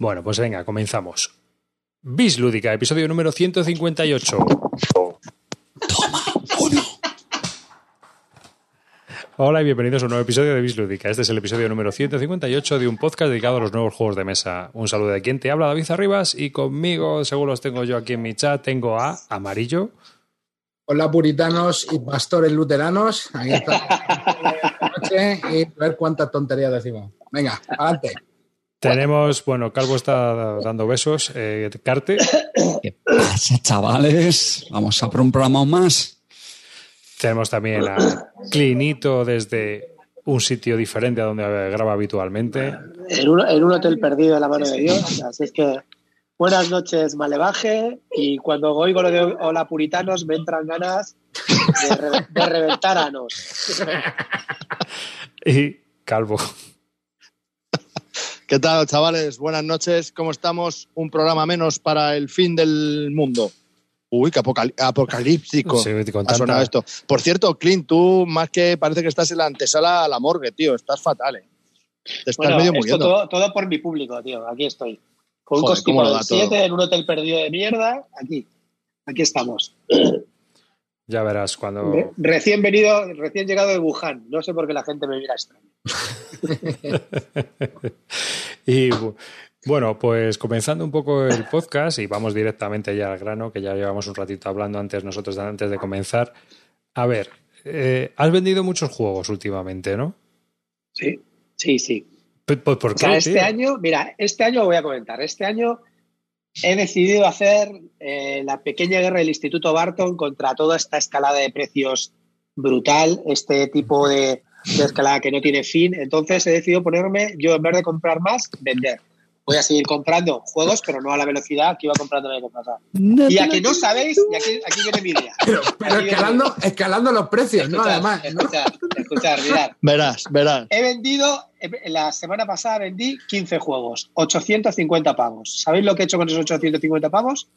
Bueno, pues venga, comenzamos. Bis Lúdica, episodio número 158. Hola y bienvenidos a un nuevo episodio de Bis Lúdica. Este es el episodio número 158 de un podcast dedicado a los nuevos juegos de mesa. Un saludo de quien te habla, David Arribas, y conmigo, según los tengo yo aquí en mi chat, tengo a Amarillo. Hola puritanos y pastores luteranos. Aquí está. y a ver cuánta tontería decimos. Venga, adelante. Tenemos, bueno, Calvo está dando besos. Eh, Carte. ¿Qué pasa, chavales? Vamos a por un programa más. Tenemos también a Clinito desde un sitio diferente a donde graba habitualmente. En un, en un hotel perdido de la mano de Dios. Así es que buenas noches, Malevaje. Y cuando oigo lo de hola puritanos, me entran ganas de, re- de reventar anos. Y Calvo. ¿Qué tal, chavales? Buenas noches. ¿Cómo estamos? Un programa menos para el fin del mundo. Uy, qué apocal- apocalíptico Sí, ha sonado esto. Por cierto, Clint, tú más que parece que estás en la antesala a la morgue, tío. Estás fatal, ¿eh? Te estás Bueno, medio esto muriendo. todo, todo por mi público, tío. Aquí estoy. Con un Joder, cómo lo da todo. 7 en un hotel perdido de mierda. Aquí. Aquí estamos. Ya verás cuando. Re- Recién venido, recién llegado de Wuhan. No sé por qué la gente me mira extraño. y bu- bueno, pues comenzando un poco el podcast y vamos directamente ya al grano, que ya llevamos un ratito hablando antes nosotros antes de comenzar. A ver, eh, has vendido muchos juegos últimamente, ¿no? Sí, sí, sí. P- Pues ¿por O qué? sea, este tío? año, mira, este año lo voy a comentar. Este año he decidido hacer eh, la pequeña guerra del Instituto Barton contra toda esta escalada de precios brutal, este tipo de, de escalada que no tiene fin. Entonces he decidido ponerme, yo en vez de comprar más, vender. Voy a seguir comprando juegos, pero no a la velocidad que iba comprando pasado. Y a que no sabéis, y aquí, aquí viene mi idea. Pero, pero Aquí viene escalando, escalando los precios, ¿no? Además, ¿no? escuchad, escuchad, mirad. Verás, verás. He vendido, la semana pasada vendí 15 juegos, 850 pavos. ¿Sabéis lo que he hecho con esos 850 pavos?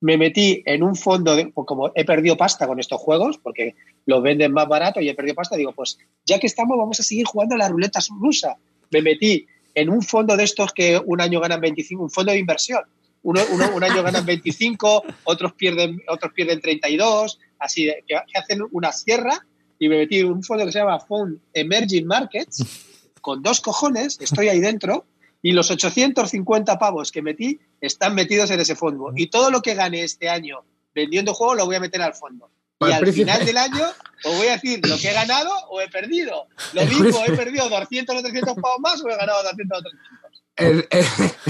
Me metí en un fondo, de, pues como he perdido pasta con estos juegos, porque los venden más barato y he perdido pasta, digo, pues ya que estamos, vamos a seguir jugando a la ruleta rusa. Me metí en un fondo de estos que un año ganan 25, un fondo de inversión. Uno, un año ganan 25, otros pierden, otros pierden 32, así que, que hacen una sierra y me metí en un fondo que se llama Fund Emerging Markets con dos cojones, estoy ahí dentro y los 850 pavos que metí están metidos en ese fondo y todo lo que gane este año vendiendo juegos lo voy a meter al fondo. Y al príncipe. final del año os voy a decir lo que he ganado o he perdido. Lo mismo, he perdido 200 o 300 pavos más o he ganado 200 o 300. El, el-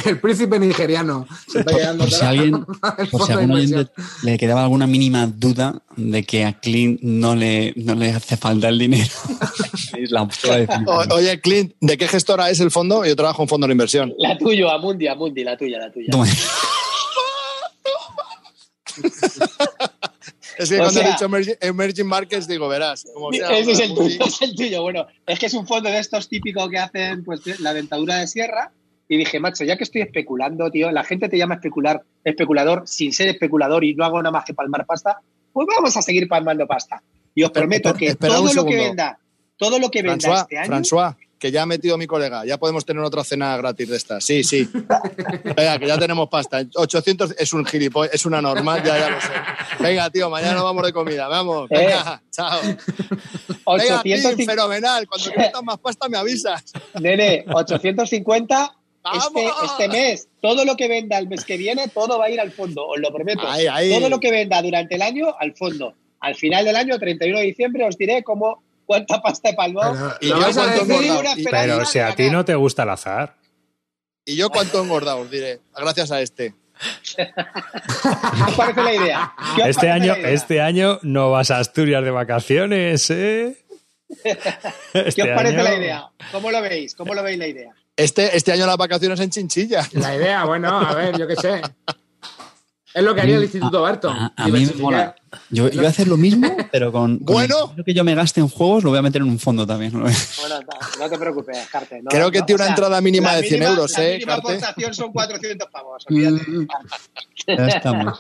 el príncipe nigeriano se está quedando Por si alguien, por si algún oyente le quedaba alguna mínima duda de que a Clint no le, no le hace falta el dinero. la. O- oye, Clint, ¿de qué gestora es el fondo? Yo trabajo en fondo de inversión. La tuya, Amundi, Amundi, la tuya, la tuya. Es que O cuando sea- he dicho emerging, emerging markets, digo, verás. Como sea, Ese es el tuyo, es el tuyo. Bueno, es que es un fondo de estos típicos que hacen pues la dentadura de sierra. Y dije, macho, ya que estoy especulando, tío, la gente te llama especular, especulador sin ser especulador y no hago nada más que palmar pasta, pues vamos a seguir palmando pasta. Y os prometo que espera todo lo que venda, todo lo que venda François, este año, François, que ya ha metido mi colega. Ya podemos tener otra cena gratis de estas. Sí, sí. Venga, que ya tenemos pasta. 800 es un gilipollas, es una normal, ya, ya lo sé. Venga, tío, mañana vamos de comida. Vamos, Eh. venga, chao. Venga, 850, fenomenal. Cuando quieras más pasta me avisas. nene, 850 este, este mes, todo lo que venda el mes que viene, todo va a ir al fondo, os lo prometo. Ahí, ahí. todo lo que venda durante el año al fondo. Al final del año, 31 de diciembre, os diré cómo cuánta pasta he palmado. Pero, Y ¿lo yo decir? Pero si a de ti no te gusta el azar. Y yo cuánto he engordado, os diré. Gracias a este. ¿Qué os parece la idea? ¿Qué os Este parece año, la idea? este año no vas a Asturias de vacaciones, ¿eh? ¿Qué Este os parece año- la idea? ¿Cómo lo veis? ¿Cómo lo veis la idea? Este, este año las vacaciones en Chinchilla. La idea, bueno, a ver, yo qué sé. Es lo que haría el Instituto Barton. A, a mí me mola. Yo, yo voy a hacer lo mismo, pero con, con Bueno. dinero que yo me gaste en juegos lo voy a meter en un fondo también. Bueno, no, no te preocupes, Carte. no, Creo que no, tiene o una sea, entrada mínima la de 100 mínima- euros, La ¿eh, mínima Carte? aportación son 400 pavos, olvídate. Mm, Ya estamos.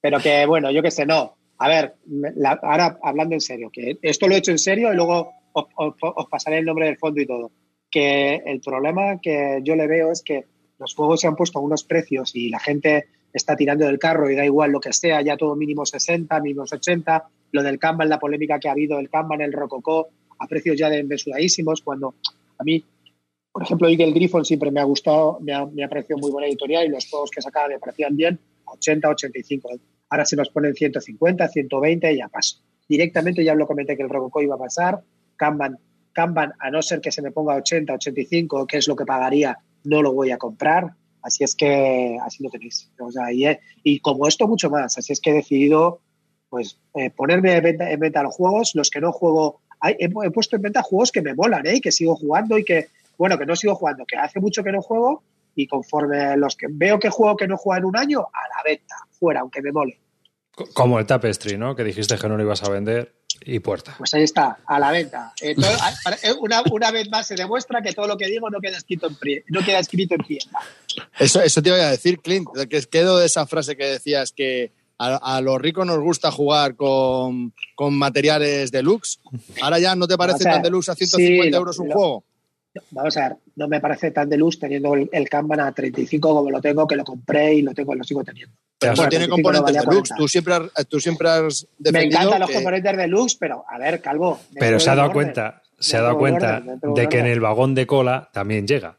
Pero que, bueno, yo qué sé, no. A ver, la- ahora hablando en serio, que esto lo he hecho en serio y luego os, os- os pasaré el nombre del fondo y todo. que el problema que yo le veo es que los juegos se han puesto a unos precios y la gente está tirando del carro y da igual lo que sea, ya todo mínimo 60, mínimo 80, lo del Kanban, la polémica que ha habido del Kanban, el Rococó, a precios ya de cuando a mí, por ejemplo, Eagle Griffon siempre me ha gustado, me ha, me ha parecido muy buena editorial y los juegos que sacaba me parecían bien, 80, 85. Ahora se nos ponen 150, 120 y ya paso. Directamente ya lo comenté que el Rococó iba a pasar, Kanban, Kanban, a no ser que se me ponga 80, 85, que es lo que pagaría, no lo voy a comprar. Así es que así lo tenéis. y, como esto, mucho más. Así es que he decidido pues eh, ponerme en venta, en venta, los juegos, los que no juego. he, puesto en venta juegos que me molan, ¿eh? que sigo jugando y que, bueno, que no sigo jugando, que hace mucho que no juego y conforme los que veo que juego que no juego en un año, a la venta, fuera, aunque me mole. Como el Tapestry, ¿no? Que dijiste que no lo ibas a vender y puerta. Pues ahí está, a la venta. Eh, una, una, vez más se demuestra que todo lo que digo no queda escrito en, pie, no queda escrito en piedra. Eso, eso te iba a decir, Clint, que quedo de esa frase que decías que a, los ricos nos gusta jugar con, con, materiales deluxe. Ahora ya no te parece tan deluxe a 150 euros un juego. Vamos a ver, no me parece tan deluxe teniendo el, el Kanban a 35 como lo tengo, que lo compré y lo tengo, lo sigo teniendo. Pero tiene componentes deluxe. Tú siempre, has, tú siempre has Me encantan los componentes deluxe, pero a ver, Calvo. Pero se ha dado cuenta, se ha dado cuenta de que en el vagón de cola también llega.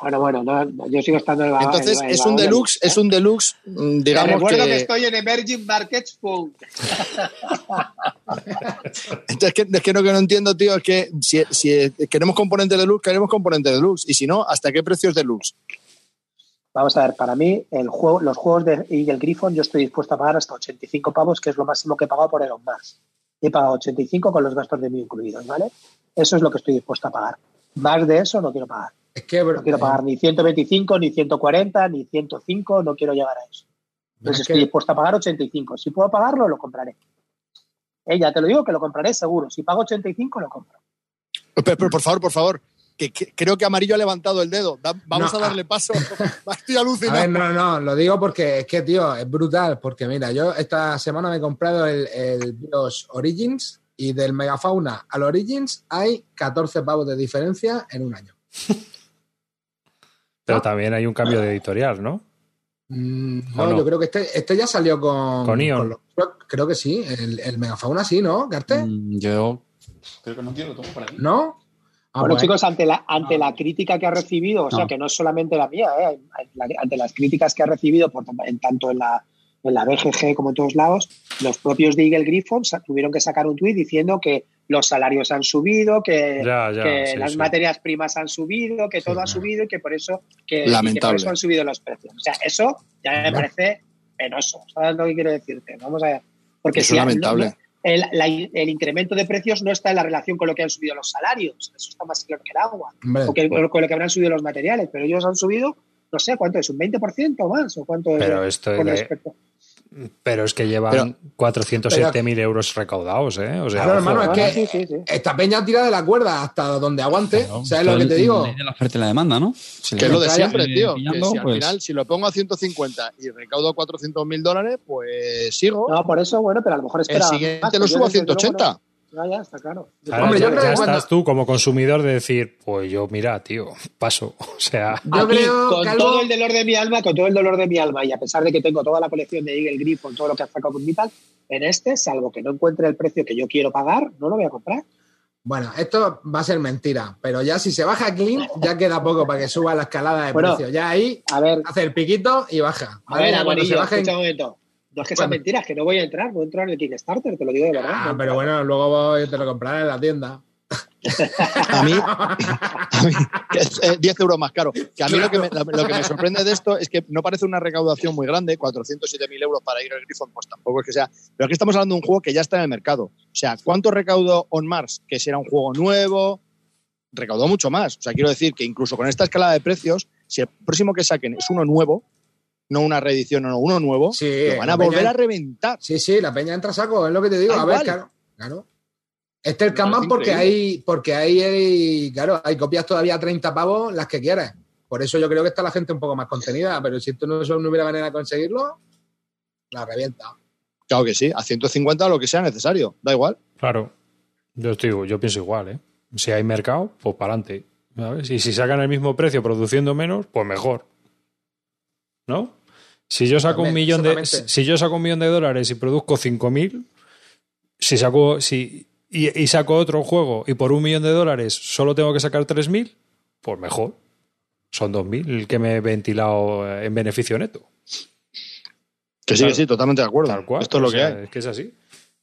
Bueno, bueno, no, yo sigo estando en el. Entonces, es un deluxe, es un deluxe, mm, digamos Te recuerdo que... estoy en Emerging Markets Entonces, es que, lo que no entiendo, tío, es que si, si queremos componente deluxe, queremos componente deluxe. Y si no, ¿hasta qué precio es deluxe? Vamos a ver, para mí el juego, los juegos de Eagle Griffon yo estoy dispuesto a pagar hasta 85 pavos, que es lo máximo que he pagado por Elon Musk. He pagado 85 con los gastos de mí incluidos, ¿vale? Eso es lo que estoy dispuesto a pagar. Más de eso no quiero pagar. Es que, no quiero pagar ni 125, ni 140, ni 105, no quiero llegar a eso. Entonces estoy dispuesto a pagar 85. Si puedo pagarlo, lo compraré. Eh, ya te lo digo que lo compraré seguro. Si pago 85, lo compro. pero por favor, por favor, que, creo que Amarillo ha levantado el dedo. vamos a darle ah. paso. Estoy alucinado. no, no, lo digo porque es que, tío, es brutal. Porque mira, yo esta semana me he comprado el, el Origins y del Megafauna al Origins hay 14 pavos de diferencia en un año. Pero también hay un cambio de editorial, ¿no? Mm, no, yo creo que este, este ya salió con. Con Ion. creo que sí. El, el Megafauna sí, ¿no, Garte? Mm, yo creo que no quiero, tomo por ahí. ¿No? Ah, bueno, chicos, ante la, ante la crítica que ha recibido, o sea, que no es solamente la mía, ¿eh? ante las críticas que ha recibido, por, en, tanto en la, en la BGG como en todos lados, los propios de Eagle Griffon tuvieron que sacar un tuit diciendo que los salarios han subido, que, las materias primas han subido, que todo ha subido y que por eso que, por eso han subido los precios. O sea, eso ya me parece penoso. ¿Sabes lo que quiero decirte? Vamos a ver. Porque es lamentable el, incremento de precios no está en la relación con lo que han subido los salarios, eso está más claro que el agua, o con lo que habrán subido los materiales, pero ellos han subido, no sé, ¿cuánto es? ¿Un 20% más? ¿O cuánto pero esto es pero es que llevan 407.000 euros recaudados, ¿eh? O sea, hermano, es que esta peña tira de la cuerda hasta donde aguante. ¿Sabes lo que te digo? la oferta y la demanda, ¿no? que es lo de siempre, tío. si al pues final, si lo pongo a 150 y recaudo 400.000 dólares, pues sigo. No, por eso, bueno, pero a lo mejor espera. El siguiente lo subo a 180. Ya, ya, está claro. Hombre, ya, ya estás tú como consumidor de decir, pues yo, mira, tío, paso. O sea, yo creo, con todo el dolor de mi alma, con todo el dolor de mi alma, y a pesar de que tengo toda la colección de Eagle Grip con todo lo que ha sacado con Vital, en este, salvo que no encuentre el precio que yo quiero pagar, no lo voy a comprar. Bueno, esto va a ser mentira, pero ya si se baja clean, ya queda poco para que suba la escalada de precio. Ya ahí, a ver, hace el piquito y baja. A, ver, cuando se baje... un momento. No es que sean mentiras, que no voy a entrar, voy a entrar en el Kickstarter, te lo digo de verdad. Ah, pero bueno, luego voy, te lo compraré en la tienda. a mí, a mí es 10 euros más caro. Que a mí lo, que me, lo, que me, sorprende de esto es que no parece una recaudación muy grande, 407.000 euros para ir al Griffon, pues tampoco es que sea. Pero aquí estamos hablando de un juego que ya está en el mercado. O sea, ¿cuánto recaudó On Mars? Que si era un juego nuevo, recaudó mucho más. O sea, quiero decir que incluso con esta escalada de precios, si el próximo que saquen es uno nuevo, no una reedición, no, uno nuevo, lo van a volver a reventar. Sí, sí, la peña entra a saco, es lo que te digo. a ver, claro, claro. Este es el Kanban porque hay, porque hay, claro, hay copias todavía a 30 pavos, las que quieras. Por eso yo creo que está la gente un poco más contenida, pero si esto no, no hubiera manera de conseguirlo, la revienta. Claro que sí, a 150 lo que sea necesario, da igual. Claro, yo, estoy, yo pienso igual, ¿eh? Si hay mercado, pues para adelante. Y si sacan el mismo precio produciendo menos, pues mejor. ¿No? Si yo saco un millón de si yo saco un millón de dólares y produzco 5000, si saco si y, saco otro juego y por un millón de dólares solo tengo que sacar 3000, pues mejor. Son 2000 el que me he ventilado en beneficio neto. Que sí, sí, totalmente de acuerdo. Tal cual. Esto es lo que hay. Es que es así.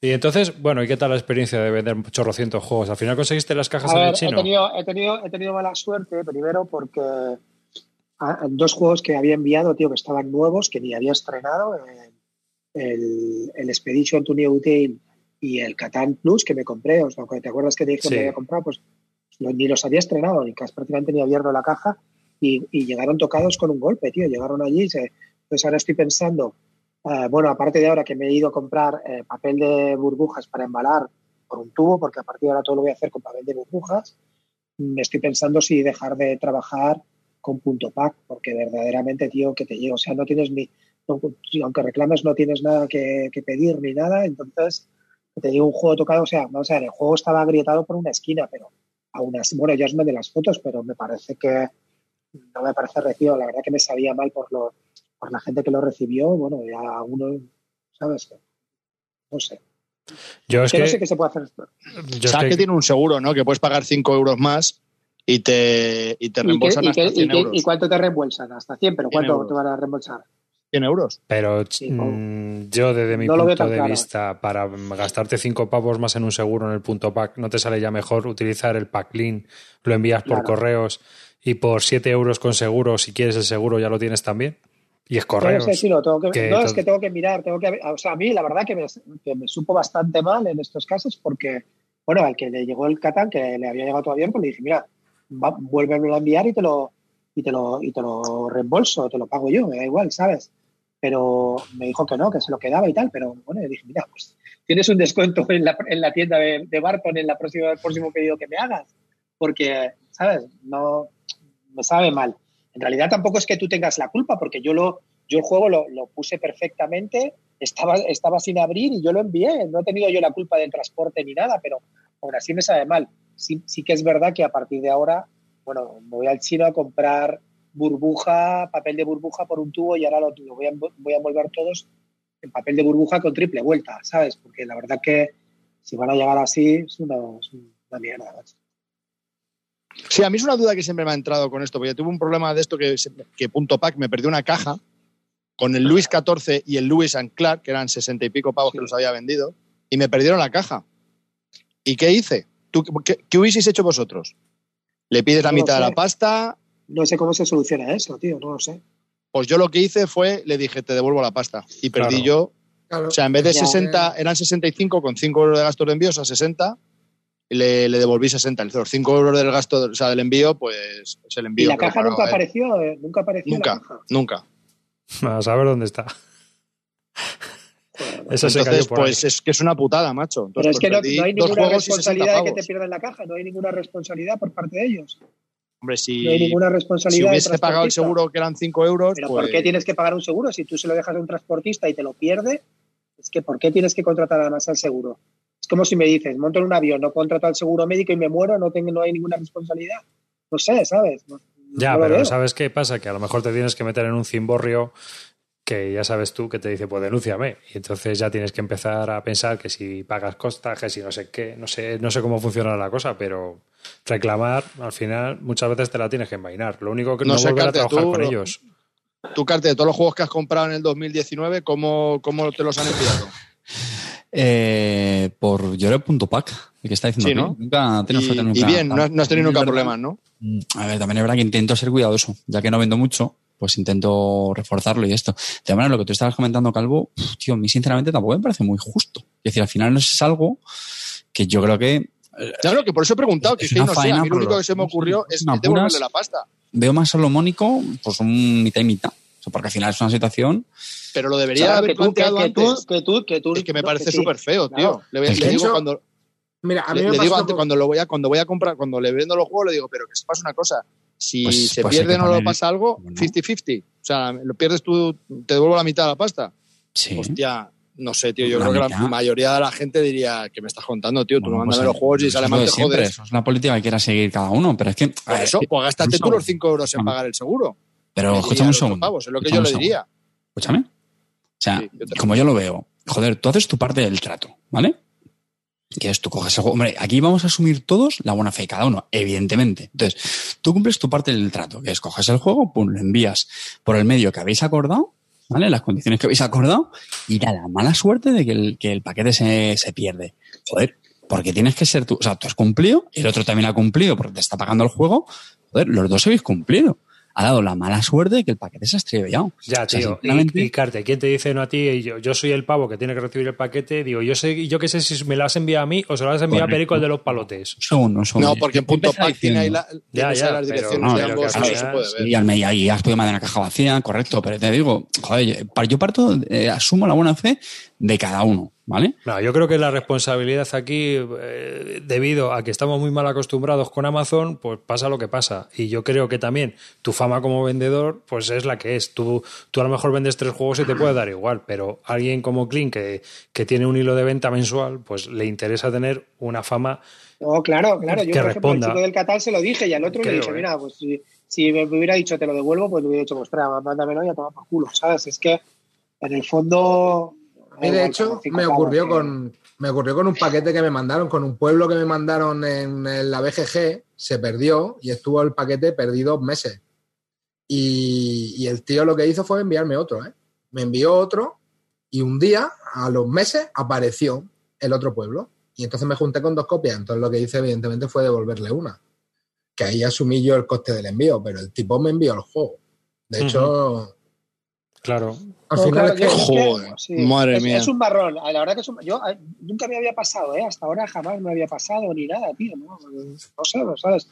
Y entonces, bueno, ¿y qué tal la experiencia de vender chorrocientos juegos? ¿Al final conseguiste las cajas en el chino? He tenido, he, tenido, he tenido mala suerte, primero porque dos juegos que había enviado, tío, que estaban nuevos, que ni había estrenado, el, el Expedition to New y el Catan Plus que me compré, o sea, ¿te acuerdas que te dije que me había comprado? Pues ni los había estrenado, ni casi prácticamente ni abierto la caja. Y, llegaron tocados con un golpe, tío, llegaron allí, se, pues ahora estoy pensando eh, bueno, aparte de ahora que me he ido a comprar eh, papel de burbujas para embalar por un tubo, porque a partir de ahora todo lo voy a hacer con papel de burbujas, me estoy pensando si dejar de trabajar con punto pack, porque verdaderamente, tío, que te llevo. O sea, no tienes ni, aunque reclames, no tienes nada que, pedir ni nada, entonces te digo un juego tocado, o sea, vamos a ver, el juego estaba agrietado por una esquina, pero aún así, bueno, ya os de las fotos, pero me parece que no me parece recibo, la verdad que me sabía mal por los por la gente que lo recibió, bueno, ya uno, ¿sabes? No sé. Yo es que, no sé qué se puede hacer. Yo Sabes que... tiene un seguro, ¿no? Que puedes pagar 5 euros más y te, y te reembolsan hasta 100 euros. ¿Y cuánto te reembolsan? Hasta 100, pero ¿cuánto te van a reembolsar? 100 euros. Pero mm, yo, desde mi punto de vista, para gastarte 5 pavos más en un seguro en el punto pack, ¿no te sale ya mejor utilizar el pack link? Lo envías por correos y por 7 euros con seguro, si quieres el seguro, ya lo tienes también. Y es correcto. No, sé lo tengo que, no es que tengo que mirar, tengo que, o sea, a mí la verdad que me, que me, supo bastante mal en estos casos porque, bueno, al que le llegó el Catán, que le había llegado todavía, pues le dije, mira, vuélvemelo a enviar y te lo y te lo y te lo reembolso, te lo pago yo, me da igual, ¿sabes? Pero me dijo que no, que se lo quedaba y tal, pero bueno, le dije, mira, pues tienes un descuento en la, en la tienda de, de Barton en la próxima, el próximo pedido que me hagas, porque, ¿sabes? No, me sabe mal. En realidad tampoco es que tú tengas la culpa, porque yo, lo, yo el juego lo, puse perfectamente, estaba, estaba sin abrir y yo lo envié. No he tenido yo la culpa del transporte ni nada, pero aún así me sabe mal. Sí, sí que es verdad que a partir de ahora, bueno, me voy al chino a comprar burbuja, papel de burbuja por un tubo y ahora lo, voy, a, voy a envolver todos en papel de burbuja con triple vuelta, ¿sabes? Porque la verdad que si van a llegar así es una, es una mierda. Sí, a mí es una duda que siempre me ha entrado con esto, porque tuve un problema de esto que, que Punto Pack me perdió una caja con el Luis XIV y el Luis and Clark, que eran sesenta y pico pavos que los había vendido, y me perdieron la caja. ¿Y qué hice? ¿Tú, qué, qué, hubieseis hecho vosotros? ¿Le pides la mitad de la pasta? No sé cómo se soluciona eso, tío, no lo sé. Pues yo lo que hice fue, le dije, te devuelvo la pasta. Y perdí yo. O sea, en vez de 60, eran 65 con 5 euros de gastos de envío, a 60 le, le devolví 60. Los 5 euros del gasto, o sea, del envío, pues se le envío. ¿Y la caja nunca apareció? Eh, ¿Nunca apareció? Nunca, la caja? nunca. A saber dónde está. Eso Entonces, pues es que es una putada, macho. Pero es que no, hay ninguna responsabilidad de que te pierdan la caja, no hay ninguna responsabilidad por parte de ellos. Hombre, si, no hay ninguna responsabilidad si hubiese pagado el seguro que eran 5 euros. Pero ¿por qué pues tienes que pagar un seguro? Si tú se lo dejas a un transportista y te lo pierde, es que ¿por qué tienes que contratar además al seguro? Es como si me dices, monto en un avión, no contrato al seguro médico y me muero, no, tengo, no hay ninguna responsabilidad. No sé, ¿sabes? ya, pero ¿sabes qué pasa? Que a lo mejor te tienes que meter en un cimborrio que ya sabes tú que te dice, pues denúnciame. Y entonces ya tienes que empezar a pensar que si pagas costajes y no sé qué, no sé, no sé cómo funciona la cosa, pero reclamar, al final, muchas veces te la tienes que envainar. Lo único que no, no volver a trabajar con ellos. Tu carta de todos los juegos que has comprado en el 2019, ¿cómo, cómo te los han enviado? Eh, por Llore.pac, el que está diciendo. Sí, Nunca, y, y bien, no, has tenido nunca problemas, ¿no? Mm, a ver, también es verdad que intento ser cuidadoso, ya que no vendo mucho, pues intento reforzarlo y esto. De manera, lo que tú estabas comentando, Calvo, tío, a mí sinceramente tampoco me parece muy justo. Es decir, al final no es algo que yo creo que. Claro, que por eso he preguntado, que, es que no sé, a mí lo único que se me ocurrió es devolverle la pasta. Veo más salomónico, pues un mitad y mitad. O sea, porque al final es una situación pero lo debería haber planteado que, antes. Que tú, que tú, es que me parece súper feo, tío. Le, digo cuando. Mira, a mí le, digo antes, cuando lo voy a, cuando voy a comprar, cuando le vendo los juegos, le digo, pero que se pasa una cosa. Si pues, se pues pierde o no lo pasa algo, 50-50. O sea, lo pierdes tú, te devuelvo la mitad de la pasta. Sí. Hostia, No sé, tío. Yo creo que la mayoría de la gente diría que me estás contando, tío. Tú no mandas pues, los juegos y sale mal te jodes. Eso es la política que quiera seguir cada uno. Pero es que. Por eso, pues gástate tú los 5 euros en pagar el seguro. Pero escúchame un segundo. es lo que yo le diría. Escúchame. O sea, como yo lo veo, joder, tú haces tu parte del trato, ¿vale? Que es tú coges el juego. Hombre, aquí vamos a asumir todos la buena fe, cada uno, evidentemente. Entonces, tú cumples tu parte del trato, que es coges el juego, pum, lo envías por el medio que habéis acordado, ¿vale? Las condiciones que habéis acordado, y da la mala suerte de que el, que el paquete se, se pierde. Joder, porque tienes que ser tú. O sea, tú has cumplido, el otro también ha cumplido porque te está pagando el juego. Joder, los dos habéis cumplido ha dado la mala suerte de que el paquete se ha estrellado. Ya, tío. y, Carte, ¿quién te dice no a ti? Yo, yo soy el pavo que tiene que recibir el paquete. Digo, yo sé, yo qué sé si me lo has enviado a mí o se lo has enviado a Perico el de los palotes. No, porque en punto pack tiene ahí la, ya, ya, las direcciones de ambos. no se puede ver. Y al medio ahí has podido mandar una caja vacía, correcto. Pero te digo, joder, yo parto, eh, asumo la buena fe de cada uno. ¿Vale? No, yo creo que la responsabilidad aquí, eh, debido a que estamos muy mal acostumbrados con Amazon, pues pasa lo que pasa. Y yo creo que también tu fama como vendedor, pues es la que es. Tú, tú a lo mejor vendes tres juegos y te puede dar igual, pero alguien como Clint, que, que tiene un hilo de venta mensual, pues le interesa tener una fama. No, claro, claro. Yo, que por ejemplo, chico del Catal se lo dije y al otro le dije, mira, pues si, me hubiera dicho te lo devuelvo, pues le hubiera dicho, pues mándamelo y a tomar por culo, ¿sabes? Es que en el fondo de hecho, me ocurrió, con, me ocurrió con un paquete que me mandaron, con un pueblo que me mandaron en, la BGG, se perdió y estuvo el paquete perdido meses. Y, el tío lo que hizo fue enviarme otro, ¿eh? Me envió otro y un día, a los meses, apareció el otro pueblo. Y entonces me junté con dos copias. Entonces lo que hice, evidentemente, fue devolverle una. Que ahí asumí yo el coste del envío, pero el tipo me envió el juego. De hecho, Claro. Al final es que, joder, madre es, mía. Es un marrón. La verdad que es un, yo nunca me había pasado, ¿eh? Hasta ahora jamás me había pasado ni nada, tío. No, no sé, ¿no sabes?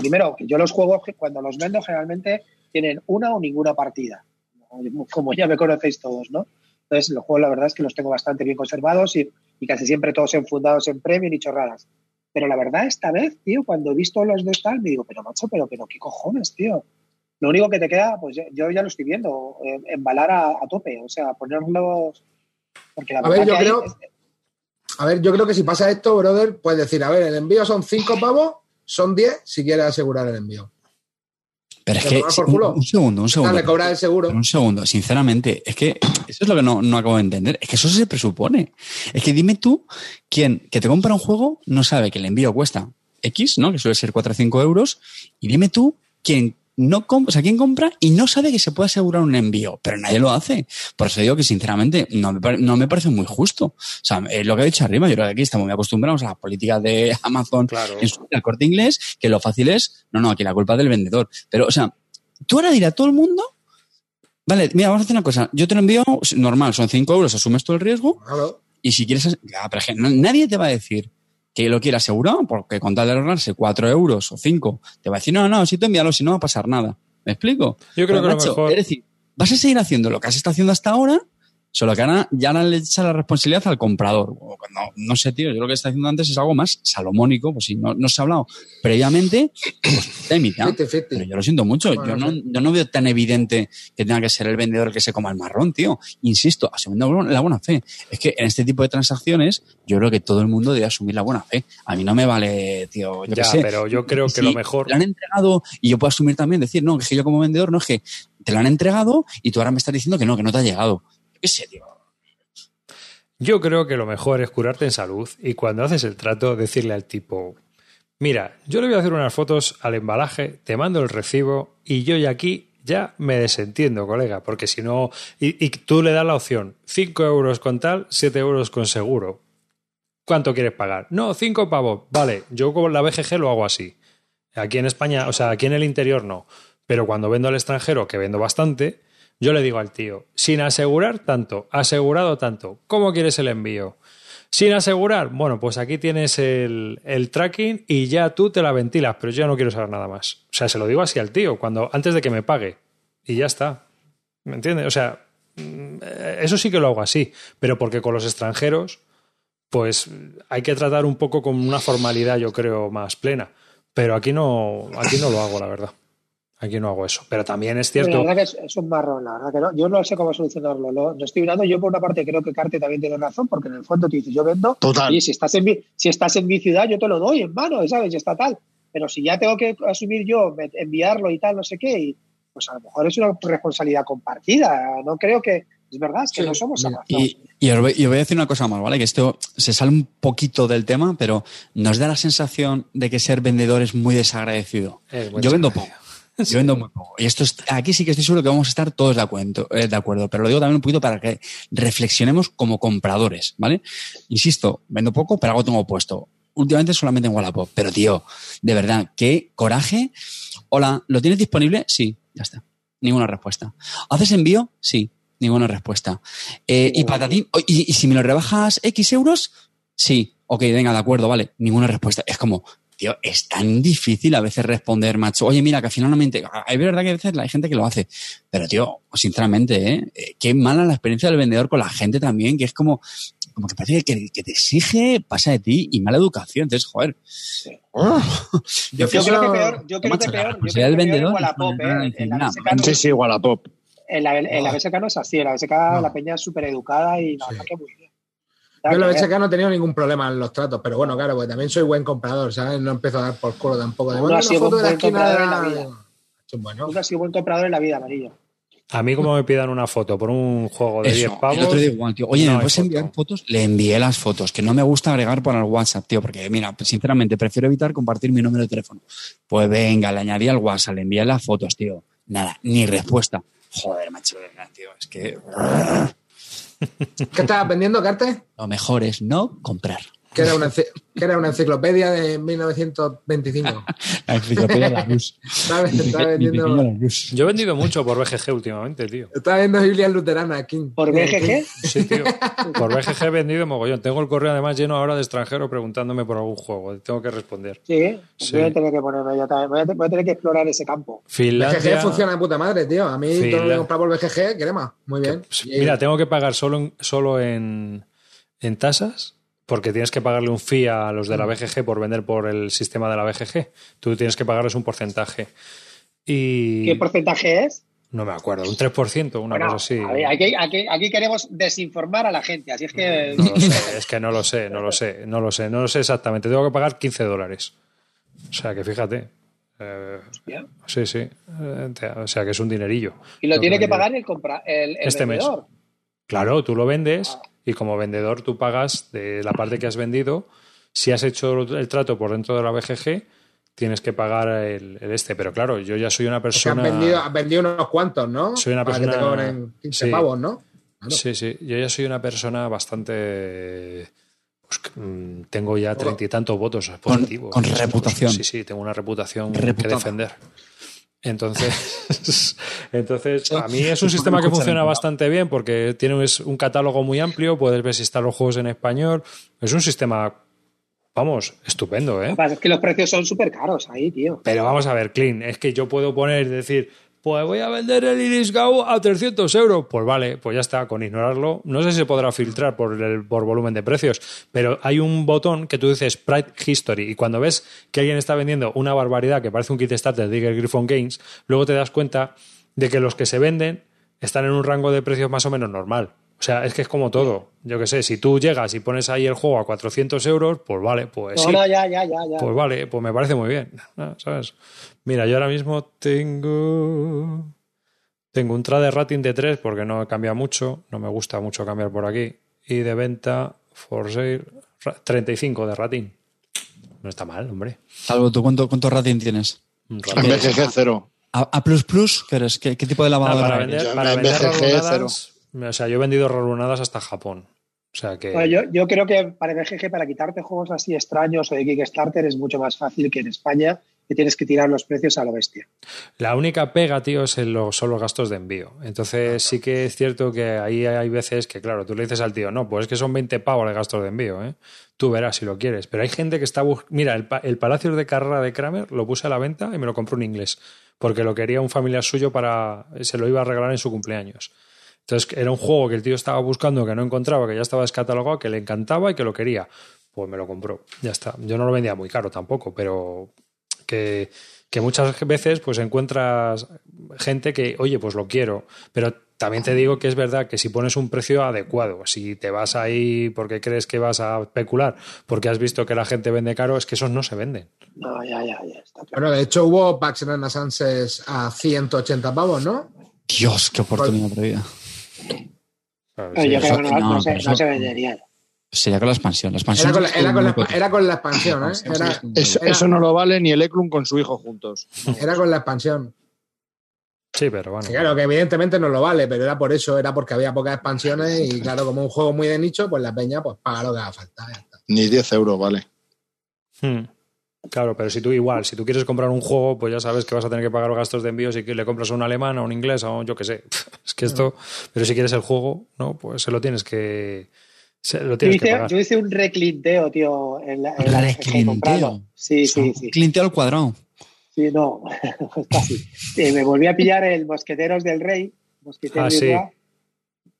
Primero, yo los juegos cuando los vendo generalmente tienen una o ninguna partida, como ya me conocéis todos, ¿no? Entonces, los juegos la verdad es que los tengo bastante bien conservados y, y casi siempre todos enfundados en premium y chorradas. Pero la verdad, esta vez, tío, cuando he visto los dos tal, me digo, pero macho, pero, pero qué cojones, tío. Lo único que te queda, pues yo ya lo estoy viendo, eh, embalar a, tope, o sea, ponerlos. Porque la a ver, yo creo. A ver, yo creo que si pasa esto, brother, puedes decir, a ver, el envío son 5 pavos, son 10 si quieres asegurar el envío. Pero es que, un, segundo, un segundo. Dale, cobrar el seguro. Un segundo, sinceramente, es que eso es lo que no, no, acabo de entender. Es que eso se presupone. Es que dime tú, quién que te compra un juego no sabe que el envío cuesta X, ¿no? Que suele ser 4 o 5 euros. Y dime tú, quién no o sea, ¿quién compra y no sabe que se puede asegurar un envío? Pero nadie lo hace. Por eso digo que, sinceramente, no me, no me parece muy justo. O sea, lo que he dicho arriba, yo creo que aquí estamos muy acostumbrados a la política de Amazon en su corte inglés, que lo fácil es, no, no, aquí la culpa es del vendedor. Pero, o sea, tú ahora dirás a todo el mundo, vale, mira, vamos a hacer una cosa, yo te lo envío normal, son 5 euros, asumes todo el riesgo, y si quieres, nadie te va a decir, que lo quiera asegurado, porque con tal de ahorrarse 4 euros o 5, te va a decir, no, no, si tú envíalo, si no va a pasar nada. ¿Me explico? Yo creo que lo mejor... Es decir, vas a seguir haciendo lo que has estado haciendo hasta ahora, Solo que ahora ya le echa la responsabilidad al comprador. No, no sé, tío, yo lo que está haciendo antes es algo más salomónico, pues si no, no se ha hablado previamente, pues Pero yo lo siento mucho, yo, no, yo no veo tan evidente que tenga que ser el vendedor que se coma el marrón, tío. Insisto, asumiendo la buena fe. Es que en este tipo de transacciones, yo creo que todo el mundo debe asumir la buena fe. A mí no me vale, tío, yo ya, sé. pero yo creo que lo mejor... Lo han entregado y yo puedo asumir también, decir, no, que yo como vendedor, no, es que te lo han entregado y tú ahora me estás diciendo que no, que no te ha llegado. Yo creo que lo mejor es curarte en salud y cuando haces el trato decirle al tipo, mira, yo le voy a hacer unas fotos al embalaje, te mando el recibo y yo ya aquí ya me desentiendo, colega, porque si no, y, tú le das la opción, 5 euros con tal, 7 euros con seguro. ¿Cuánto quieres pagar? No, 5 pavos. Vale, yo con la BGG lo hago así. Aquí en España, o sea, aquí en el interior no. Pero cuando vendo al extranjero, que vendo bastante, yo le digo al tío, sin asegurar tanto, asegurado tanto, ¿cómo quieres el envío? Sin asegurar, bueno, pues aquí tienes el, tracking y ya tú te la ventilas, pero yo no quiero saber nada más. O sea, se lo digo así al tío, cuando, antes de que me pague. Y ya está. ¿Me entiendes? O sea, mm, eso sí que lo hago así, pero porque con los extranjeros, pues hay que tratar un poco con una formalidad, yo creo, más plena. Pero aquí no, aquí no lo hago, la verdad. Aquí no hago eso. Pero también es cierto. La verdad que es, un marrón, la verdad que no. Yo no sé cómo solucionarlo. Lo, estoy mirando. Yo, por una parte, creo que Carte también tiene razón, porque en el fondo te dices, yo vendo. Total. Y si estás en mi, si estás en mi ciudad, yo te lo doy en mano, ¿sabes? Y está tal. Pero si ya tengo que asumir yo, enviarlo y tal, no sé qué, y pues a lo mejor es una responsabilidad compartida. No creo que. Es verdad, es que no somos Y, y, os voy, y, voy, a decir una cosa más, ¿vale? Que esto se sale un poquito del tema, pero nos da la sensación de que ser vendedor es muy desagradecido. yo vendo poco. Yo vendo muy poco. Y esto es, aquí sí que estoy seguro que vamos a estar todos de acuerdo, eh, de acuerdo, pero lo digo también un poquito para que reflexionemos como compradores, ¿vale? Insisto, vendo poco, pero algo tengo puesto. Últimamente solamente en Wallapop. Pero, tío, de verdad, qué coraje. Hola, ¿lo tienes disponible? Sí, ya está. Ninguna respuesta. ¿Haces envío? Sí, ninguna respuesta. Eh, y patatín, ¿y, ¿y si me lo rebajas X euros? Sí, ok, venga, de acuerdo, vale, ninguna respuesta. Es como, tío, es tan difícil a veces responder, macho. Oye, mira, que finalmente, hay verdad que a veces hay gente que lo hace, pero tío, sinceramente, ¿eh? ¿eh? Qué mala la experiencia del vendedor con la gente también, que es como, como que parece que, que te exige, pasa de ti y mala educación. Entonces, joder. yo, creo que peor, yo creo que peor, yo creo que vendedor, ¿eh? Sí, sí, Wallapop. En la, en la BSK no es así, en la BSK la peña es súper educada y la verdad que muy bien. Yo la BSK no he tenido ningún problema en los tratos, pero bueno, claro, pues también soy buen comprador, ¿sabes? No empiezo a dar por culo tampoco. De, ha sido buen comprador en la vida. Bueno. ha sido buen comprador en la vida, amarillo. A mí, como me pidan una foto por un juego de 10 pavos. El otro día igual, tío. Oye, ¿me puedes enviar fotos? Le envié las fotos, que no me gusta agregar por el WhatsApp, tío, porque, mira, sinceramente, prefiero evitar compartir mi número de teléfono. Pues venga, le añadí al WhatsApp, le envié las fotos, tío. Nada, ni respuesta. Joder, macho, tío, es que. ¿Qué estabas vendiendo, Carte? Lo mejor es no comprar. Que era una, que era una enciclopedia de 1925. la enciclopedia de la luz. Yo he vendido mucho por BGG últimamente, tío. Estaba viendo Biblia luterana aquí. ¿Por BGG? Sí, tío. Por BGG he vendido mogollón. Tengo el correo además lleno ahora de extranjeros preguntándome por algún juego. Tengo que responder. Sí, voy a tener que ponerme yo también. Voy a, voy a, tener que explorar ese campo. Finlandia... BGG funciona de puta madre, tío. A mí todo lo que comprado por BGG, crema. Muy bien. Mira, tengo que pagar solo en, solo en, en tasas porque tienes que pagarle un fee a los de la BGG por vender por el sistema de la BGG. Tú tienes que pagarles un porcentaje. Y... ¿Qué porcentaje es? No me acuerdo, un 3%, una cosa así. aquí, aquí, queremos desinformar a la gente, así es que... No lo sé, es que no lo sé, no lo sé, no lo sé, no lo sé exactamente. Tengo que pagar 15 dólares. O sea, que fíjate. Eh, sí, sí. Eh, o sea, que es un dinerillo. Y lo tiene que pagar el, compra, el, este vendedor. Mes. Claro, tú lo vendes ah y como vendedor tú pagas de la parte que has vendido. Si has hecho el trato por dentro de la BGG, tienes que pagar el, este. Pero claro, yo ya soy una persona. has vendido, unos cuantos, ¿no? Soy una persona. Que te cobren 15 pavos, ¿no? Sí, sí. Yo ya soy una persona bastante. Pues, mm, tengo ya treinta y tantos votos positivos. Con, reputación. Sí, sí, tengo una reputación que defender. Entonces, entonces a mí es un sistema que funciona bastante bien porque tiene un catálogo muy amplio, puedes ver si están los juegos en español. Es un sistema, vamos, estupendo, ¿eh? Es que los precios son súper caros ahí, tío. Pero vamos a ver, Clean, es que yo puedo poner, decir, pues voy a vender el Iris Gau a 300 euros. Pues vale, pues ya está, con ignorarlo. No sé si se podrá filtrar por, el, por volumen de precios, pero hay un botón que tú dices Pride History y cuando ves que alguien está vendiendo una barbaridad que parece un kit starter de Digger Griffon Games, luego te das cuenta de que los que se venden están en un rango de precios más o menos normal. O sea, es que es como todo. Yo qué sé, si tú llegas y pones ahí el juego a 400 euros, pues vale, pues sí. ya, ya, ya, ya. Pues vale, pues me parece muy bien, ¿sabes? Mira, yo ahora mismo tengo. Tengo un trade rating de 3 porque no cambia mucho, no me gusta mucho cambiar por aquí. Y de venta, for sale, 35 de rating. No está mal, hombre. Salvo, ¿tú cuánto, cuánto rating tienes? Rating. BGG 0. ¿A, ¿Qué eres? ¿Qué, tipo de lavado? Ah, para vender, para vender o sea, yo he vendido rarunadas hasta Japón. O sea que... yo, yo, creo que para BGG, para quitarte juegos así extraños o de Kickstarter, es mucho más fácil que en España, que tienes que tirar los precios a lo bestia. La única pega, tío, es en los, son los gastos de envío. Entonces sí que es cierto que ahí hay veces que, claro, tú le dices al tío, no, pues es que son 20 pavos de gastos de envío, ¿eh? Tú verás si lo quieres. Pero hay gente que está... Mira, el, el Palacio de Carrera de Kramer lo puse a la venta y me lo compró un inglés, porque lo quería un familiar suyo para... se lo iba a regalar en su cumpleaños. Entonces era un juego que el tío estaba buscando, que no encontraba, que ya estaba descatalogado, que le encantaba y que lo quería. Pues me lo compró. Ya está. Yo no lo vendía muy caro tampoco, pero que, que muchas veces pues encuentras gente que, oye, pues lo quiero, pero también te digo que es verdad que si pones un precio adecuado, si te vas ahí porque crees que vas a especular, porque has visto que la gente vende caro, es que esos no se venden. No, ya, ya, ya. Está claro. Bueno, de hecho hubo packs Renaissances a 180 pavos, ¿no? Dios, qué oportunidad perdida. Claro, Pero sí, yo eso- creo que no, se, no venderían. Sería con la expansión. La expansión Era con la, es era con la- muy era con la expansión, ¿eh? Era, Eso, Era- eso no lo vale ni el Eklund con su hijo juntos. era con la expansión. sí, pero bueno. Sí, claro, que evidentemente no lo vale, pero era por eso, era porque había pocas expansiones y claro, como un juego muy de nicho, pues la peña pues paga lo que haga falta. Ni 10 euros, vale. Hmm. Claro, pero si tú igual, si tú quieres comprar un juego, pues ya sabes que vas a tener que pagar los gastos de envío si le compras a un alemán, a un inglés, a un yo qué sé. Es que esto, pero si quieres el juego, ¿no? Pues se lo tienes que se lo Yo tienes que pagar. yo hice un reclinteo, tío, en la, en la Reclinteo. Sí, sí, sí. Clinteo al cuadrado. Sí, no, casi. Eh, me volví a pillar el Mosqueteros del Rey, Mosqueteros Ah, sí.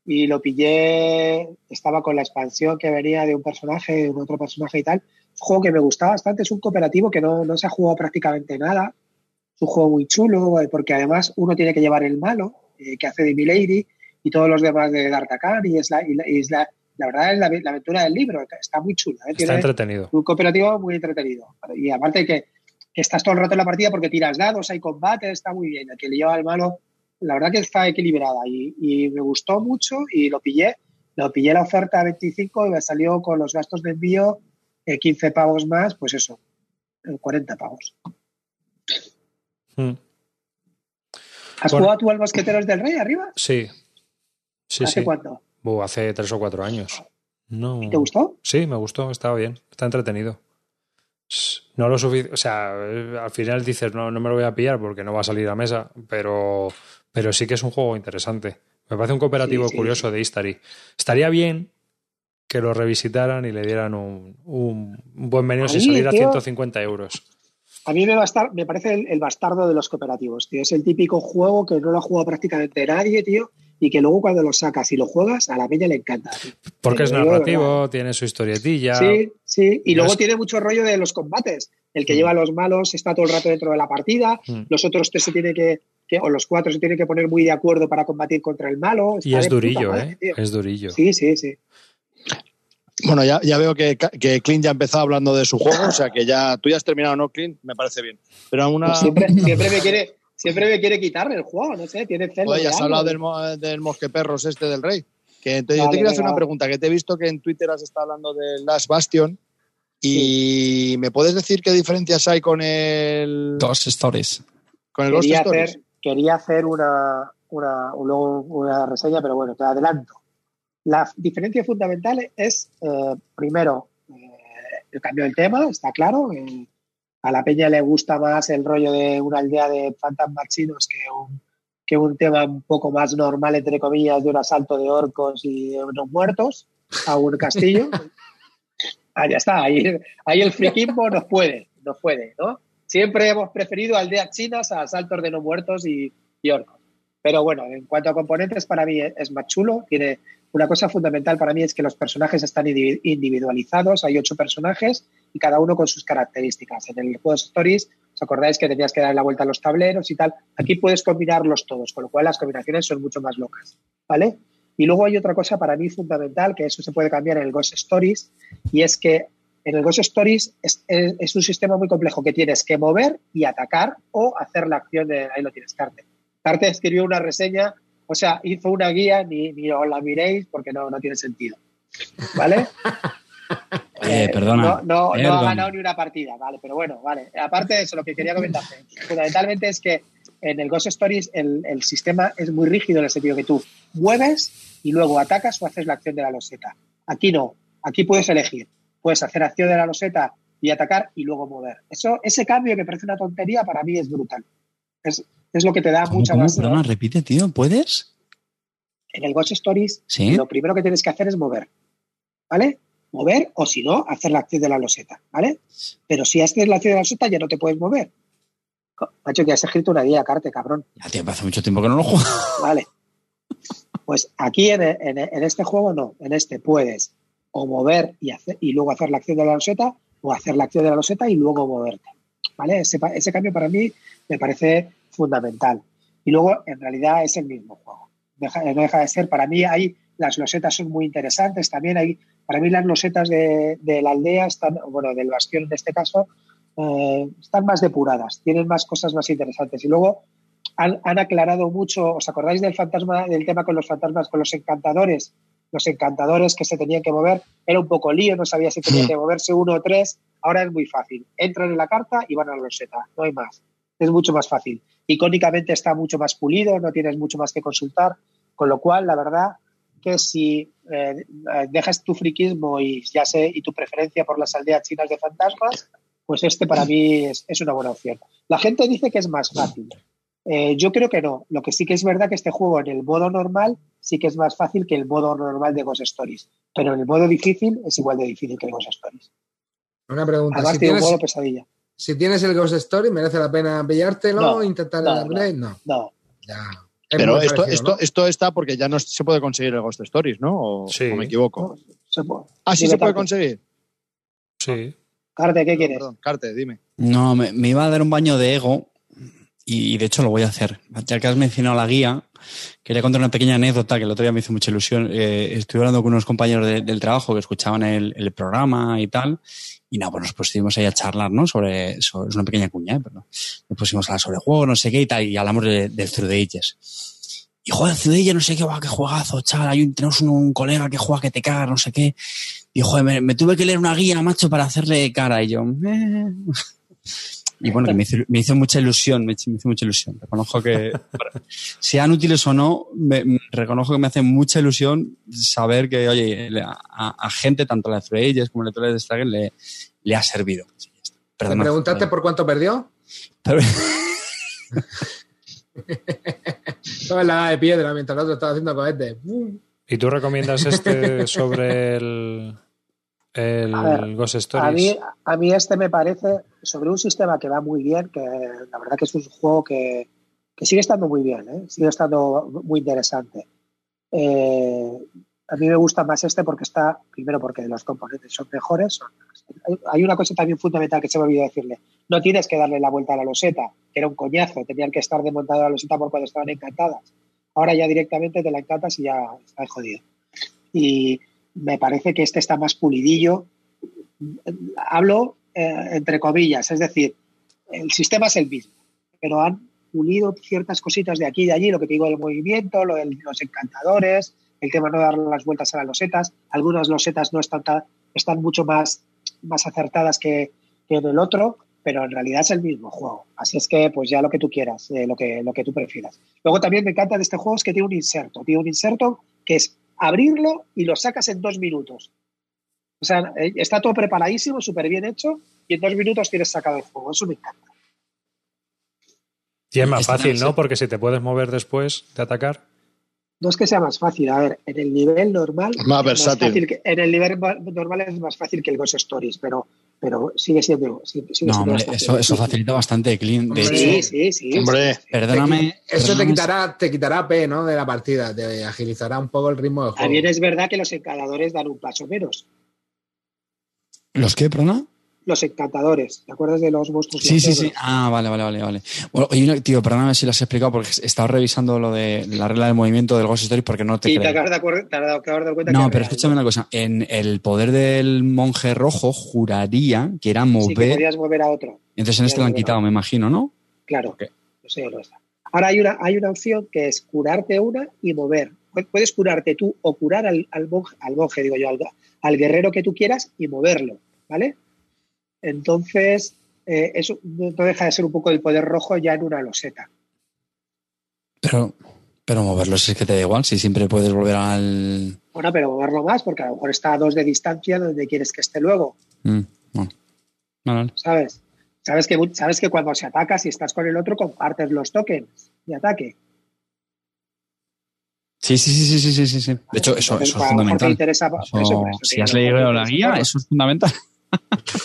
y lo pillé, estaba con la expansión que venía de un personaje, de un otro personaje y tal. Juego que me gustaba bastante, es un cooperativo que no, no se ha jugado prácticamente nada. Es un juego muy chulo, eh, porque además uno tiene que llevar el malo, eh, que hace de Milady, y todos los demás de D'Artagnan, y es la, y la, y es la, la verdad es la, la aventura del libro, está muy chula. ¿eh? Está Tiene- entretenido. un cooperativo muy entretenido. Y aparte que, que estás todo el rato en la partida porque tiras dados, hay combate, está muy bien. El que le lleva al malo, la verdad que está equilibrada y, y me gustó mucho y lo pillé. Lo pillé la oferta a 25 y me salió con los gastos de envío 15 pavos más, pues eso, eh, 40 pavos. Hmm. ¿Has Bueno. jugado tú al Mosqueteros del Rey arriba? Sí. Sí, ¿Hace sí. cuánto? Hace tres o cuatro años. No. ¿Te gustó? Sí, me gustó, estaba bien, está entretenido. No lo suficiente, o sea, eh, al final dices, no, no me lo voy a pillar porque no va a salir a mesa, pero, pero sí que es un juego interesante. Me parece un cooperativo sí, curioso de Istari. Estaría bien que lo revisitaran y le dieran un, un, buen menú sin Ahí, salir a tío. 150 euros. A mí me, bastar- me parece el, el bastardo de los cooperativos, tío. Es el típico juego que no lo ha jugado prácticamente nadie, tío, y que luego cuando lo sacas y lo juegas, a la peña le encanta. tío. Porque Te es digo narrativo, tiene su historietilla. Sí, sí. Y luego es- tiene mucho rollo de los combates. El que Mm. lleva a los malos está todo el rato dentro de la partida. Mm. Los otros tres se tienen que, que- o los cuatro se tienen que poner muy de acuerdo para combatir contra el malo. Y es puta durillo, madre, ¿eh? Es durillo. Sí, sí, sí. Bueno, ya, ya veo que, que Clint ya empezó hablando de su juego, o sea que ya tú ya has terminado, ¿no, Clint? Me parece bien. Pero una. Pues siempre, siempre me quiere, siempre me quiere quitarme el juego, no sé, tiene celos. Oye, has hablado del, mo- del mosqueperros este del rey. Que entonces yo te quería hacer una pregunta, que te he visto que en Twitter has estado hablando del Last Bastion. ¿Y me puedes decir qué diferencias hay con el, Dos stories. con el Ghost quería Stories? hacer, quería hacer una, una, una reseña, pero bueno, te adelanto. La diferencia fundamental es, eh, primero, eh, el cambio del tema, está claro. eh, a la peña le gusta más el rollo de una aldea de fantasmas chinos que un, que un tema un poco más normal, entre comillas, de un asalto de orcos y de unos muertos a un castillo. ah, ya está, ahí, ahí el friquismo nos puede, nos puede, ¿no? Siempre hemos preferido aldeas chinas a asaltos de no muertos y, y orcos. Pero bueno, en cuanto a componentes, para mí es es más chulo. Tiene una cosa fundamental para mí es que los personajes están indivi- individualizados. Hay ocho personajes y cada uno con sus características. En el juego de Stories, ¿os acordáis que tenías que dar la vuelta a los tableros y tal? Aquí puedes combinarlos todos, con lo cual las combinaciones son mucho más locas, ¿vale? Y luego hay otra cosa para mí fundamental, que eso se puede cambiar en el Ghost Stories, y es que en el Ghost Stories es, es- es un sistema muy complejo que tienes que mover y atacar o hacer la acción de... Ahí lo tienes, Carte. Carte escribió una reseña, o sea, hizo una guía, ni, ni os la miréis porque no, no tiene sentido. ¿Vale? Eh, perdona. No, no, no ha ganado ni una partida, vale, pero bueno, vale. Aparte de eso, lo que quería comentarte, fundamentalmente es que en el Ghost Stories el, el sistema es muy rígido en el sentido que tú mueves y luego atacas o haces la acción de la loseta. Aquí no, aquí puedes elegir. Puedes hacer acción de la loseta y atacar y luego mover. Eso, ese cambio que parece una tontería para mí es brutal. Es, es lo que te da ¿Cómo, mucha cómo? más. Perdona, repite, tío. ¿Puedes? En el Ghost Stories Sí. lo primero que tienes que hacer es mover. ¿Vale? Mover o si no, hacer la acción de la loseta. ¿Vale? Pero si haces la acción de la loseta ya no te puedes mover. Macho, que has escrito una guía, Carte, cabrón. Ya, tío, hace mucho tiempo que no lo juego. Vale. Pues aquí en, en- en este juego no. En este puedes o mover y, hacer, y luego hacer la acción de la loseta o hacer la acción de la loseta y luego moverte. ¿vale? Ese, ese cambio para mí me parece fundamental. Y luego, en realidad, es el mismo juego. no deja de ser, para mí hay, las losetas son muy interesantes, también hay, para mí las losetas de, la aldea, están, bueno, del bastión en este caso, eh, están más depuradas, tienen más cosas más interesantes. Y luego han, han, aclarado mucho, ¿os acordáis del fantasma, del tema con los fantasmas, con los encantadores? Los encantadores que se tenían que mover, era un poco lío, no sabía si tenían que moverse uno o tres, ahora es muy fácil. Entran en la carta y van a la loseta, no hay más. Es mucho más fácil icónicamente está mucho más pulido, no tienes mucho más que consultar, con lo cual, la verdad que si eh, dejas tu friquismo y ya sé y tu preferencia por las aldeas chinas de fantasmas, pues este para mí es, una buena opción. La gente dice que es más fácil. Eh, yo creo que no. Lo que sí que es verdad que este juego en el modo normal sí que es más fácil que el modo normal de Ghost Stories. Pero en el modo difícil es igual de difícil que el Ghost Stories. Una pregunta. Además, tiene un modo pesadilla si tienes el Ghost Story, ¿merece la pena pillártelo o intentar el upgrade? No. No. Pero esto, esto, esto está porque ya no se puede conseguir el Ghost Stories, ¿no? ¿O, sí. me equivoco? Se puede. Ah, sí se puede conseguir. Sí. Carte, ¿qué quieres? Perdón, Carte, dime. No, me, iba a dar un baño de ego y, de hecho lo voy a hacer. Ya que has mencionado la guía, quería contar una pequeña anécdota que el otro día me hizo mucha ilusión. Eh, estuve hablando con unos compañeros del trabajo que escuchaban el, el, programa y tal y nada, pues nos pusimos ahí a charlar, ¿no? Sobre, sobre es una pequeña cuña, ¿eh? Pero nos pusimos a hablar sobre juegos, no sé qué y tal, y hablamos de, del Through the Ages. Y joder, Ages, no sé qué, qué juegazo, chaval. Hay un, tenemos un, colega que juega que te caga, no sé qué. Y joder, me, tuve que leer una guía, macho, para hacerle cara. Y yo, eh. Y bueno, que me hizo, me hizo mucha ilusión, me, hizo mucha ilusión. Reconozco que, sean útiles o no, me, reconozco que me hace mucha ilusión saber que, oye, a, gente, tanto la de Ages como la de Stargate, le, le ha servido. ¿Me preguntaste por cuánto perdió? Todo la de piedra mientras el otro estaba haciendo cohetes. ¿Y tú recomiendas este sobre el, el Ghost Stories? A mí, a mí este me parece sobre un sistema que va muy bien, que la verdad que es un juego que, sigue estando muy bien, ¿eh? sigue estando muy interesante. Eh, a mí me gusta más este porque está, primero porque los componentes son mejores. hay una cosa también fundamental que se me olvidó decirle. No tienes que darle la vuelta a la loseta, que era un coñazo, tenían que estar desmontado la loseta por cuando estaban encantadas. Ahora ya directamente te la encantas y ya está jodido. Y me parece que este está más pulidillo. Hablo eh, entre comillas, es decir, el sistema es el mismo, pero han pulido ciertas cositas de aquí y de allí, lo que te digo del movimiento, los encantadores, el tema de no darle las vueltas a las losetas. Algunas losetas no están, están mucho más, más acertadas que, en el otro, pero en realidad es el mismo juego. Así es que, pues ya lo que tú quieras, eh, lo, que, lo que tú prefieras. Luego también me encanta de este juego es que tiene un inserto. Tiene un inserto que es abrirlo y lo sacas en dos minutos. O sea, eh, está todo preparadísimo, súper bien hecho, y en dos minutos tienes sacado el juego. Eso me encanta. Y es más fácil, ¿no? Porque si te puedes mover después de atacar. No es que sea más fácil, a ver, en el nivel normal. Más versátil. en el nivel normal es más fácil que el Ghost Stories, pero, pero sigue siendo. no, hombre, eso, eso, facilita bastante clean. De sí, sí, sí. Hombre, perdóname. Eso te quitará, te quitará P, ¿no? De la partida, te agilizará un poco el ritmo del juego. También es verdad que los encaladores dan un paso menos. ¿Los qué, perdona? Los encantadores. ¿Te acuerdas de los monstruos? Sí, sí, sí. Ah, vale, vale, vale, vale. Bueno, oye, tío, perdóname si lo has explicado porque he estado revisando lo de la regla del movimiento del Ghost Story porque no te sí, te acabas de, acuerdo, te acabas de dar cuenta No, pero escúchame una cosa. En el poder del monje rojo juraría que era mover... Sí, que podías mover a otro. Entonces en este lo han quitado, me imagino, ¿no? Claro. No sé, no está. Ahora hay una, hay una opción que es curarte una y mover. Puedes curarte tú o curar al, al monje, al monje, digo yo, al, al guerrero que tú quieras y moverlo, ¿vale? Entonces, eh, eso no deja de ser un poco el poder rojo ya en una loseta. Pero, pero moverlo es que te da igual, si siempre puedes volver al. Bueno, pero moverlo más, porque a lo mejor está a dos de distancia donde quieres que esté luego. Mm, ¿Sabes? ¿Sabes que, sabes que cuando se ataca, si estás con el otro, compartes los tokens de ataque. Sí, sí, sí, sí, sí, sí, sí. De hecho, eso, eso es fundamental. si has leído la guía, eso es fundamental.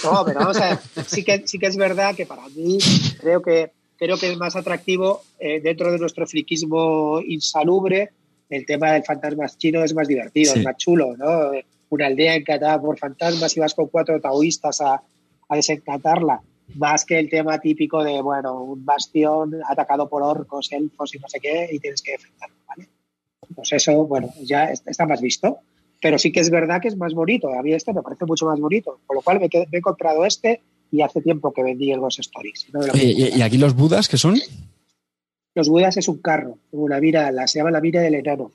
No, pero vamos a ver, sí que, sí que es verdad que para mí creo que, creo que es más atractivo eh, dentro de nuestro friquismo insalubre, el tema del fantasma chino es más divertido, es más chulo, ¿no? Una aldea encantada por fantasmas y vas con cuatro taoístas a, a desencantarla. más que el tema típico de, bueno, un bastión atacado por orcos, elfos y no sé qué, y tienes que defenderlo, ¿vale? Pues eso, bueno, ya está más visto. Pero sí que es verdad que es más bonito. A mí este me parece mucho más bonito. Con lo cual me, he comprado este y hace tiempo que vendí el Ghost Stories. ¿Y, aquí los Budas qué son? Los Budas es un carro, una vira, la, se llama la vira del enano.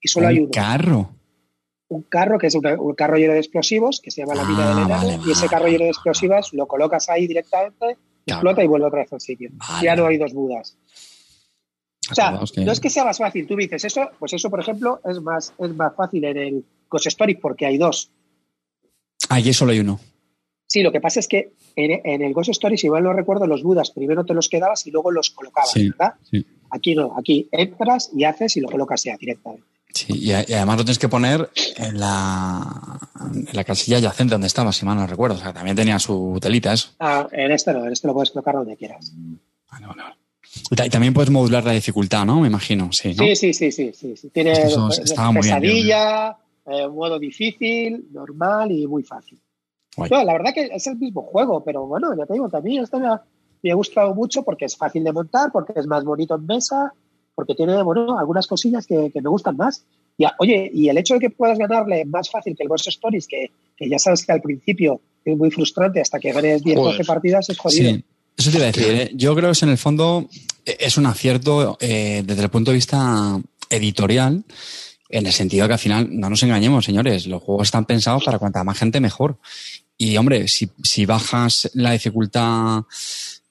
Y solo hay uno. carro? Un carro que es un carro lleno de explosivos, que se llama la del ah, enano. y ese carro lleno de explosivas lo colocas ahí directamente, explota y vuelve otra vez al sitio. Ya no hay dos Budas. O sea, no es que sea más fácil. Tú dices eso, pues eso, por ejemplo, es más, es más fácil en el Ghost Story porque hay dos. Allí solo hay uno. Sí, lo que pasa es que en, el Ghost Story, si mal no recuerdo, los Budas primero te los quedabas y luego los colocabas, ¿verdad? Aquí no, aquí entras y haces y lo colocas ya directamente. Sí, y, además lo tienes que poner en la, en la casilla adyacente donde estaba, si mal no recuerdo. O sea, también tenía su telita eso. Ah, en este no, en este lo puedes colocar donde quieras. Vale, vale, vale. Y también puedes modular la dificultad, ¿no? Me imagino, sí. Sí, sí, sí, sí, sí. Tiene pesadilla, eh, modo difícil, normal y muy fácil. la verdad que es el mismo juego, pero bueno, ya te digo, también este me ha, me ha gustado mucho porque es fácil de montar, porque es más bonito en mesa, porque tiene, bueno, algunas cosillas que, me gustan más. Y, oye, y el hecho de que puedas ganarle más fácil que el Boss Stories, que, que ya sabes que al principio es muy frustrante hasta que ganes 10 o 12 partidas, es jodido. Eso te iba a decir. ¿eh? Yo creo que en el fondo eh, es un acierto eh, desde el punto de vista editorial, en el sentido que al final, no nos engañemos, señores, los juegos están pensados para cuanta más gente mejor. Y hombre, si, si bajas la dificultad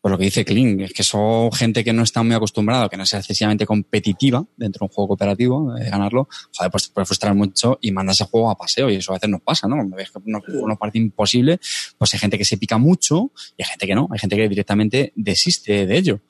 pues lo que dice Kling, es que son gente que no está muy acostumbrada, que no sea excesivamente competitiva dentro de un juego cooperativo, de ganarlo, joder, pues te puede frustrar mucho y mandas ese juego a paseo y eso a veces nos pasa, ¿no? Ves que uno, parece imposible, pues hay gente que se pica mucho y hay gente que no, hay gente que directamente desiste de ello.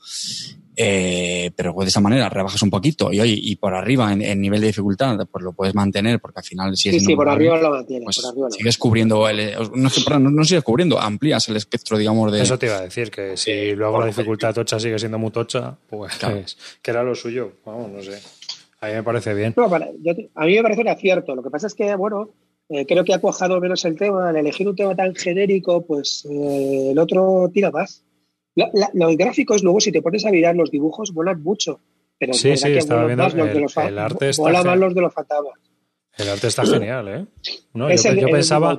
Eh, pero de esa manera rebajas un poquito y hoy y por arriba en, nivel de dificultad pues lo puedes mantener porque al final sí, sí, por arriba lo mantienes pues sigues cubriendo el, no, no, sigues cubriendo amplías el espectro digamos de eso te iba a decir que si luego la dificultad tocha sigue siendo muy tocha pues que era lo suyo vamos no sé. A mí me parece bien. A mí me parece un acierto lo que pasa es que bueno eh, creo que ha cuajado menos el tema al elegir un tema tan genérico pues eh, el otro tira más los gráficos, luego, si te pones a mirar los dibujos, molan mucho. Pero sí, sí, estaba viendo el, de los el arte está mola más los de los fantasmas. El arte está genial, ¿eh? No, yo, pensaba.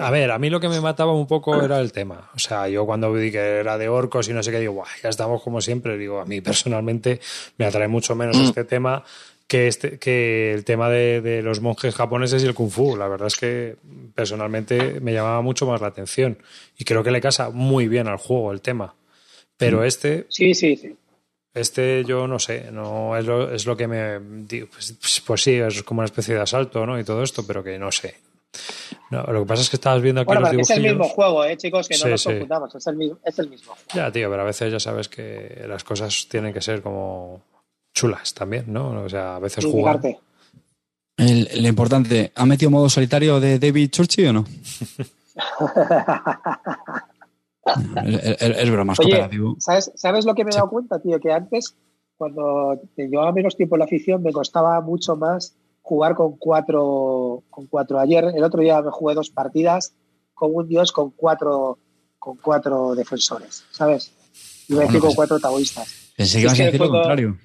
a ver, a mí lo que me mataba un poco era el tema. O sea, yo cuando vi que era de orcos y no sé qué, digo, ya estamos como siempre. Digo, a mí personalmente me atrae mucho menos este tema que, este, que el tema de, los monjes japoneses y el kung fu. La verdad es que personalmente me llamaba mucho más la atención y creo que le casa muy bien al juego el tema. Pero mm. este... Sí, sí, sí. Este yo no sé, no es lo, es lo que me... Pues, pues, pues, sí, es como una especie de asalto, ¿no? Y todo esto, pero que no sé. No, lo que pasa es que estabas viendo aquí los dibujos. Es el mismo juego, ¿eh, chicos? Que no nos confundamos. Es el, mismo, es el mismo juego. Ya, tío, pero a veces ya sabes que las cosas tienen que ser como chulas también, ¿no? O sea, a veces jugar. lo importante, ¿ha metido modo solitario de David Churchill o no? es, broma, es cooperativo. ¿sabes, ¿sabes, lo que me he dado cuenta, tío? Que antes, cuando llevaba menos tiempo en la afición, me costaba mucho más jugar con cuatro, con cuatro. Ayer, el otro día me jugué dos partidas con un dios con cuatro, con cuatro defensores, ¿sabes? Y me decir con cuatro taoístas. Pensé que ibas a decir lo contrario.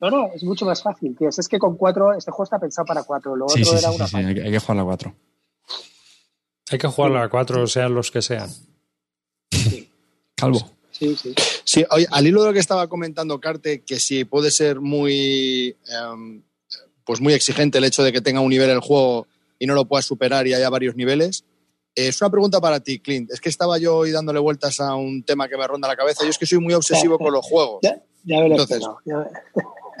No, no, es mucho más fácil, tío. Es que con cuatro, este juego está pensado para cuatro. Lo otro era una sí, hay, que, hay que jugarlo a cuatro. Hay que jugarlo a cuatro, sean los que sean. Calvo. Sí, sí. Sí, oye, al hilo de lo que estaba comentando Carte, que sí puede ser muy, em, pues muy exigente el hecho de que tenga un nivel el juego y no lo puedas superar y haya varios niveles. Es una pregunta para ti, Clint. Es que estaba yo hoy dándole vueltas a un tema que me ronda la cabeza. Yo es que soy muy obsesivo con los juegos. Ya, ya Entonces,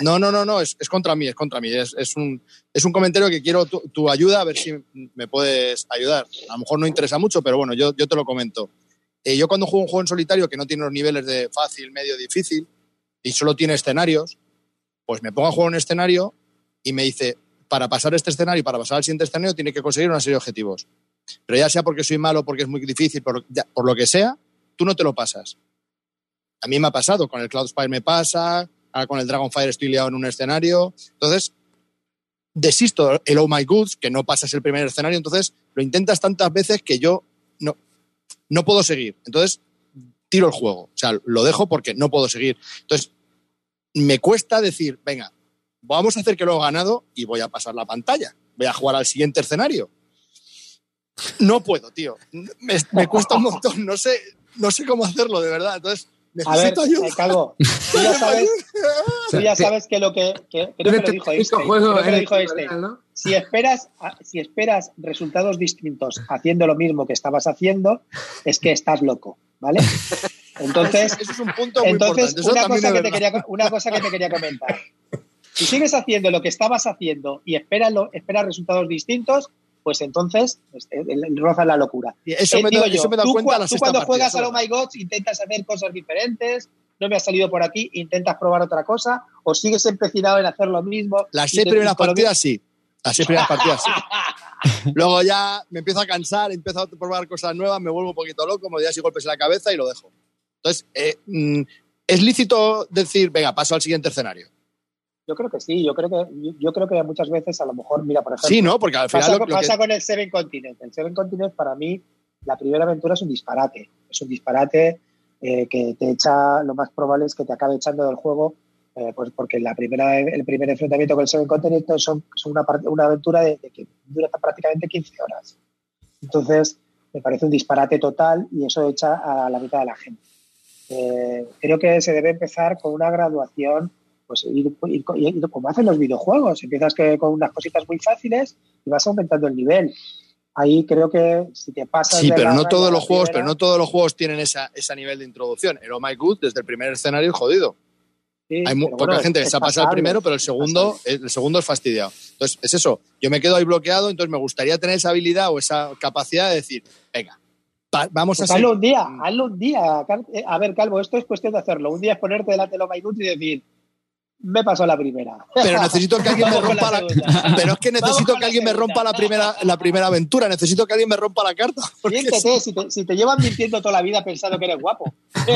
no, no, no, no, es, contra mí, es contra mí. Es, es, un, es un comentario que quiero tu, ayuda, a ver si me puedes ayudar. A lo mejor no interesa mucho, pero bueno, yo, yo te lo comento. Eh, yo cuando juego un juego en solitario que no tiene los niveles de fácil, medio, difícil, y solo tiene escenarios, pues me pongo a jugar un escenario y me dice, para pasar este escenario y para pasar al siguiente escenario tiene que conseguir una serie de objetivos. Pero ya sea porque soy malo, porque es muy difícil, por, por lo que sea, tú no te lo pasas. A mí me ha pasado, con el Cloud Spire me pasa, ahora con el Dragonfire estoy liado en un escenario. Entonces, desisto el Oh My Goods, que no pasas el primer escenario, entonces lo intentas tantas veces que yo no, no puedo seguir. Entonces, tiro el juego. O sea, lo dejo porque no puedo seguir. Entonces, me cuesta decir, venga, vamos a hacer que lo he ganado y voy a pasar la pantalla. Voy a jugar al siguiente escenario. No puedo, tío. Me, me cuesta un montón. No sé, no sé cómo hacerlo, de verdad. Entonces, necesito a ver, ayuda. eh, Calvo, tú ya sabes, tú ya sabes que lo que, que creo que lo dijo Einstein, creo que lo dijo Einstein. ¿no? Si esperas, si esperas resultados distintos haciendo lo mismo que estabas haciendo, es que estás loco, ¿vale? Entonces, Eso es un punto muy entonces una, cosa que te quería, una cosa que te quería comentar. Si sigues haciendo lo que estabas haciendo y esperas, esperas resultados distintos, pues entonces roza la locura. Eso, Eh, me, digo da, yo, eso me da tú, cuenta a la tú cuando juegas eso a es Oh. My Gods intentas hacer cosas diferentes, no me ha salido por aquí, intentas probar otra cosa, o sigues empecinado en hacer lo mismo. Las seis primeras partidas sí. Las seis primeras partidas sí. Luego ya me empiezo a cansar, empiezo a probar cosas nuevas, me vuelvo un poquito loco, me doy así golpes en la cabeza y lo dejo. Entonces, eh, mm, es lícito decir, venga, paso al siguiente escenario. Yo creo que sí, yo creo que, yo, creo que muchas veces a lo mejor, mira, por ejemplo, Sí, ¿no? Porque al final pasa, lo, lo pasa que- con el Seven Continent. El Seven Continent para mí, la primera aventura es un disparate. Es un disparate eh, que te echa, lo más probable es que te acabe echando del juego, eh, pues porque la primera, el primer enfrentamiento con el Seven Continent son, son una, una aventura de, de que dura prácticamente 15 horas. Entonces, me parece un disparate total y eso echa a la mitad de la gente. Eh, creo que se debe empezar con una graduación, pues ir, ir- ir como hacen los videojuegos. Empiezas que, con unas cositas muy fáciles y vas aumentando el nivel. Ahí creo que si te pasas. Sí, de pero la no todos los juegos, pero primera, no todos los juegos tienen esa, ese nivel de introducción. El Oh My Good, desde el primer escenario, es jodido. sí, Hay pero poca bueno, gente que se ha pasado el primero, pero el segundo, el segundo es fastidiado. Entonces, es eso. Yo me quedo ahí bloqueado, entonces me gustaría tener esa habilidad o esa capacidad de decir, venga, vamos Pues a hazlo seguir. un día, hazlo un día. Eh, A ver, Calvo, esto es cuestión de hacerlo. Un día es ponerte delante de los Minut y decir, me pasó la primera. Pero necesito que alguien me rompa la. Pero es que necesito que alguien me rompa la primera, la primera aventura. Necesito que alguien me rompa la carta. Siéntete, si te, si te llevan mintiendo toda la vida pensando que eres guapo.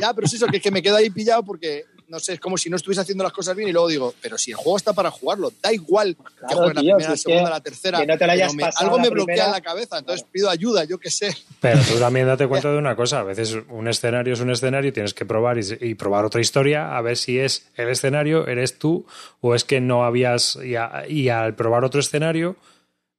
Ya, pero es eso, que es que me quedo ahí pillado porque, no sé, es como si no estuviese haciendo las cosas bien y luego digo, pero si el juego está para jugarlo, da igual que Claro, juegues la primera, si la segunda, que- la tercera. que no te la hayas pero me- pasado algo la me bloquea primera. en la cabeza, entonces pido ayuda, yo qué sé. Pero tú también date cuenta de una cosa, a veces un escenario es un escenario y tienes que probar y, y probar otra historia a ver si es el escenario, eres tú o es que no habías y, a- y al probar otro escenario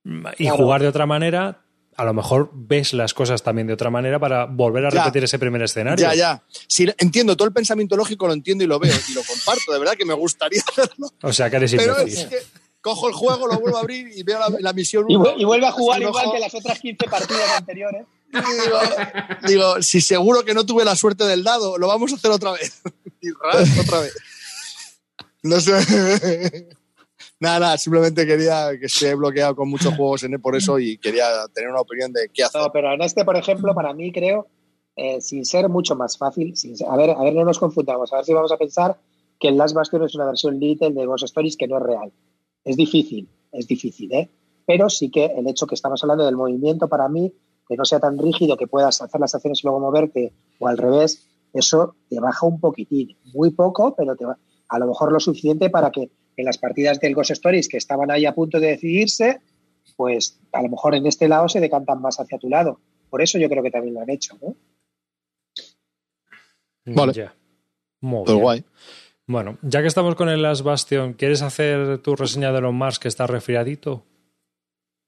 mm, y Claro. jugar de otra manera, a lo mejor ves las cosas también de otra manera para volver a Ya. repetir ese primer escenario. Ya, ya. Si entiendo todo el pensamiento lógico, lo entiendo y lo veo y lo comparto, de verdad que me gustaría hacerlo. O sea que eres Pero es que cojo el juego, lo vuelvo a abrir y veo la, la misión Y, y vuelve a jugar igual que las otras 15 partidas anteriores. y digo, digo, si seguro que no tuve la suerte del dado, lo vamos a hacer otra vez. Y ras, otra vez. No sé. Nada, simplemente quería que esté bloqueado con muchos juegos en él por eso y quería tener una opinión de qué hacer. No, pero en este, por ejemplo, para mí creo, eh, sin ser mucho más fácil, sin a, ver, a ver, no nos confundamos, a ver si vamos a pensar que el Last Bastion es una versión Little de Ghost Stories que no es real. Es difícil, es difícil, ¿eh? Pero sí que el hecho que estamos hablando del movimiento para mí, que no sea tan rígido, que puedas hacer las acciones y luego moverte, o al revés, eso te baja un poquitín, muy poco, pero te va, a lo mejor lo suficiente para que en las partidas del Ghost Stories que estaban ahí a punto de decidirse, pues a lo mejor en este lado se decantan más hacia tu lado. Por eso yo creo que también lo han hecho, ¿no? Vale. Ya. Muy bien. guay. Bueno, ya que estamos con el Last Bastion, ¿quieres hacer tu reseña de los Mars que está resfriadito?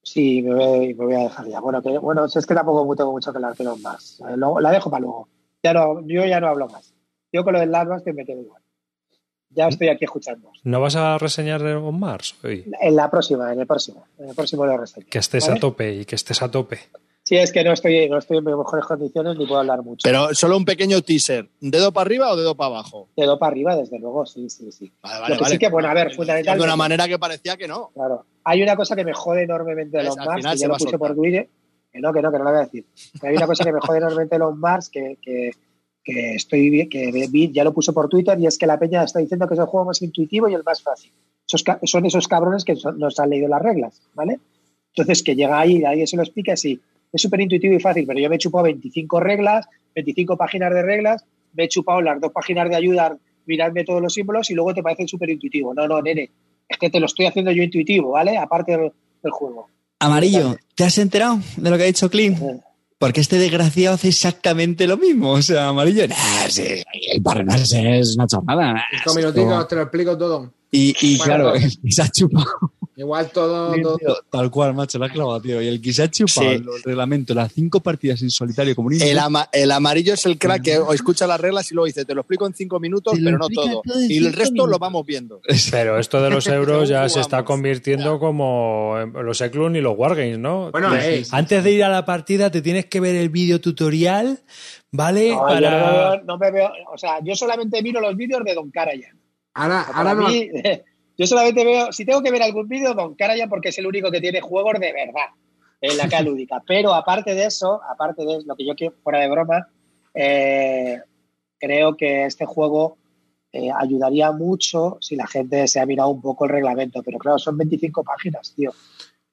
Sí, me voy, me voy a dejar ya. Bueno, que, bueno, es que tampoco tengo mucho que hablar de los más. Eh, la dejo para luego. Ya no, yo ya no hablo más. Yo con lo del Last que me quedo igual. Ya estoy aquí escuchando. ¿No vas a reseñar los Mars hoy? En la próxima, en el próximo. En el próximo lo reseño. Que estés ¿Vale? a tope y que estés a tope. Sí, es que no estoy, no estoy en mis mejores condiciones ni puedo hablar mucho. Pero solo un pequeño teaser. ¿Dedo para arriba o dedo para abajo? Te doy para arriba, desde luego, sí, sí, sí. Vale, Lo vale, que vale. sí que, bueno, a ver, De fundamentalmente. una manera que parecía que no. Claro. Hay una cosa que me jode enormemente de los Mars, que ya lo puse por Twitter. Que no, que no, que no lo voy a decir. Hay una cosa que me jode enormemente de los Mars, que, que, que estoy que ya lo puse por Twitter, y es que la peña está diciendo que es el juego más intuitivo y el más fácil. Esos son esos cabrones que son- no se han leído las reglas, ¿vale? Entonces, que llega ahí y alguien se lo explica, sí, es súper intuitivo y fácil, pero yo me he chupado 25 reglas, 25 páginas de reglas, me he chupado las dos páginas de ayuda, mirarme todos los símbolos y luego te parece súper intuitivo. No, no, nene, es que te lo estoy haciendo yo intuitivo, ¿vale? Aparte del, del juego. Amarillo, ¿te has enterado de lo que ha dicho Clint? Porque este desgraciado hace exactamente lo mismo. O sea, amarillo, nah, sí, el barrenarse es una chorrada. Cinco minutitos, te lo explico todo. Y, y claro, se ha chupado. Igual todo, Tío, todo- Tal cual, macho, la has clavado, tío. Y el que se ha chupado Sí. el reglamento, las cinco partidas en solitario como un El, indio, ama- el amarillo es el crack que escucha las reglas y luego dice, te lo explico en cinco minutos, Te pero no todo. Y el resto lo vamos viendo. Pero esto de los euros ya se está convirtiendo como en los Eclun y los Wargames, ¿no? Bueno, Te- eh, Antes de ir a la partida te tienes que ver el vídeo tutorial, ¿vale? No, yo no, me veo- no me veo, o sea, yo solamente miro los vídeos de Don Karajan. ahora, ahora no. yo solamente veo, si tengo que ver algún vídeo, Don Karajan, porque es el único que tiene juegos de verdad en la cara lúdica. Pero aparte de eso, aparte de lo que yo quiero, fuera de broma, eh, creo que este juego eh, ayudaría mucho si la gente se ha mirado un poco el reglamento. Pero claro, son 25 páginas, tío.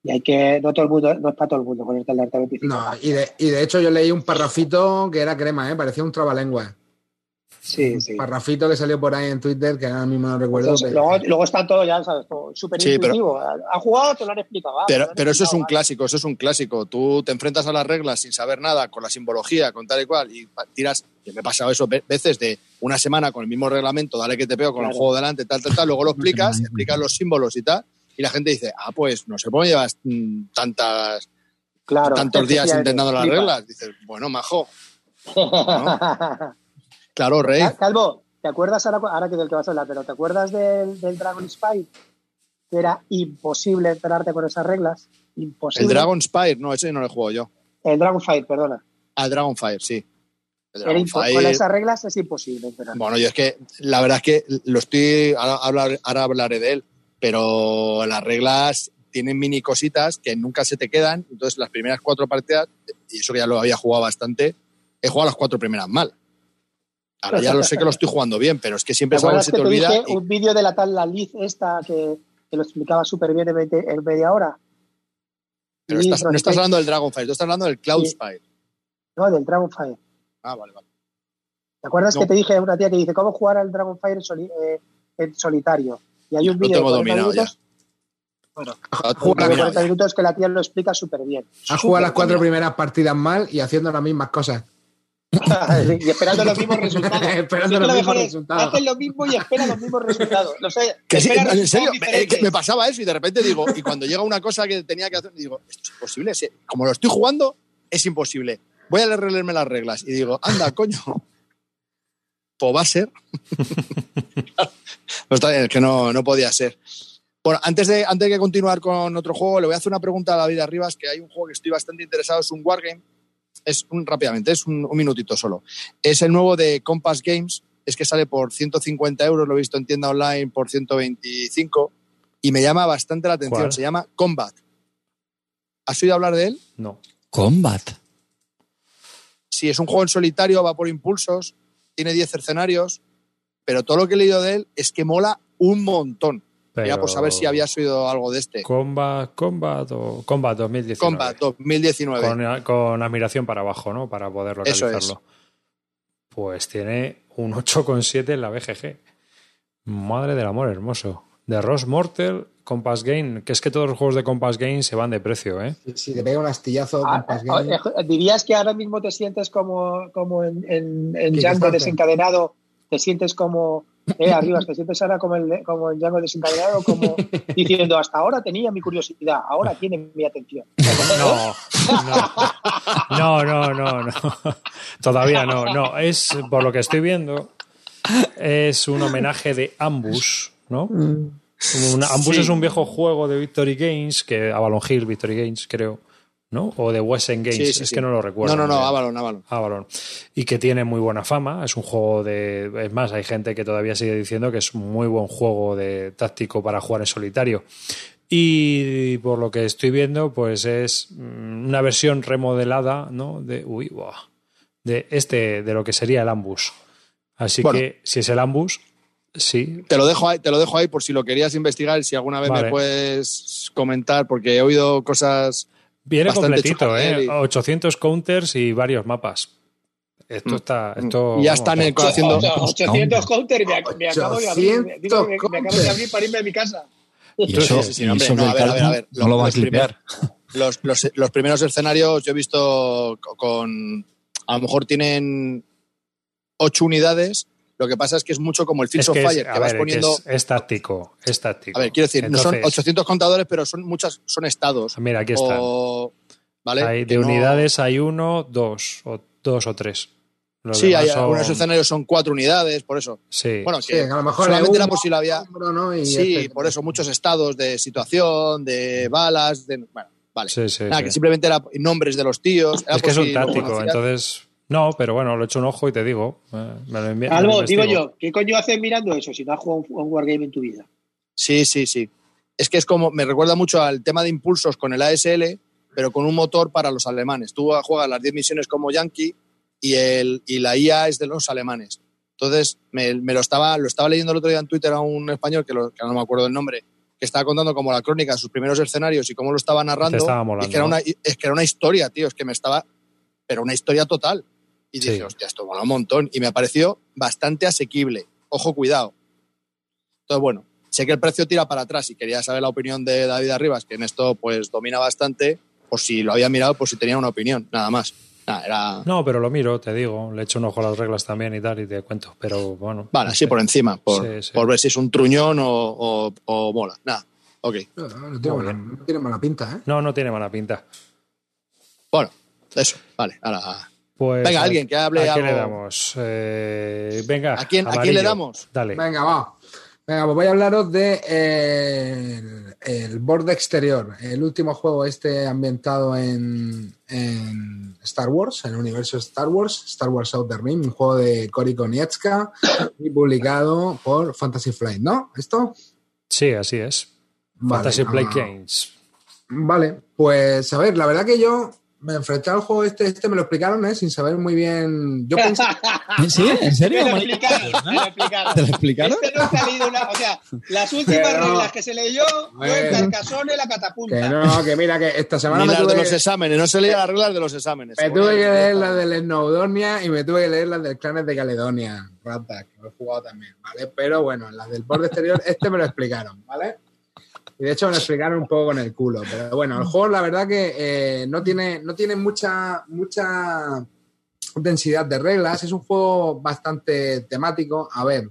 Y hay que, no todo el mundo, no es para todo el mundo a leerte 25 No, y de, y de hecho yo leí un parrafito que era crema, ¿eh? parecía un trabalengua. Sí, sí. Parrafito que salió por ahí en Twitter, que ahora mismo no recuerdo. Entonces, pero- luego, luego está todo ya, ¿sabes? Súper Sí, pero-. Ha jugado, te lo han explicado. ah, Pero, lo han pero eso es un clásico, eso es un clásico. Tú te enfrentas a las reglas sin saber nada, con la simbología, con tal y cual, y tiras, que me he pasado eso ve- veces de una semana con el mismo reglamento, dale que te pego con el juego delante, tal, tal, tal, luego lo explicas, explicas los símbolos y tal, y la gente dice, ah, pues no sé cómo llevas mm, tantas, Claro, tantos días intentando las reglas. Dices, bueno, majo, claro, rey. Cal- Calvo, ¿te acuerdas ahora, ahora que del que vas a hablar, pero ¿te acuerdas del, del Dragon Spy? Que era imposible enterarte con esas reglas. Imposible. El Dragon Spire, no, ese no lo he jugado yo. El Dragon Fight, perdona. Ah, Dragon Fire, sí. Fire- Con esas reglas es imposible enterarte. Bueno, yo es que la verdad es que lo estoy, ahora, hablar- ahora hablaré de él, pero las reglas tienen mini cositas que nunca se te quedan, entonces las primeras cuatro partidas, y eso que ya lo había jugado bastante, he jugado las cuatro primeras mal. Ahora ya lo sé que lo estoy jugando bien, pero es que ¿Te siempre es algo que se te te olvida. dije y- un vídeo de la tal la Liz esta que, que lo explicaba súper bien en, en media hora? pero estás- no estás hablando del Dragon Fire, tú estás hablando del Cloud Sí. Spire. No, del Dragon Fire. Ah, vale, vale. ¿Te acuerdas No. que te dije una tía que dice cómo jugar al Dragon Fire en, soli- eh, en solitario? Y hay un Lo vídeo de tengo 40 dominado minutos, de dominado 40 ya. minutos que la tía lo explica súper bien. Ha jugado las cuatro primeras partidas mal y haciendo las mismas cosas. Y esperando los mismos resultados. Esperando los mismos resultados. Hacen lo mismo y esperan los mismos resultados. No sé, Que sí, en serio, me, eh, que me pasaba eso y de repente digo, y cuando llega una cosa que tenía que hacer, digo, esto es imposible, como lo estoy jugando, es imposible. Voy a releerme las reglas y digo, anda, coño, pues va a ser. no está bien, es que no, no podía ser. Bueno, antes de, antes de continuar con otro juego, le voy a hacer una pregunta a David Arribas, que hay un juego que estoy bastante interesado, es un Wargame. Es un, rápidamente, es un, un minutito solo. Es el nuevo de Compass Games, es que sale por 150 euros, lo he visto en tienda online por 125 y me llama bastante la atención. ¿Cuál? Se llama Combat. ¿Has oído hablar de él? No. Combat. Sí, es un juego en solitario, va por impulsos, tiene 10 escenarios, pero todo lo que he leído de él es que mola un montón. Pero... Ya por saber si habías oído algo de este. Combat, Combat o Combat 2019. Combat 2019. Con, con admiración para abajo, ¿no? Para poder Eso localizarlo. Pues tiene un 8,7 en la BGG. Madre del amor hermoso. De Ross Mortel, Compass Game. Que es que todos los juegos de Compass Game se van de precio, ¿eh? Si te pega un astillazo Ah, con Pass Game, eh, eh, ¿Dirías que ahora mismo te sientes como, como en, en, en desencadenado? ¿Te sientes como, eh, arriba, te sientes ahora como, el, como en Django desencadenado, como diciendo, hasta ahora tenía mi curiosidad, ahora tiene mi atención? No, no, no, no, no. Todavía no, no. Es, por lo que estoy viendo, es un homenaje de Ambush, ¿no? Una- Ambush Sí. es un viejo juego de Victory Games, que Avalon Hill, Victory Games, creo, ¿no? O de Western Games, Sí, sí, es sí. que no lo recuerdo. No, no, no. Avalon, Avalon. Avalon. Y que tiene muy buena fama. Es un juego de. Es más, hay gente que todavía sigue diciendo que es un muy buen juego de táctico para jugar en solitario. Y por lo que estoy viendo, pues es mm, una versión remodelada, ¿no? De. Uy, buah, de este, de lo que sería el ambush. Así Bueno. que si es el ambush, sí. Te lo dejo ahí, te lo dejo ahí por si lo querías investigar y si alguna vez Vale. me puedes comentar, porque he oído cosas. Viene completito, ¿eh? ¿eh? 800 counters y varios mapas. Esto Mm. está. Esto, Y ya vamos, están haciendo- 800 counter y me, me acabo de abrir. 800 Digo, me, me acabo de abrir para irme a mi casa. Y eso, sí, sí, y hombre, eso no, a ver, a ver, a ver, no lo lo- vas a limpiar. los, los, los primeros escenarios yo he visto con. A lo mejor tienen ocho unidades. Lo que pasa es que es mucho como el Es of Fire, es, que vas ver, poniendo. que es, es táctico, es táctico. A ver, quiero decir, no son Entonces, 800 contadores, pero son muchas, son estados. Mira, aquí están. O, ¿vale? Hay de no- unidades hay uno, dos, o dos o tres. Los Sí, hay son- algunos escenarios son cuatro unidades, por eso. Sí. Bueno, Sí, que a lo mejor solamente por si lo había. hombro, ¿no? Y Sí, este- por eso, muchos estados de situación, de balas, de. Bueno, vale. sí, sí, Nada, sí. que simplemente era nombres de los tíos. era Es que es un táctico, entonces. No, pero bueno, lo he hecho un ojo y te digo. eh, me lo envía- me Algo, lo digo yo, ¿qué coño haces mirando eso si no has jugado un, un Wargame en tu vida? Sí, sí, sí. Es que es como, me recuerda mucho al tema de impulsos con el ASL, pero con un motor para los alemanes. Tú juegas las 10 misiones como Yankee y, el, y la IA es de los alemanes. Entonces, me, me lo, estaba, lo estaba leyendo el otro día en Twitter a un español, que, lo- que no me acuerdo el nombre, que estaba contando como la crónica de sus primeros escenarios y cómo lo estaba narrando. Te estaba y molando, es, que era una, es que era una historia, tío, es que me estaba... Pero una historia total. Y dije, Sí. hostia, esto mola un montón. Y me pareció bastante asequible. Ojo, cuidado. Entonces, bueno, sé que el precio tira para atrás y quería saber la opinión de David Arribas, que en esto pues domina bastante, por si lo había mirado, por si tenía una opinión, nada más. Nada, era... No, pero lo miro, te digo. Le echo un ojo a las reglas también y tal, y te cuento. Pero bueno. Vale, no así por encima, por, Sí, sí. por ver si es un truñón o, o- o mola. Nada, ok. No, no tiene, mala, no tiene mala pinta, ¿eh? No, no tiene mala pinta. Bueno, eso, vale. Ahora, Pues, Venga, alguien que hable ¿A quién le damos? Eh, venga. ¿A quién- a quién le damos? Dale. Venga, va. Venga, pues voy a hablaros de eh, el, el borde exterior, el último juego este ambientado en, en Star Wars, en el universo Star Wars, Star Wars Outer Rim, un juego de Cory Konietzka y publicado por Fantasy Flight, ¿no? ¿Esto? Sí, así es. Vale, Fantasy Play ah, Games. Vale, pues a ver, la verdad que yo me enfrenté al juego este, este me lo explicaron, ¿eh? Sin saber muy bien. Yo pensé, ¿Sí? ¿En serio? Lo lo explicaron. ¿Te lo explicaron? Este no ha leído una. O sea, las últimas no. reglas que se leyó fue el carcasón y la catapulta. que no, que mira, que esta semana ni me las tuve, de los exámenes, no se leía las reglas de los exámenes. me tuve que leer las del Snowdonia y me tuve que leer las del Clanes de Caledonia, ratas, que lo he jugado también, ¿vale? Pero bueno, las del borde exterior, este me lo explicaron, ¿vale? Y de hecho me lo explicaron un poco con el culo. Pero bueno, el juego la verdad que eh, no tiene, no tiene mucha, mucha densidad de reglas. Es un juego bastante temático. A ver,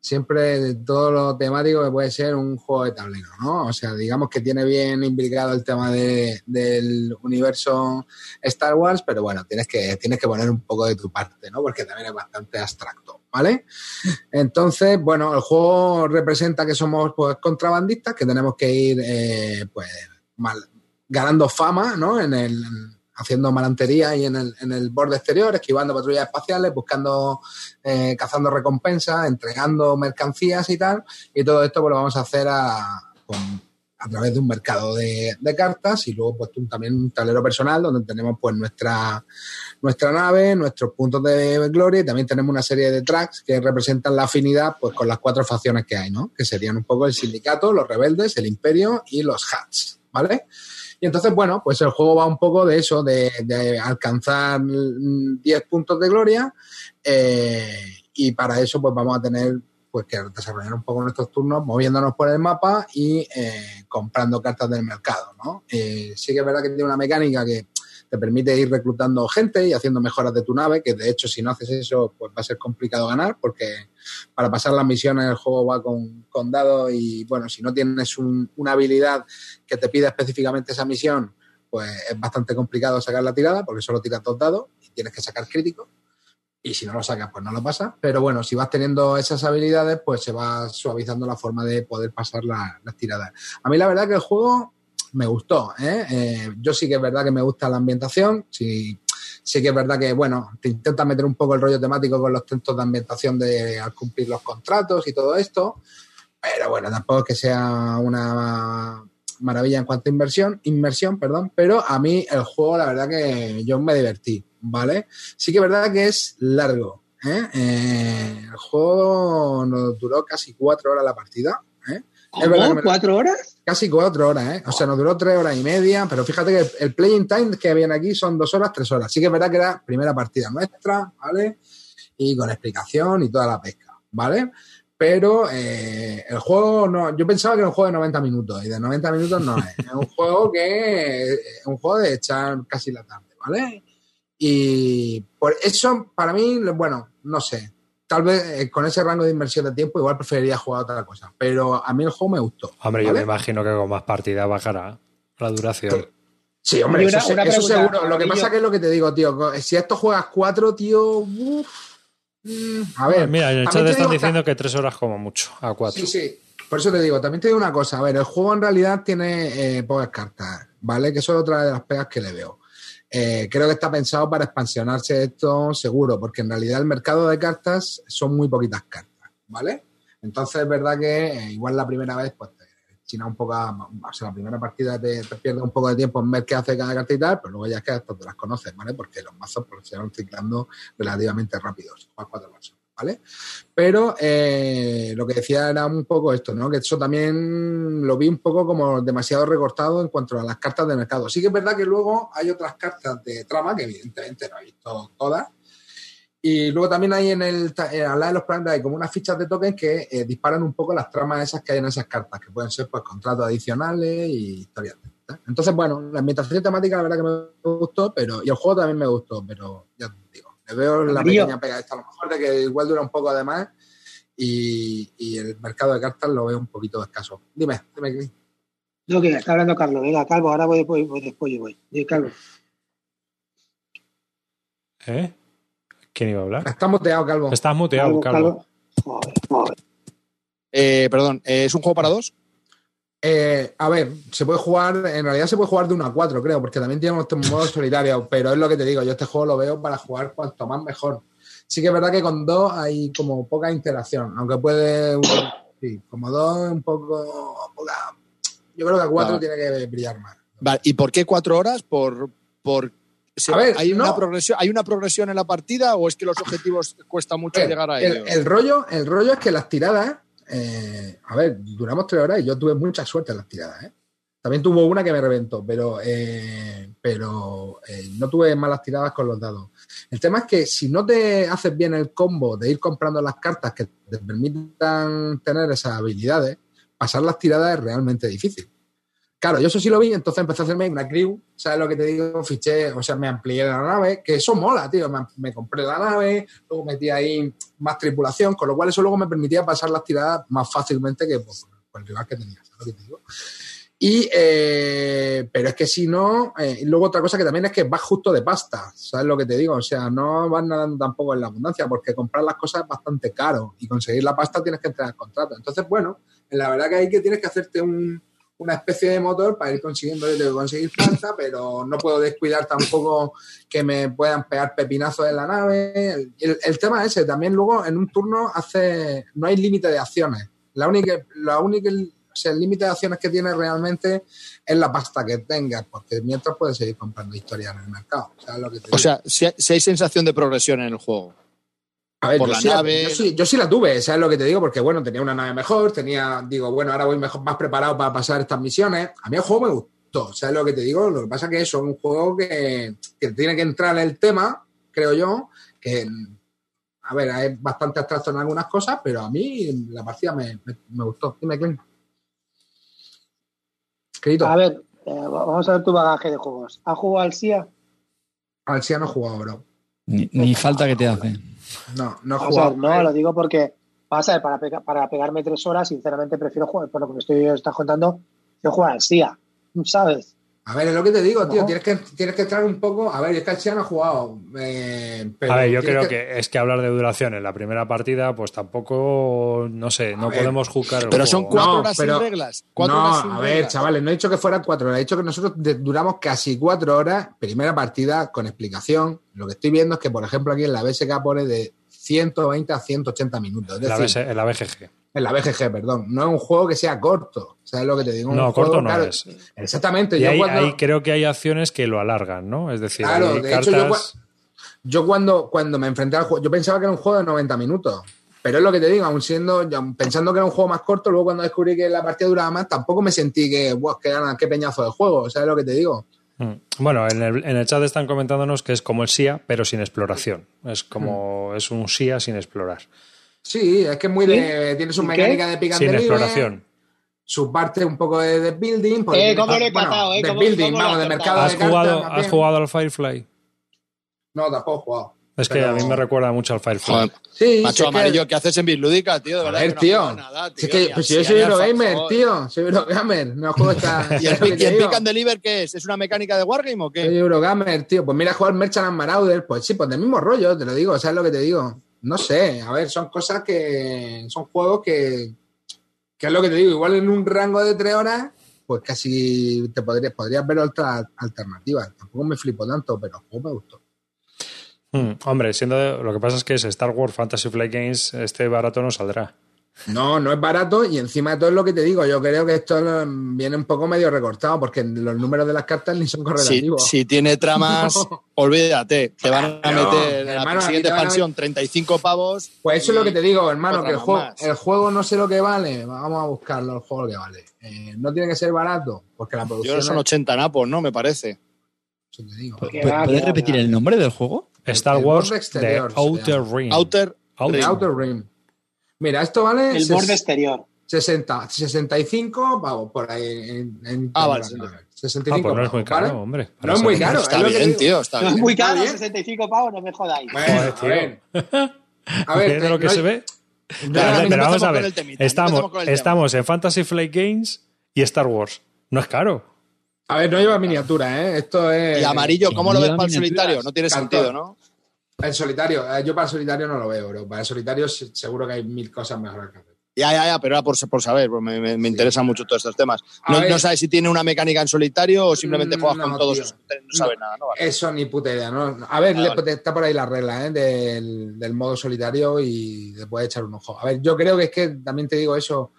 siempre todo lo temático que puede ser un juego de tablero, ¿no? O sea, digamos que tiene bien implicado el tema de- del universo Star Wars, pero bueno, tienes que, tienes que poner un poco de tu parte, ¿no? Porque también es bastante abstracto, ¿vale? Entonces, bueno, el juego representa que somos pues contrabandistas, que tenemos que ir eh, pues mal- ganando fama, ¿no? En el haciendo malantería y en el, en el borde exterior, esquivando patrullas espaciales, buscando, eh, cazando recompensas, entregando mercancías y tal. Y todo esto pues, lo vamos a hacer a, con- a través de un mercado de, cartas y luego pues un- también un tablero personal donde tenemos pues nuestra, nuestra nave, nuestros puntos de gloria y también tenemos una serie de tracks que representan la afinidad pues con las cuatro facciones que hay, ¿no? Que serían un poco el sindicato, los rebeldes, el imperio y los hats, ¿vale? Y entonces, bueno, pues el juego va un poco de eso, de, alcanzar mm, 10 puntos de gloria eh, y para eso pues vamos a tener pues que desarrollar un poco nuestros turnos moviéndonos por el mapa y eh, comprando cartas del mercado, ¿no? Eh, sí que es verdad que tiene una mecánica que te permite ir reclutando gente y haciendo mejoras de tu nave, que de hecho si no haces eso pues va a ser complicado ganar porque para pasar las misiones el juego va con, dados y bueno, si no tienes un- una habilidad que te pida específicamente esa misión, pues es bastante complicado sacar la tirada porque solo tiras dos dados y tienes que sacar crítico. Y si no lo sacas, pues no lo pasas. Pero bueno, si vas teniendo esas habilidades, pues se va suavizando la forma de poder pasar la- las tiradas. A mí la verdad que el juego me gustó. ¿eh? Eh, yo sí que es verdad que me gusta la ambientación. Sí, sí que es verdad que, bueno, te intenta meter un poco el rollo temático con los textos de ambientación de al cumplir los contratos y todo esto. Pero bueno, tampoco es que sea una maravilla en cuanto a inversión, inmersión, perdón, pero a mí el juego, la verdad que yo me divertí, ¿vale? Sí que es verdad que es largo, ¿eh? Eh, el juego nos duró casi cuatro horas la partida, ¿eh? Es verdad que ¿Cómo? ¿Cuatro horas? Casi cuatro horas, ¿eh? O sea, nos duró tres horas y media, pero fíjate que el playing time que viene aquí son dos horas, tres horas. Sí que es verdad que era primera partida nuestra, ¿vale? Y con explicación y toda la pesca, ¿vale? pero eh, el juego no. Yo pensaba que era un juego de 90 minutos y de 90 minutos no es. Es un juego que es un juego de echar casi la tarde, ¿vale? Y por eso, para mí, bueno, no sé. Tal vez eh, con ese rango de inversión de tiempo, igual preferiría jugar otra cosa. Pero a mí el juego me gustó. Hombre, yo me imagino que con más partidas bajará la duración. Sí, hombre, eso, seguro. Lo que pasa es que es lo que te digo, tío. Si esto juegas cuatro, tío. Uf, mm, a ver. Mira, en el chat están diciendo que tres horas como mucho, a cuatro. Sí, sí. Por eso te digo, también te digo una cosa. A ver, el juego en realidad tiene eh, pocas cartas, ¿vale? Que eso es otra de las pegas que le veo. Eh, creo que está pensado para expansionarse esto seguro, porque en realidad el mercado de cartas son muy poquitas cartas, ¿vale? Entonces es verdad que eh, igual la primera vez, pues china un poco, o sea, la primera partida te, pierde un poco de tiempo en ver qué hace cada carta y tal, pero luego ya es que hasta te las conoces, ¿vale? Porque los mazos pues, se van ciclando relativamente rápidos, cuatro Pero eh, lo que decía era un poco esto, ¿no? Que eso también lo vi un poco como demasiado recortado en cuanto a las cartas de mercado. Sí que es verdad que luego hay otras cartas de trama, que evidentemente no he visto todas, y luego también hay en el, al lado de los planetas hay como unas fichas de tokens que eh, disparan un poco las tramas esas que hay en esas cartas, que pueden ser pues contratos adicionales y historias. Entonces, bueno, la ambientación temática la verdad que me gustó, pero y el juego también me gustó, pero ya te digo, veo la pequeña pega esta a lo mejor de que igual dura un poco además y, y el mercado de cartas lo veo un poquito escaso. Dime, dime, Chris. No, que está hablando Carlos. Venga, Calvo, ahora voy, voy, voy después yo voy. Dime, Carlos. ¿Eh? ¿Quién iba a hablar? Estás muteado, Calvo. Estás muteado, Calvo. Eh, perdón, eh, ¿es un juego para dos? Eh, a ver, se puede jugar, en realidad se puede jugar de 1 a 4, creo, porque también tiene un modo solitario, pero es lo que te digo, yo este juego lo veo para jugar cuanto más mejor. Sí que es verdad que con dos hay como poca interacción, aunque puede, sí, como dos un poco, yo creo que a 4 tiene que brillar más. Vale, ¿y por qué cuatro horas? Por, por a ver, ¿hay, una progresión, ¿Hay una progresión en la partida o es que los objetivos cuesta mucho llegar a ellos? El, rollo, el rollo es que las tiradas, eh, a ver, duramos tres horas y yo tuve mucha suerte en las tiradas. ¿eh? También tuvo una que me reventó, pero, eh, pero no tuve malas tiradas con los dados. El tema es que si no te haces bien el combo de ir comprando las cartas que te permitan tener esas habilidades, pasar las tiradas es realmente difícil. Claro, yo eso sí lo vi, entonces empecé a hacerme una crew, ¿sabes lo que te digo? Fiché, o sea, me amplié la nave, que eso mola, tío. Me, compré la nave, luego metí ahí más tripulación, con lo cual eso luego me permitía pasar las tiradas más fácilmente que pues, con el rival que tenía, ¿sabes lo que te digo? Y, eh, pero es que si no, eh, luego otra cosa que también es que vas justo de pasta, ¿sabes lo que te digo? O sea, no vas nadando tampoco en la abundancia, porque comprar las cosas es bastante caro y conseguir la pasta tienes que entrar al contrato. Entonces, bueno, la verdad que ahí que tienes que hacerte un, una especie de motor para ir consiguiendo, conseguir planta, pero no puedo descuidar tampoco que me puedan pegar pepinazos en la nave. El, tema es ese, también luego en un turno hace, no hay límite de acciones. La única, la única, o sea, el límite de acciones que tienes realmente es la pasta que tengas, porque mientras puedes seguir comprando historias en el mercado. o sea, si hay sensación de progresión en el juego. A ver, yo, sí La, yo, sí, la tuve, ¿sabes lo que te digo? Porque, bueno, tenía una nave mejor, tenía, digo, bueno, ahora voy mejor, más preparado para pasar estas misiones. A mí el juego me gustó, ¿sabes lo que te digo? Lo que pasa es que es un juego que, tiene que entrar en el tema, creo yo, que, a ver, es bastante abstracto en algunas cosas, pero a mí la partida me, gustó. Dime, Clint. A ver, eh, vamos a ver tu bagaje de juegos. ¿Has jugado al SIA? Al SIA no he jugado, bro. Ni, falta que te hace. No, no he no, lo digo porque pasa, para, para pegarme tres horas, sinceramente prefiero jugar, por lo que me estoy estás contando, yo jugar al SIA, ¿sabes? A ver, es lo que te digo, tío. Tienes que, tienes que entrar un poco. A ver, es que el SIA no ha jugado. Eh, a ver, yo creo que... es que hablar de duración en la primera partida, pues tampoco, no sé, no podemos juzgar. pero son cuatro horas sin reglas. no, a ver, chavales, no he dicho que fueran cuatro horas. He dicho que nosotros duramos casi cuatro horas, primera partida, con explicación. Lo que estoy viendo es que, por ejemplo, aquí en la BSK pone de 120 a 180 minutos. en, la BGG. En la BGG, perdón. No es un juego que sea corto. ¿Sabes lo que te digo? no, corto no es. Exactamente. Y yo creo que hay acciones que lo alargan, ¿no? Es decir, claro, de hecho, yo, cuando, cuando me enfrenté al juego, yo pensaba que era un juego de 90 minutos. Pero es lo que te digo, aún siendo, pensando que era un juego más corto, luego cuando descubrí que la partida duraba más, tampoco me sentí que, wow, qué, qué peñazo de juego, ¿sabes lo que te digo? Mm. Bueno, en el, en el, chat están comentándonos que es como el SIA, pero sin exploración. Es como mm. es un SIA sin explorar. Sí, es que es muy de. Tiene su ¿Y mecánica qué? de pick and Sin deliver, exploración. Su parte un poco de, de building. porque Eh, tiene- cómo lo he bueno, catado, eh, de cómo- building, cómo vamos, de mercado ¿Has de jugado, ¿Has jugado al Firefly? No, tampoco he jugado. Es que Pero- a mí me recuerda mucho al Firefly. Joder, Sí, macho sí, que- amarillo, ¿qué haces en Bislúdica, tío? De A verdad. ver, que no tío. nada, es que, pues si yo soy Eurogamer, tío. Soy Eurogamer. No juego esta. ¿Y el, y el. Pick and Deliver qué es? ¿Es una mecánica de Wargame o Soy qué? Eurogamer, tío. Pues mira, jugar Merchant and Marauder. Pues sí, pues del mismo rollo, te lo digo. ¿Sabes lo que te digo? No sé. A ver, son cosas que. Son juegos que. Que es lo que te digo. Igual en un rango de tres horas, pues casi te podrías, podrías ver otras alternativas. Tampoco me flipo tanto, pero juego me gustó. Hmm, hombre, siendo lo que pasa es que es Star Wars Fantasy Flight Games, este barato no saldrá. No, no es barato y encima de todo es lo que te digo. Yo creo que esto viene un poco medio recortado porque los números de las cartas ni son correlativos. si tiene tramas, No. olvídate. Te van a No, meter en hermano, la siguiente van a expansión 35 pavos. Pues eso es lo que te digo, hermano, que el juego, más. el juego no sé lo que vale. Vamos a buscarlo, el juego que vale. Eh, no tiene que ser barato, porque la Yo producción. que son es- 80 napos, ¿no? Me parece. eso te digo. Que ¿Pu- va, ¿Puedes repetir el nombre del juego? Star Wars se Outer. Ring. Outer. The Outer Rim. Mira, esto vale El ses- borde exterior. 60, 65, vamos, por ahí. En, en- Ah, vale, en- Ah, 65 pues no es muy caro, ¿vale? hombre. No es muy caro. Está es bien, tío. Está No es bien. muy está caro, bien. 65 pavos, no me jodáis. Bueno, Joder, a ver. A ver, de lo que no- se ve. no- Pero, pero vamos a ver. el temita, estamos, estamos en Fantasy Flight Games y Star Wars. No es caro. A ver, no lleva miniatura, ¿eh? Esto es. Y amarillo, ¿cómo lo ves para el solitario? No tiene sentido, ¿no? En solitario, eh, yo para solitario no lo veo, bro. Para solitario se- seguro que hay mil cosas mejores que hacer. Ya, ya, ya, pero era por, por saber, porque me, me- interesan mucho todos estos temas. No, sabes si tiene una mecánica en solitario o simplemente Mm, juegas no, con todos. tío. No sabes nada, ¿no? Vale. Eso ni puta idea, ¿no? A ver, Ah, le- vale. está por ahí la regla ¿eh? del, del modo solitario y le puedes echar un ojo. A ver, yo creo que es que también te digo eso,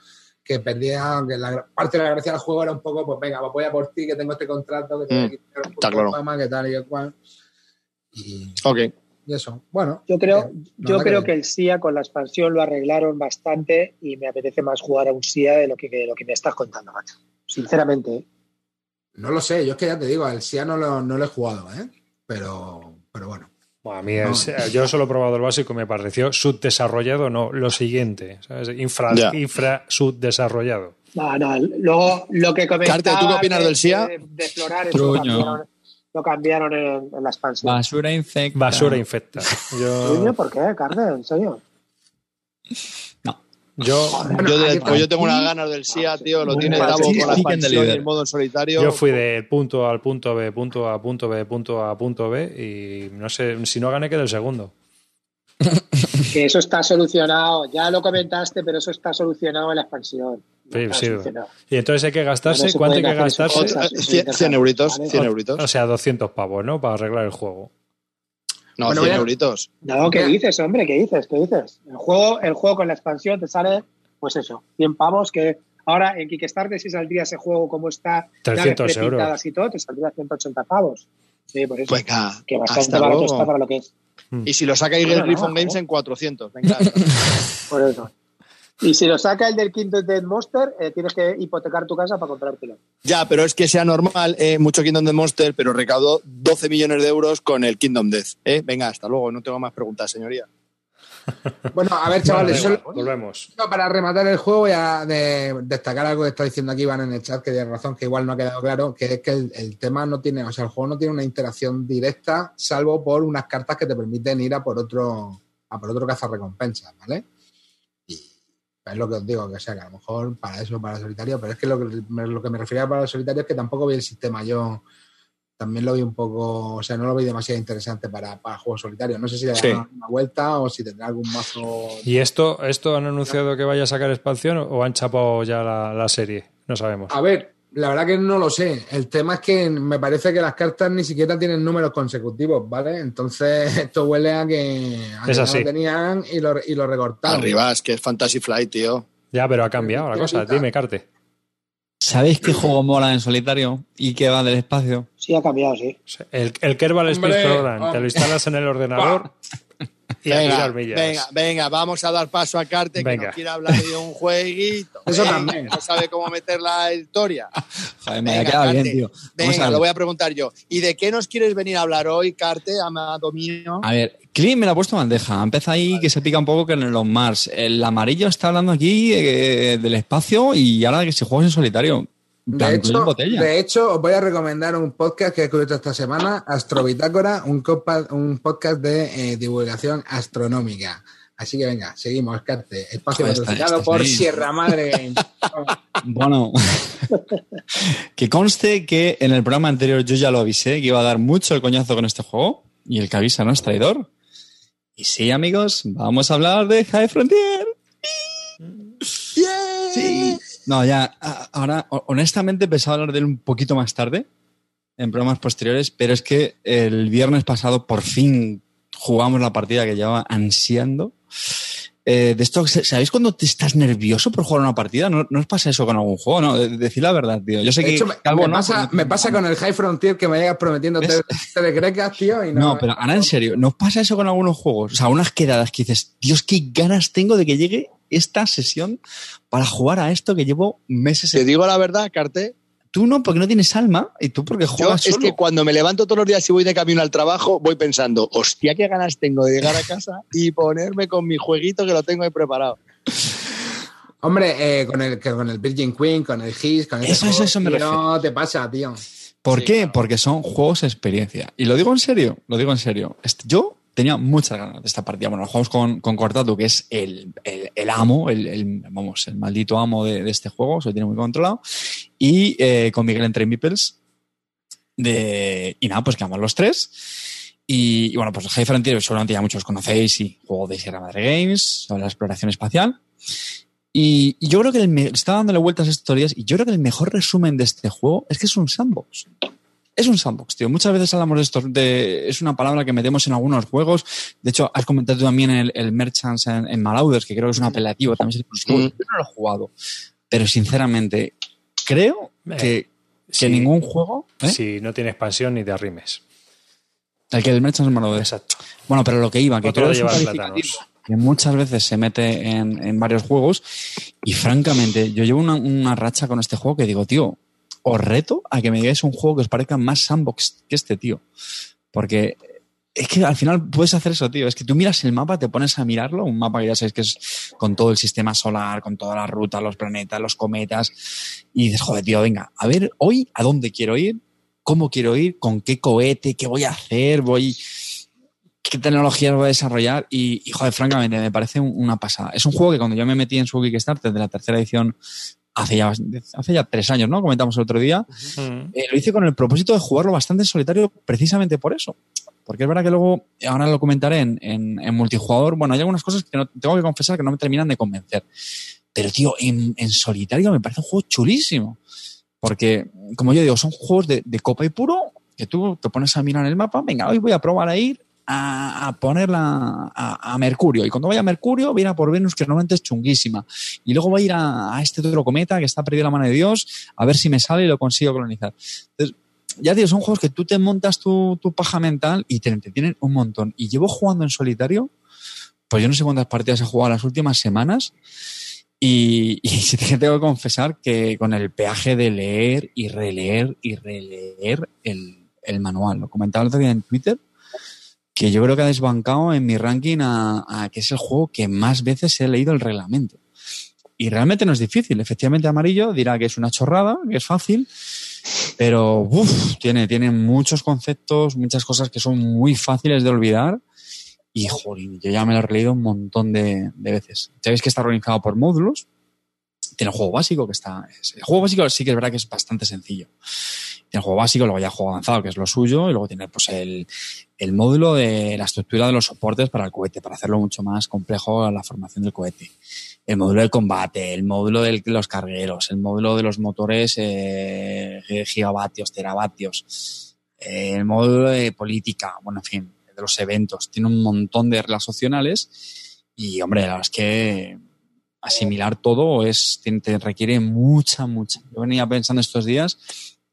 que perdía, que la parte de la gracia del juego era un poco, pues venga, pues voy a por ti, que tengo este contrato, que tengo Mm, que está claro. fama, que tal y que cual. Y, Ok. Y eso, bueno. Yo creo, eh, yo creo que el SIA con la expansión lo arreglaron bastante y me apetece más jugar a un SIA de lo que, de lo que me estás contando, macho. Sinceramente. ¿eh? No lo sé, yo es que ya te digo, al SIA no lo, no lo he jugado, ¿eh? Pero, pero bueno. Bueno, a mí yo solo he probado el básico y me pareció subdesarrollado, no, lo siguiente, ¿sabes? Infra, infra subdesarrollado. No, no, luego lo que comentaba Carte, ¿tú qué opinas de- del SIA? De, de explorar, eso lo Truño. cambiaron, lo cambiaron en, en la expansión. Basura infecta. Basura infecta. Yo, ¿Por qué, Carne? ¿En serio? yo, Bueno, yo, de- pues yo tengo unas ganas del SIA, tío. Lo tiene Sí, con la expansión y líder. el modo en solitario. yo fui del punto al punto B, punto A, punto B, punto A, punto B y no sé, si no gané quedé el segundo. Que eso está solucionado. Ya lo comentaste, pero eso está solucionado en la expansión. No Sí, sí. Y entonces hay que gastarse, No ¿cuánto hay que gastarse? cosas. 100, 100 euritos, Vale. 100 O euritos. sea, 200 pavos, ¿no? Para arreglar el juego. No, Bueno, 100 voy a- euritos. No, ¿qué dices, hombre? ¿Qué dices? ¿Qué dices? El juego, el juego con la expansión te sale, pues eso, 100 pavos que ahora en Kickstarter si saldría ese juego como está, llaves 300 prepintadas euros. y todo, te saldría 180 pavos. Sí, por eso. Venga, que bastante barato luego. está para lo que es. Y si lo saca Eagle Bueno, no, Griffon no. Games en 400. Venga. Por eso. Y si lo saca el del Kingdom Dead Monster, eh, tienes que hipotecar tu casa para comprártelo. ya, pero es que sea normal, eh, mucho Kingdom Death Monster, pero recaudó 12 millones de euros con el Kingdom Death. ¿eh? Venga, hasta luego. No tengo más preguntas, señoría. Bueno, a ver, chavales, Bueno, solo- volvemos. No, para rematar el juego voy a de- destacar algo que está diciendo aquí Iván en el chat, que tiene razón, que igual no ha quedado claro, que es que el, el tema no tiene, o sea, el juego no tiene una interacción directa, salvo por unas cartas que te permiten ir a por otro, a por otro cazarrecompensas, ¿vale? Es lo que os digo, que o sea, que a lo mejor para eso, para el solitario, pero es que lo que lo que me refería para el solitario es que tampoco vi el sistema yo. También lo vi un poco, o sea, no lo vi demasiado interesante para, para juegos solitarios. No sé si le Sí. darán una vuelta o si tendrá algún mazo ¿Y esto, esto han anunciado que vaya a sacar expansión o han chapado ya la, la serie? No sabemos. A ver, la verdad que no lo sé. El tema es que me parece que las cartas ni siquiera tienen números consecutivos, ¿vale? Entonces esto huele a que, a que no lo tenían y lo, y lo recortaron. Arriba, es que es Fantasy Flight, tío. Ya, pero ha cambiado la cosa. Dime, Carte. ¿Sabéis qué juego mola en solitario y que va del espacio? Sí, ha cambiado, sí. El, el Kerbal Space Program, te lo instalas en el ordenador venga, venga, venga, vamos a dar paso a Carte que nos quiere hablar de un jueguito. Eso también. No sabe cómo meter la historia. Joder, me venga, queda bien, tío. Venga, lo voy a preguntar yo. ¿Y de qué nos quieres venir a hablar hoy, Carte, amado mío? A ver, Clint me la ha puesto bandeja. Empieza ahí que se pica un poco que en los Mars. El amarillo está hablando aquí eh, del espacio y ahora que si juegas en solitario. De hecho, de hecho, os voy a recomendar un podcast que he descubierto esta semana, Astrobitácora, un, un podcast de eh, divulgación astronómica. Así que venga, seguimos, Carte. Espacio patrocinado por Sierra Madre. bueno, que conste que en el programa anterior yo ya lo avisé que iba a dar mucho el coñazo con este juego y el que avisa no es traidor. Y sí, amigos, vamos a hablar de High Frontier. Sí. No, ya, ahora, honestamente pensaba hablar de él un poquito más tarde, en programas posteriores, pero es que el viernes pasado por fin jugamos la partida que llevaba ansiando. Eh, de esto, ¿sabéis cuando te estás nervioso por jugar una partida? ¿No, os pasa eso con algún juego? No, decir la verdad, tío. Yo sé que. me, pasa, con el High Frontier que me llegas prometiendo te, de tío. Y no, no, pero ahora en serio, ¿no os pasa eso con algunos juegos? O sea, unas quedadas que dices, Dios, qué ganas tengo de que llegue esta sesión para jugar a esto que llevo meses. Te digo la verdad, Carte. Tú no, porque no tienes alma y tú porque juegas. Yo es que cuando me levanto todos los días y voy de camino al trabajo, voy pensando, hostia, qué ganas tengo de llegar a casa y ponerme con mi jueguito que lo tengo ahí preparado. Hombre, eh, con, el, con el Virgin Queen, con el His, con eso, eso, eso me No te pasa, tío. ¿Por qué? Porque son juegos de experiencia. Y lo digo en serio, lo digo en serio. Yo tenía muchas ganas de esta partida. Bueno, jugamos con, con Cortatu, que es el, el, amo, el, vamos, el maldito amo de, este juego, se lo tiene muy controlado. Y eh, con Miguel entre Mipels. De, y nada, pues quedamos los tres. Y, bueno, pues High Frontier seguramente ya muchos conocéis y juego de Sierra Madre Games sobre la exploración espacial. Y, yo creo que el, estaba dándole vueltas a estos días y yo creo que el mejor resumen de este juego es que es un sandbox es un sandbox, tío. Muchas veces hablamos de esto, de, es una palabra que metemos en algunos juegos. De hecho, has comentado también el, el Merchants en, en, Malauders, que creo que es un apelativo, también es Yo no lo he jugado. Pero sinceramente, creo que, que ningún juego. ¿eh? Si no tiene expansión ni te arrimes. El que el Merchants en Malauders. Exacto. Bueno, pero lo que iba, que creo que muchas veces se mete en, en, varios juegos y francamente yo llevo una, una racha con este juego que digo, tío, os reto a que me digáis un juego que os parezca más sandbox que este, tío. Porque es que al final puedes hacer eso, tío. Es que tú miras el mapa, te pones a mirarlo, un mapa que ya sabéis que es con todo el sistema solar, con toda la ruta, los planetas, los cometas, y dices, joder, tío, venga, a ver hoy a dónde quiero ir, cómo quiero ir, con qué cohete, qué voy a hacer, voy, qué tecnologías voy a desarrollar, y, y joder, francamente, me parece una pasada. Es un juego que cuando yo me metí en su Kickstarter de la tercera edición hace ya, hace ya tres años, ¿no? Comentamos el otro día. Eh, lo hice con el propósito de jugarlo bastante en solitario precisamente por eso. Porque es verdad que luego, ahora lo comentaré en, en, multijugador, bueno, hay algunas cosas que no, tengo que confesar que no me terminan de convencer. Pero, tío, en, en solitario me parece un juego chulísimo. Porque, como yo digo, son juegos de, de copa y puro que tú te pones a mirar el mapa, venga, hoy voy a probar a ir a, ponerla a, Mercurio. Y cuando vaya a Mercurio, viene a por Venus, que normalmente es chunguísima. Y luego va a ir a, este otro cometa que está perdido la mano de Dios, a ver si me sale y lo consigo colonizar. Entonces, ya digo, son juegos que tú te montas tu, paja mental y te tienen un montón. Y llevo jugando en solitario, pues yo no sé cuántas partidas he jugado las últimas semanas. Y, y tengo que confesar que con el peaje de leer y releer y releer el, el manual, lo comentaba el otro día en Twitter, que yo creo que ha desbancado en mi ranking a, que es el juego que más veces he leído el reglamento. Y realmente no es difícil. Efectivamente, Amarillo dirá que es una chorrada, que es fácil, pero tiene, tiene muchos conceptos, muchas cosas que son muy fáciles de olvidar. Y, joder, yo ya me lo he leído un montón de, de veces. Sabéis que está organizado por módulos. Tiene el juego básico, que está. El juego básico sí que es verdad que es bastante sencillo el juego básico, luego ya juego avanzado, que es lo suyo, y luego tiene pues el, el módulo de la estructura de los soportes para el cohete, para hacerlo mucho más complejo la formación del cohete. El módulo de combate, el módulo de los cargueros, el módulo de los motores eh, gigavatios, teravatios, el módulo de política, bueno, en fin, de los eventos. Tiene un montón de reglas opcionales y, hombre, la verdad es que asimilar todo es, te requiere mucha, mucha. Yo venía pensando estos días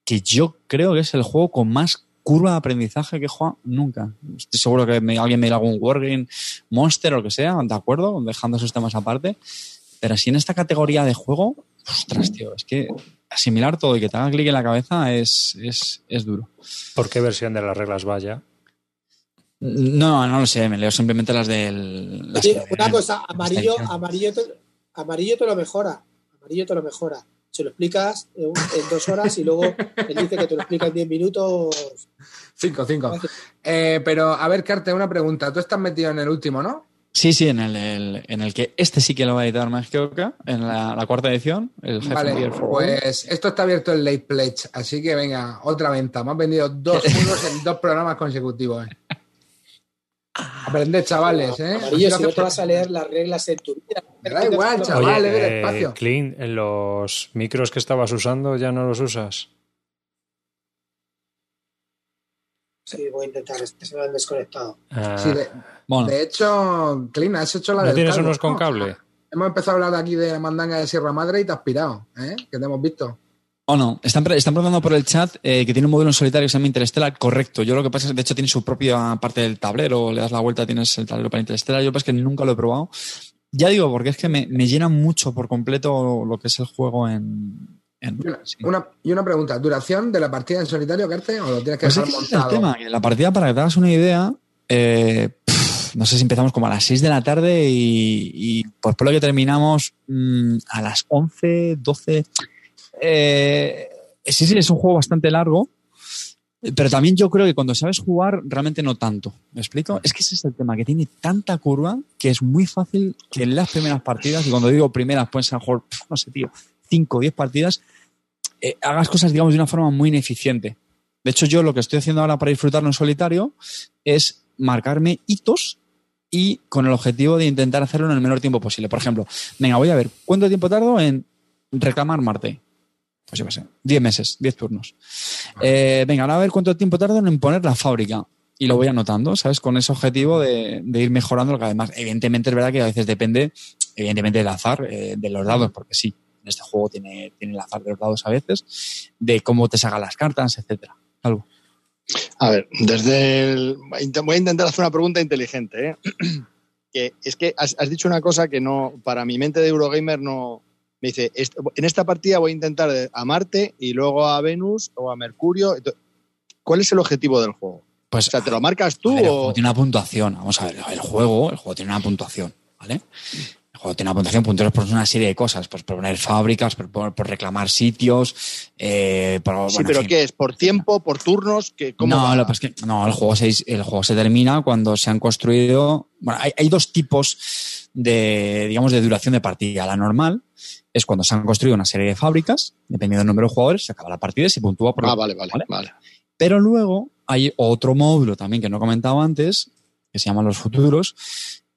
que yo creo que es el juego con más curva de aprendizaje que he jugado nunca. Estoy seguro que alguien me dirá algún Wargame Monster o lo que sea, de acuerdo, dejando esos temas aparte. Pero si en esta categoría de juego, ostras, tío, es que asimilar todo y que te haga clic en la cabeza es, es, es duro. ¿Por qué versión de las reglas vaya? No, no lo sé, me leo simplemente las del. una cosa, amarillo, amarillo, te, amarillo te lo mejora. Amarillo te lo mejora. Se lo explicas en, dos horas y luego él dice que te lo explica en diez minutos. Cinco, cinco. Eh, pero, a ver, Carte, una pregunta. Tú estás metido en el último, ¿no? Sí, sí, en el, en el que este sí que lo va a editar más que Oka, en la, cuarta edición. El vale, pues esto está abierto en Late Pledge, así que venga, otra venta. Me han vendido dos juegos en dos programas consecutivos. ¿eh? Aprended, chavales, ¿eh? Amarillo, si no te vas a leer las reglas en tu vida. da igual, chavales, Oye, eh, espacio. Clint, en los micros que estabas usando ya no los usas. Sí, voy a intentar, este se me han desconectado. Ah. Sí, de, bueno. de, hecho, Clint, has hecho la ¿No del tienes unos con cable? Hemos empezado a hablar aquí de mandanga de Sierra Madre y te has pirado, ¿eh? Que te hemos visto. Oh, no. Están, están preguntando por el chat eh, que tiene un módulo en solitario que se llama Interstellar. Correcto. Yo lo que pasa es que de hecho tiene su propia parte del tablero. Le das la vuelta, tienes el tablero para Interstellar. Yo lo que pasa es que nunca lo he probado. Ya digo, porque es que me, me llena mucho por completo lo que es el juego en. en una, y una pregunta: ¿duración de la partida en solitario, Carte? ¿O lo tienes que pues dejar es el tema, la partida, para que te hagas una idea, eh, no sé si empezamos como a las 6 de la tarde y, y pues por lo que terminamos mmm, a las 11, 12. Eh, sí, sí, es un juego bastante largo, pero también yo creo que cuando sabes jugar, realmente no tanto. ¿Me explico? Es que ese es el tema, que tiene tanta curva que es muy fácil que en las primeras partidas, y cuando digo primeras, pueden ser mejor, no sé, tío, 5 o 10 partidas, eh, hagas cosas, digamos, de una forma muy ineficiente. De hecho, yo lo que estoy haciendo ahora para disfrutarlo en solitario es marcarme hitos y con el objetivo de intentar hacerlo en el menor tiempo posible. Por ejemplo, venga, voy a ver, ¿cuánto tiempo tardo en reclamar Marte? Pues yo qué sé, 10 meses, 10 turnos. Eh, venga, ahora a ver cuánto tiempo tardan en poner la fábrica. Y lo voy anotando, ¿sabes? Con ese objetivo de, ir mejorando, lo que además, evidentemente, es verdad que a veces depende, evidentemente, del azar eh, de los dados, porque sí, en este juego tiene, tiene el azar de los dados a veces, de cómo te salgan las cartas, etcétera. Algo. A ver, desde el... Voy a intentar hacer una pregunta inteligente, ¿eh? que es que has, has, dicho una cosa que no, para mi mente de Eurogamer no, me dice, en esta partida voy a intentar a Marte y luego a Venus o a Mercurio. ¿Cuál es el objetivo del juego? Pues, o sea, ¿te lo marcas tú? Ver, el o... juego tiene una puntuación. Vamos a ver, el juego, el juego tiene una puntuación, ¿vale? El juego tiene una puntuación, puntuación por una serie de cosas, pues por poner fábricas, por, por, por reclamar sitios, eh, por, Sí, pero en fin. ¿qué es? ¿Por tiempo? ¿Por turnos? ¿Qué, cómo no, lo que pasa es que, no, el juego, se, el juego se termina cuando se han construido. Bueno, hay, hay dos tipos de, digamos, de duración de partida. La normal es cuando se han construido una serie de fábricas, dependiendo del número de jugadores, se acaba la partida y se puntúa por Ah, vale, vale, vale. Pero luego hay otro módulo también que no he comentado antes, que se llaman los futuros,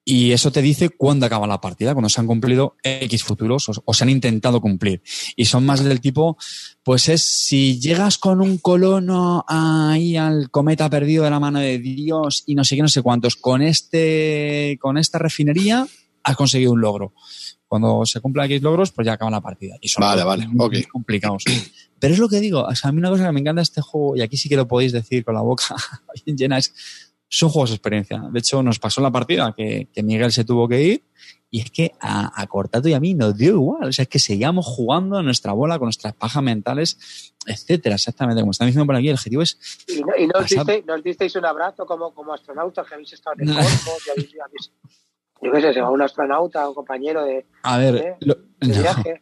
y eso te dice cuándo acaba la partida, cuando se han cumplido X futuros o, o se han intentado cumplir. Y son más del tipo, pues es si llegas con un colono ahí al cometa perdido de la mano de Dios y no sé qué, no sé cuántos, con este, con esta refinería has conseguido un logro. Cuando se cumplan X logros, pues ya acaba la partida. Y son Vale, vale, muy ok. complicados. Pero es lo que digo, o sea, a mí una cosa que me encanta de este juego, y aquí sí que lo podéis decir con la boca bien llena, es son juegos de experiencia. De hecho, nos pasó en la partida que, que Miguel se tuvo que ir y es que a, a, Cortato y a mí nos dio igual. O sea, es que seguíamos jugando en nuestra bola con nuestras pajas mentales, etcétera. Exactamente, como están diciendo por aquí, el objetivo es. Y, no, y nos, diste, nos, disteis un abrazo como, como astronautas que habéis estado en el cosmos y habéis, habéis, yo qué sé, se va un astronauta, un compañero de, a ver, de, lo, de no. viaje.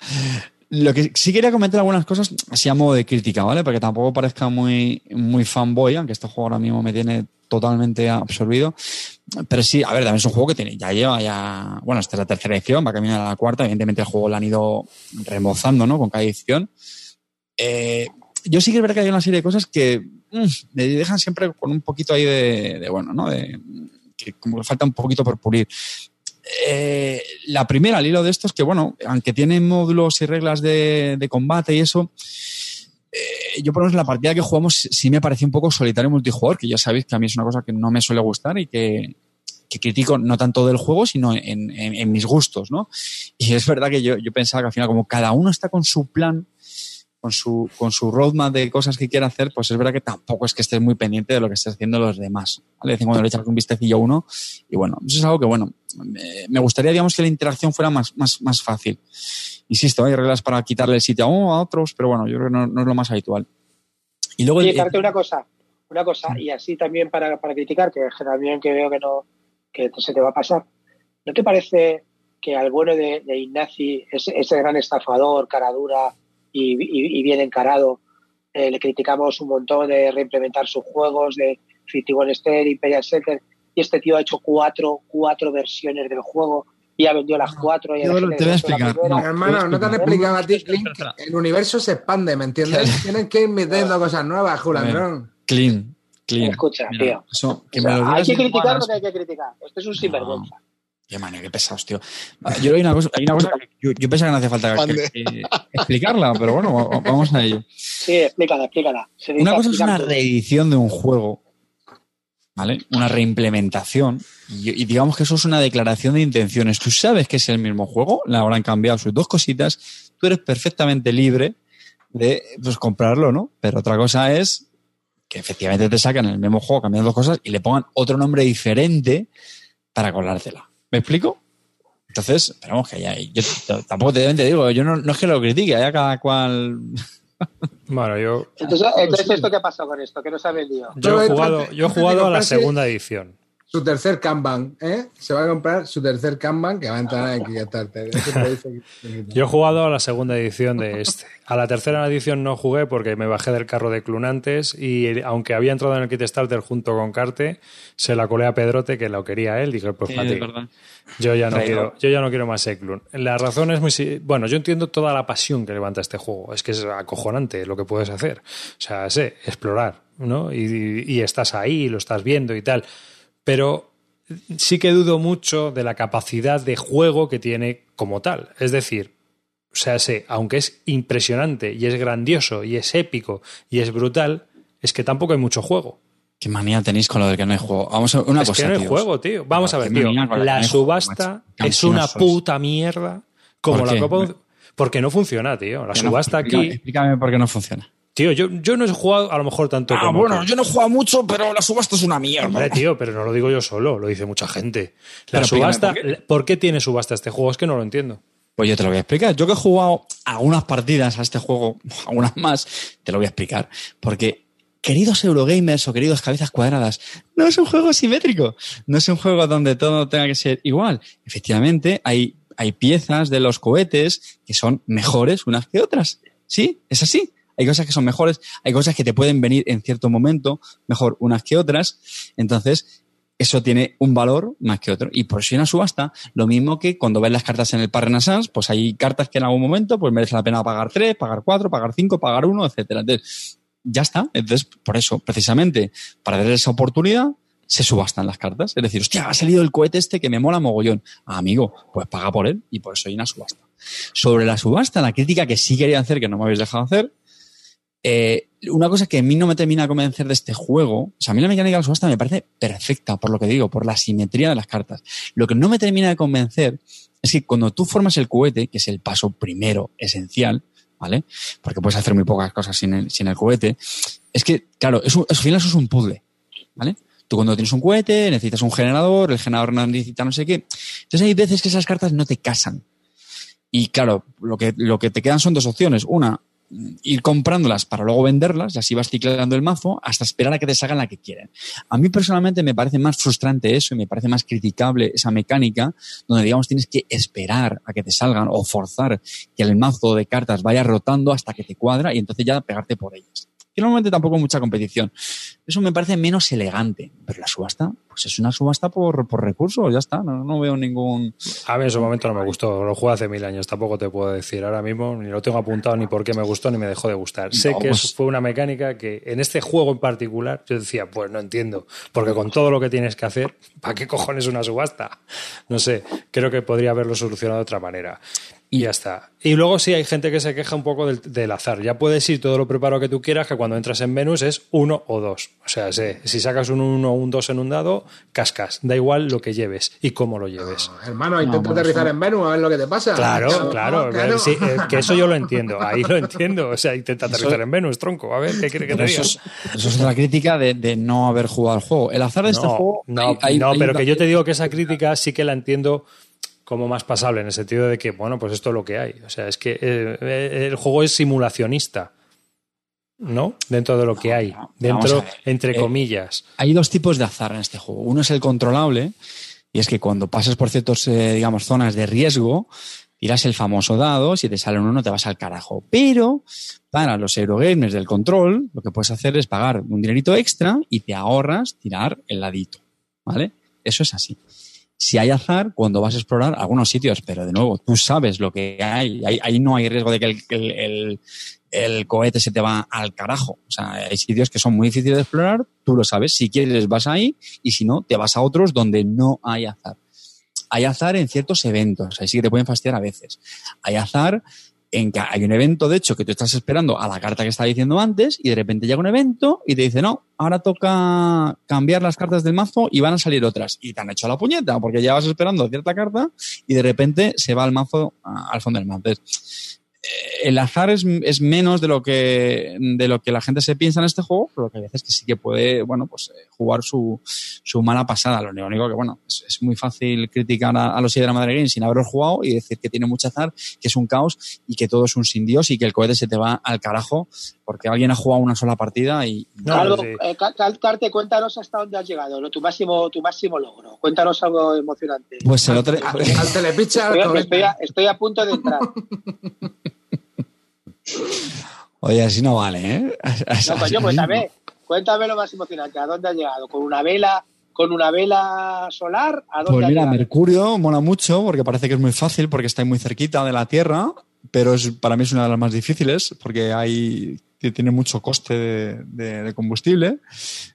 Lo que sí quería comentar algunas cosas así a modo de crítica, ¿vale? Porque tampoco parezca muy, muy fanboy, aunque este juego ahora mismo me tiene totalmente absorbido. Pero sí, a ver, también es un juego que tiene, ya lleva ya, bueno, esta es la tercera edición, va a caminar a la cuarta, evidentemente el juego lo han ido remozando, ¿no? Con cada edición. Eh, yo sí que es verdad que hay una serie de cosas que mmm, me dejan siempre con un poquito ahí de, de bueno, ¿no? De, que como falta un poquito por pulir. Eh, la primera al hilo de esto es que, bueno, aunque tiene módulos y reglas de, combate y eso, eh, yo por lo menos en la partida que jugamos sí me pareció un poco solitario multijugador, que ya sabéis que a mí es una cosa que no me suele gustar y que, critico no tanto del juego, sino en, en, en, mis gustos, ¿no? Y es verdad que yo, yo pensaba que al final, como cada uno está con su plan, con su, con su roadmap de cosas que quiere hacer, pues es verdad que tampoco es que estés muy pendiente de lo que estén haciendo los demás. ¿vale? De vez en cuando le echas un vistecillo a uno y bueno, eso es algo que, bueno, me, gustaría, digamos, que la interacción fuera más, más, más fácil. Insisto, hay reglas para quitarle el sitio a uno a otros, pero bueno, yo creo que no, no es lo más habitual. Y luego... Y una cosa, una cosa, y así también para, para criticar, que también que veo que no, que se te va a pasar. ¿No te parece que al bueno de, de Ignaci, ese, ese, gran estafador, cara dura y, y, y bien encarado, eh, le criticamos un montón de reimplementar sus juegos, de 51 Star, Imperial Center, y este tío ha hecho cuatro, cuatro versiones del juego y ha vendido las cuatro. Y Yo te voy a explicar. No, hermano, no te han explicado a ti, Clint. El universo se expande, ¿me entiendes? Tienen que ir metiendo cosas nuevas, Julandrón. Clean, clean. Escucha, Mira, tío. Eso, que O me sea, lo hay que criticar lo que hay que criticar. Esto es un sinvergüenza. Qué manía, qué pesados, tío. Yo hay una cosa, hay una cosa que yo, yo pensaba que no hacía falta que- que explicarla, pero bueno, va- vamos a ello. Sí, explícala, explícala. Se Una cosa es una reedición de un juego, ¿vale? Una reimplementación. Y, y digamos que eso es una declaración de intenciones. Tú sabes que es el mismo juego, le habrán cambiado sus dos cositas, tú eres perfectamente libre de pues, comprarlo, ¿no? Pero otra cosa es que efectivamente te sacan el mismo juego, cambiando dos cosas y le pongan otro nombre diferente para colártela. ¿Me explico? Entonces, esperamos que haya. Yo tampoco te, te digo, yo no, no es que lo critique, haya cada cual. Bueno, yo, Entonces, entonces ¿esto qué ha pasado con esto? ¿Qué nos ha vendido? yo Yo he jugado, yo he jugado a la segunda edición. Su tercer Kanban, ¿eh? Se va a comprar su tercer Kanban que va a entrar en Kickstarter. Yo he jugado a la segunda edición de este. A la tercera edición no jugué porque me bajé del carro de Clunantes y aunque había entrado en el Kickstarter junto con Carte, se la colé a Pedrote que lo quería él. Dije, pues ti. Yo ya no quiero, yo ya no quiero más Eklund. La razón es muy bueno, yo entiendo toda la pasión que levanta este juego. Es que es acojonante lo que puedes hacer. O sea, sé, explorar, ¿no? Y, y- y estás ahí, lo estás viendo y tal. Pero sí que dudo mucho de la capacidad de juego que tiene como tal. Es decir, o sea, sé, aunque es impresionante y es grandioso y es épico y es brutal, es que tampoco hay mucho juego. Qué manía tenéis con lo de que no hay juego. Vamos a una es cosa. que no hay juego, tío. Vamos a ver, tío. la no juego, subasta es una puta mierda como ¿Por la? Copa. Porque no funciona, tío. La no- subasta explícame- aquí. Explícame por qué no funciona. Tío, yo, yo no he jugado a lo mejor tanto Ah, como. bueno, tú. yo no he jugado mucho, pero la subasta es una mierda. Hombre, tío, pero no lo digo yo solo, lo dice mucha gente. La Pero subasta. por qué. ¿Por qué tiene subasta este juego? Es que no lo entiendo. Pues yo te lo voy a explicar. Yo que he jugado algunas partidas a este juego, algunas más, te lo voy a explicar. Porque, queridos Eurogamers o queridos cabezas cuadradas, no es un juego simétrico. No es un juego donde todo tenga que ser igual. Efectivamente, hay, hay piezas de los cohetes que son mejores unas que otras. Sí, es así. Hay cosas que son mejores, hay cosas que te pueden venir en cierto momento mejor unas que otras. Entonces, eso tiene un valor más que otro. Y por hay una subasta, lo mismo que cuando ves las cartas en el Par Renaissance, pues hay cartas que en algún momento pues merece la pena pagar tres, pagar cuatro, pagar cinco, pagar uno, etcétera. Entonces, ya está. Entonces, por eso, precisamente, para dar esa oportunidad, se subastan las cartas. Es decir, hostia, ha salido el cohete este que me mola mogollón. Ah, amigo, pues paga por él y por eso hay una subasta. Sobre la subasta, la crítica que sí quería hacer, que no me habéis dejado hacer, eh, una cosa que a mí no me termina de convencer de este juego, o sea, a mí la mecánica de la subasta me parece perfecta, por lo que digo, por la simetría de las cartas. Lo que no me termina de convencer es que cuando tú formas el cohete, que es el paso primero esencial, ¿vale? Porque puedes hacer muy pocas cosas sin el, sin el cohete, es que, claro, es un, al final eso es un puzzle, ¿vale? Tú cuando tienes un cohete necesitas un generador, el generador necesita no sé qué. Entonces hay veces que esas cartas no te casan. Y claro, lo que, lo que te quedan son dos opciones. Una, ir comprándolas para luego venderlas y así vas ciclando el mazo hasta esperar a que te salgan la que quieren. A mí personalmente me parece más frustrante eso y me parece más criticable esa mecánica donde digamos tienes que esperar a que te salgan o forzar que el mazo de cartas vaya rotando hasta que te cuadra y entonces ya pegarte por ellas. Que normalmente tampoco hay mucha competición. Eso me parece menos elegante, pero la subasta, pues es una subasta por, por recursos, ya está, no, no veo ningún... A mí en su momento no me gustó, lo jugué hace mil años, tampoco te puedo decir ahora mismo, ni lo tengo apuntado ni por qué me gustó ni me dejó de gustar. Sé No, que pues- eso fue una mecánica que en este juego en particular yo decía, pues no entiendo, porque con todo lo que tienes que hacer, ¿para qué cojones una subasta? No sé, creo que podría haberlo solucionado de otra manera. Y ya está. Y luego sí hay gente que se queja un poco del, del azar. Ya puedes ir todo lo preparado que tú quieras, que cuando entras en menús es uno o dos. O sea, si, si sacas un uno o un dos en un dado, cascas. Da igual lo que lleves y cómo lo lleves. Hermano, intenta aterrizar en menú a ver lo que te pasa. Claro, claro. sí, eh, que eso yo lo entiendo. Ahí lo entiendo. O sea, intenta aterrizar en menús, tronco. A ver, ¿qué quiere que te diga? Eso es, eso es la crítica de, de no haber jugado al juego. El azar de este No, juego. no, hay- no, hay pero una- que yo te digo que esa crítica sí que la entiendo como más pasable, en el sentido de que, bueno, pues esto es lo que hay. O sea, es que eh, eh, el juego es simulacionista, ¿no? Dentro de lo que hay. no, Dentro, entre Eh, comillas. hay dos tipos de azar en este juego. Uno es el controlable, y es que cuando pasas por ciertas, eh, digamos, zonas de riesgo, tiras el famoso dado, si te sale un uno te vas al carajo. Pero para los Eurogamers del control, lo que puedes hacer es pagar un dinerito extra y te ahorras tirar el ladito. ¿Vale? Eso es así. Si hay azar, cuando vas a explorar algunos sitios, pero de nuevo, tú sabes lo que hay. Ahí, no hay riesgo de que el- el cohete se te va al carajo. O sea, hay sitios que son muy difíciles de explorar, tú lo sabes. Si quieres, vas ahí y si no, te vas a otros donde no hay azar. Hay azar en ciertos eventos, ahí sí que te pueden fastidiar a veces. Hay azar en que hay un evento, de hecho, que tú estás esperando a la carta que estaba diciendo antes y de repente llega un evento y te dice, no, ahora toca cambiar las cartas del mazo y van a salir otras. Y te han hecho la puñeta porque ya vas esperando cierta carta y de repente se va el mazo al fondo del mazo. El azar es, es menos de lo que de lo que la gente se piensa en este juego, pero que hay veces que sí que puede, bueno, pues eh, jugar su, su mala pasada. Lo único que, bueno, es, es muy fácil criticar a, a los Sidra Madrid Games sin haber jugado y decir que tiene mucho azar, que es un caos y que todo es un sin Dios y que el cohete se te va al carajo porque alguien ha jugado una sola partida y No, algo, sí. eh, Car- Car- Carte, cuéntanos hasta dónde has llegado, ¿no? tu, máximo, tu máximo logro. Cuéntanos algo emocionante. pues el otro Al, al telepizza, al Estoy, estoy a, cometa. estoy a punto de entrar. Oye, así no vale, ¿eh? No, coño, pues a ver, cuéntame lo más emocionante. ¿A dónde has llegado? ¿Con una vela, con una vela solar? ¿A dónde Pues mira? Mercurio mola mucho porque parece que es muy fácil porque está muy cerquita de la Tierra, pero es, para mí es una de las más difíciles porque hay que tiene mucho coste de, de- de combustible.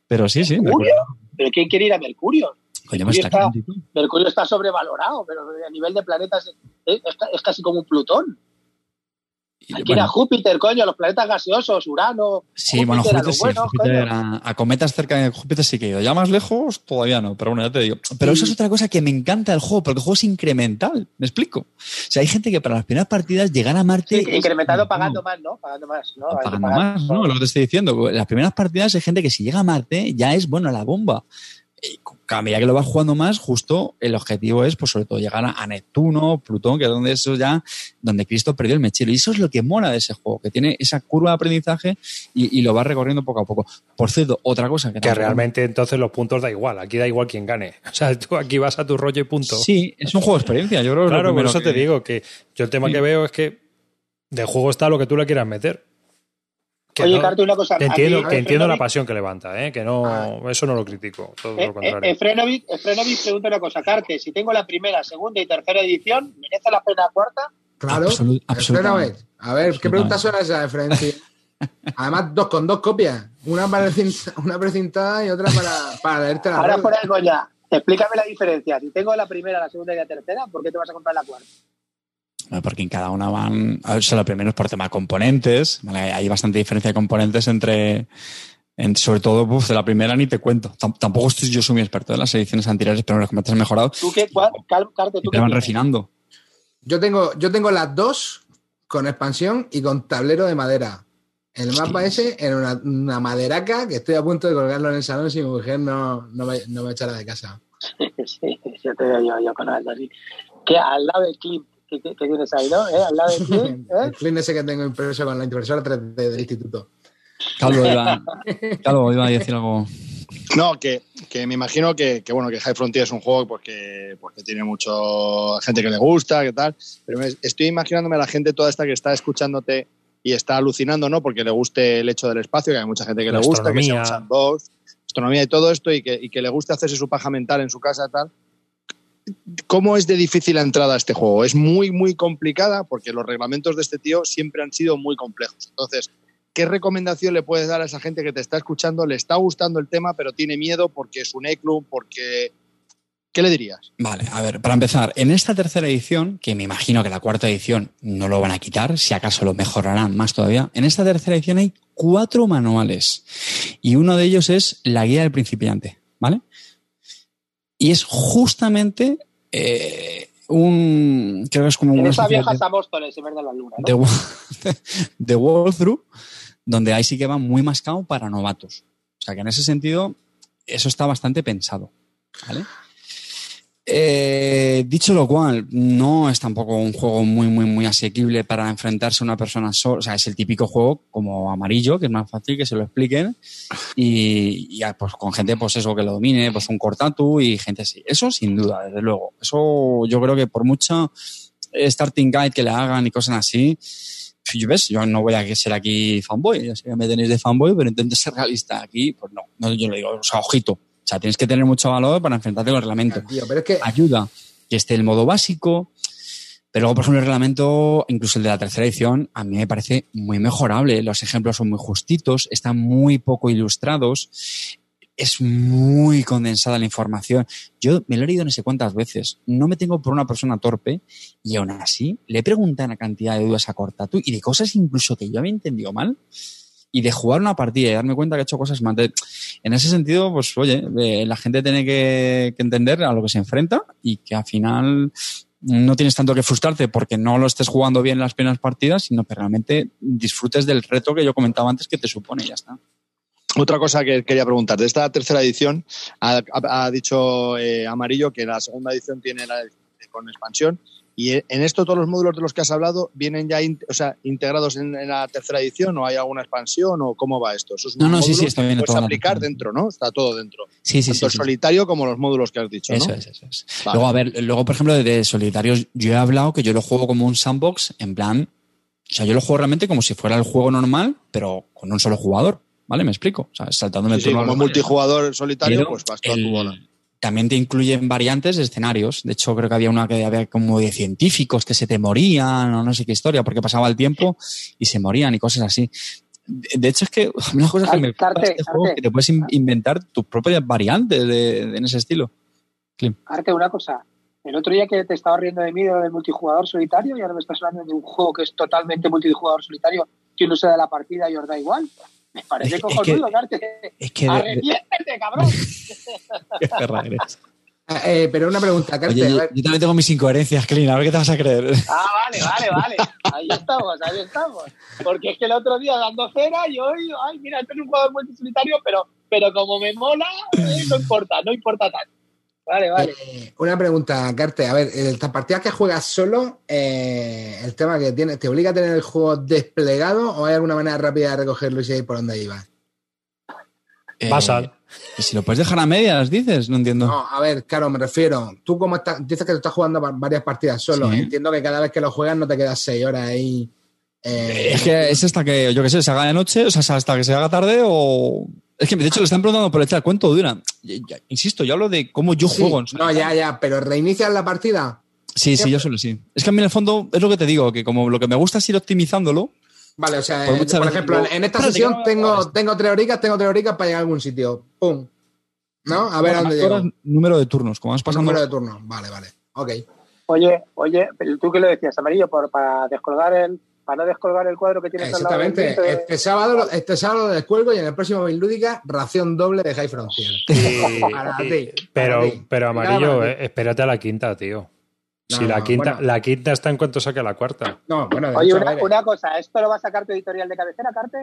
Pero sí, sí. ¿Mercurio? ¿Pero quién quiere ir a Mercurio? Mercurio está está-. Mercurio está sobrevalorado, pero a nivel de planetas es, es ca- es casi como un Plutón. Y, Hay que ir a bueno, Júpiter, coño, los planetas gaseosos, Urano. Sí, bueno, a Júpiter los sí. buenos, Júpiter a, a cometas cerca de Júpiter sí que he ido. Ya más lejos, todavía no, pero bueno, ya te digo. Pero eso es otra cosa que me encanta del juego, porque el juego es incremental. ¿Me explico? O sea, hay gente que para las primeras partidas llegar a Marte. Sí, es- incrementado no, pagando más, ¿no? Pagando más, ¿no? Pagando pagar- más, ¿no? Lo que te estoy diciendo. Las primeras partidas hay gente que si llega a Marte ya es, bueno, la bomba. A medida que lo vas jugando más, justo el objetivo es, pues sobre todo, llegar a, Neptuno, Plutón, que es donde eso ya, donde Cristo perdió el mechero. Y eso es lo que mola de ese juego, que tiene esa curva de aprendizaje y, y lo va recorriendo poco a poco. Por cierto, otra cosa que, Que realmente entonces los puntos da igual. Aquí da igual quién gane. O sea, tú aquí vas a tu rollo y punto. Sí, es un juego de experiencia. Yo creo que claro, por eso que- te digo que yo el tema Sí. que veo es que de juego está lo que tú le quieras meter. Que Oye, no- una cosa. a entiendo, mí, que entiendo la Efrenovic- pasión que levanta, ¿eh? que no, eso no lo critico, todo eh, lo contrario. eh, Efrenovic, Efrenovic pregunta una cosa, Carte, si tengo la primera, segunda y tercera edición, ¿merece la pena la cuarta? Claro. Absolut- Efren, a ver, absolutamente. a ver, ¿qué preguntas son esas, Efren? Sí. Además, dos con dos copias. Una para una precintada y otra para, para leerte la Ahora fuera de coña, explícame la diferencia. Si tengo la primera, la segunda y la tercera, ¿por qué te vas a comprar la cuarta? Bueno, Porque en cada una van. a ver, o sea, lo primero es por tema de componentes. ¿vale? Hay bastante diferencia de componentes entre. en- sobre todo, uf, de la primera ni te cuento. Tam- tampoco estoy, yo soy muy experto en las ediciones anteriores, pero los componentes han mejorado ¿Tú qué, cuál- Cal- Carte, y tú te qué van tienes? refinando. Yo tengo, yo tengo las dos con expansión y con tablero de madera. El mapa ese era una, una maderaca que estoy a punto de colgarlo en el salón si mi mujer no, no, me, no me echara de casa. Sí, yo te veo yo, yo con algo así. Que al lado del clip que, que- que tienes ahí, ¿no? ¿Eh? Al lado del clip, ¿eh? El ese que tengo impreso con la impresora 3D del instituto. Calvo iba, Calvo iba a decir algo. No, que, que me imagino que, que, bueno que High Frontier es un juego porque, porque tiene mucho gente que le gusta, que tal. Pero me- estoy imaginándome a la gente toda esta que está escuchándote y está alucinando, ¿no? Porque le guste el hecho del espacio, que hay mucha gente que La le gusta, que se astronomía. usan dos, astronomía y todo esto, y que, y que le guste hacerse su paja mental en su casa, tal. ¿Cómo es de difícil la entrada a este juego? Es muy, muy complicada porque los reglamentos de este tío siempre han sido muy complejos. Entonces, ¿qué recomendación le puedes dar a esa gente que te está escuchando? Le está gustando el tema, pero tiene miedo porque es un ECLU, porque ¿Qué le dirías? Vale, a ver, para empezar, en esta tercera edición, que me imagino que la cuarta edición no lo van a quitar, si acaso lo mejorarán más todavía, en esta tercera edición hay cuatro manuales y uno de ellos es la guía del principiante, ¿vale? Y es justamente eh, un. Creo que es como En una esa especie vieja de- Samóstoles, en vez de la luna. ¿no? de, de walkthrough, donde ahí sí que va muy mascado para novatos. O sea que en ese sentido, eso está bastante pensado. ¿vale? Eh, dicho lo cual, no es tampoco un juego muy, muy, muy asequible para enfrentarse a una persona sola. O sea, es el típico juego como amarillo, que es más fácil que se lo expliquen. Y, ah, pues con gente, pues eso, que lo domine, pues un cortatu y gente así. Eso sin duda, desde luego. Eso yo creo que por mucho starting guide que le hagan y cosas así, yo ves, yo no voy a ser aquí fanboy, ya sé que me tenéis de fanboy, pero intento ser realista aquí, pues no, no yo le digo, o sea, ojito, o sea, tienes que tener mucho valor para enfrentarte con el reglamento. Tío, pero es que Ayuda que esté el modo básico, pero luego, por ejemplo, el reglamento, incluso el de la tercera edición, a mí me parece muy mejorable. Los ejemplos son muy justitos, están muy poco ilustrados, es muy condensada la información. Yo me lo he leído no sé cuántas veces. No me tengo por una persona torpe y aún así le he preguntado una cantidad de dudas a Cortatu y de cosas incluso que yo había entendido mal y de jugar una partida y darme cuenta que he hecho cosas. De- En ese sentido, pues oye, eh, la gente tiene que, entender a lo que se enfrenta y que al final no tienes tanto que frustrarte porque no lo estés jugando bien en las primeras partidas, sino que realmente disfrutes del reto que yo comentaba antes que te supone y ya está. Otra cosa que quería preguntar, de esta tercera edición, ha dicho eh, Amarillo que la segunda edición tiene la con expansión y en esto todos los módulos de los que has hablado vienen ya in- o sea, integrados en, en la tercera edición o hay alguna expansión o cómo va esto. Esos No, no, sí, sí, está bien, Puedes aplicar dentro, ¿no? Está todo dentro. Sí, sí, Tanto sí. sí. solitario como los módulos que has dicho, ¿no? Eso es, eso es. Vale. Luego, a ver, luego, por ejemplo, de, solitarios, yo he hablado que yo lo juego como un sandbox, en plan, o sea, yo lo juego realmente como si fuera el juego normal, pero con un solo jugador, ¿vale? Me explico. O sea, saltándome Sí, el sí, turno como a los multijugador solitario, Pero pues vas tú a el- tu bola. También te incluyen variantes de escenarios. De hecho, creo que había una que había como de científicos que se te morían o no sé qué historia, porque pasaba el tiempo y se morían y cosas así. De, hecho, es que una cosa que me gusta este juego es Carte. que te puedes in- inventar tus propias variantes de, de- en ese estilo. Arte, una cosa. El otro día que te estaba riendo de mí de lo del multijugador solitario y ahora me estás hablando de un juego que es totalmente multijugador solitario que uno se da la partida y os da igual. Me parece Es que- es cojonudo, que- Carte. Es que... Arrepiéntete, cabrón. eres. Eh, pero una pregunta, Carte, Oye, yo, también tengo mis incoherencias, Clean. A ver qué te vas a creer. Ah, vale, vale, vale. Ahí estamos, ahí estamos. Porque es que el otro día dando cera y hoy, ay, mira, esto es un jugador multisolitario, pero, pero como me mola, eh, no importa, no importa tanto. Vale, vale. eh, una pregunta, Carte. A ver, en estas partidas que juegas solo, eh, el tema que tienes, ¿te obliga a tener el juego desplegado o hay alguna manera rápida de recogerlo y seguir por donde ibas? Basal. Eh, si lo puedes dejar a medias, dices, no entiendo. No, a ver, claro, me refiero. Tú como estás, dices que tú estás jugando va- varias partidas solo. Sí. Entiendo que cada vez que lo juegas no te quedas seis horas ahí. Eh, Es que es hasta que, yo qué sé, se haga de noche, o sea, hasta que se haga tarde o... Es que de hecho le están preguntando por el chat, ¿cuánto dura? Ya- ya, insisto, yo hablo de cómo yo sí, juego. en no, ya, ya, pero reinicias la partida. Sí, sí, yo solo sí. Es que a mí en el fondo es lo que te digo, que como lo que me gusta es ir optimizándolo, Vale, o sea, Por ejemplo, digo, en esta que sesión tengo, tengo tres horitas, tengo tres horitas para llegar a algún sitio. ¡Pum! ¿No? A ver a dónde llego. número de turnos, como vas pasando... Número de turno. Vale, vale. Ok. Oye, oye, pero tú qué le decías, amarillo, por, para descolgar el, para no descolgar el cuadro que tienes al lado del Exactamente. de- Este sábado, este sábado descuelgo y en el próximo Main Lúdica, ración doble de High Frontier. Para ti, pero, para ti. pero amarillo, eh, espérate a la quinta, tío. No, si la quinta, bueno. la quinta está en cuanto saque la cuarta. No, bueno, de Oye, hecho, una, a ver, una cosa, ¿esto lo va a sacar tu editorial de cabecera, Carte?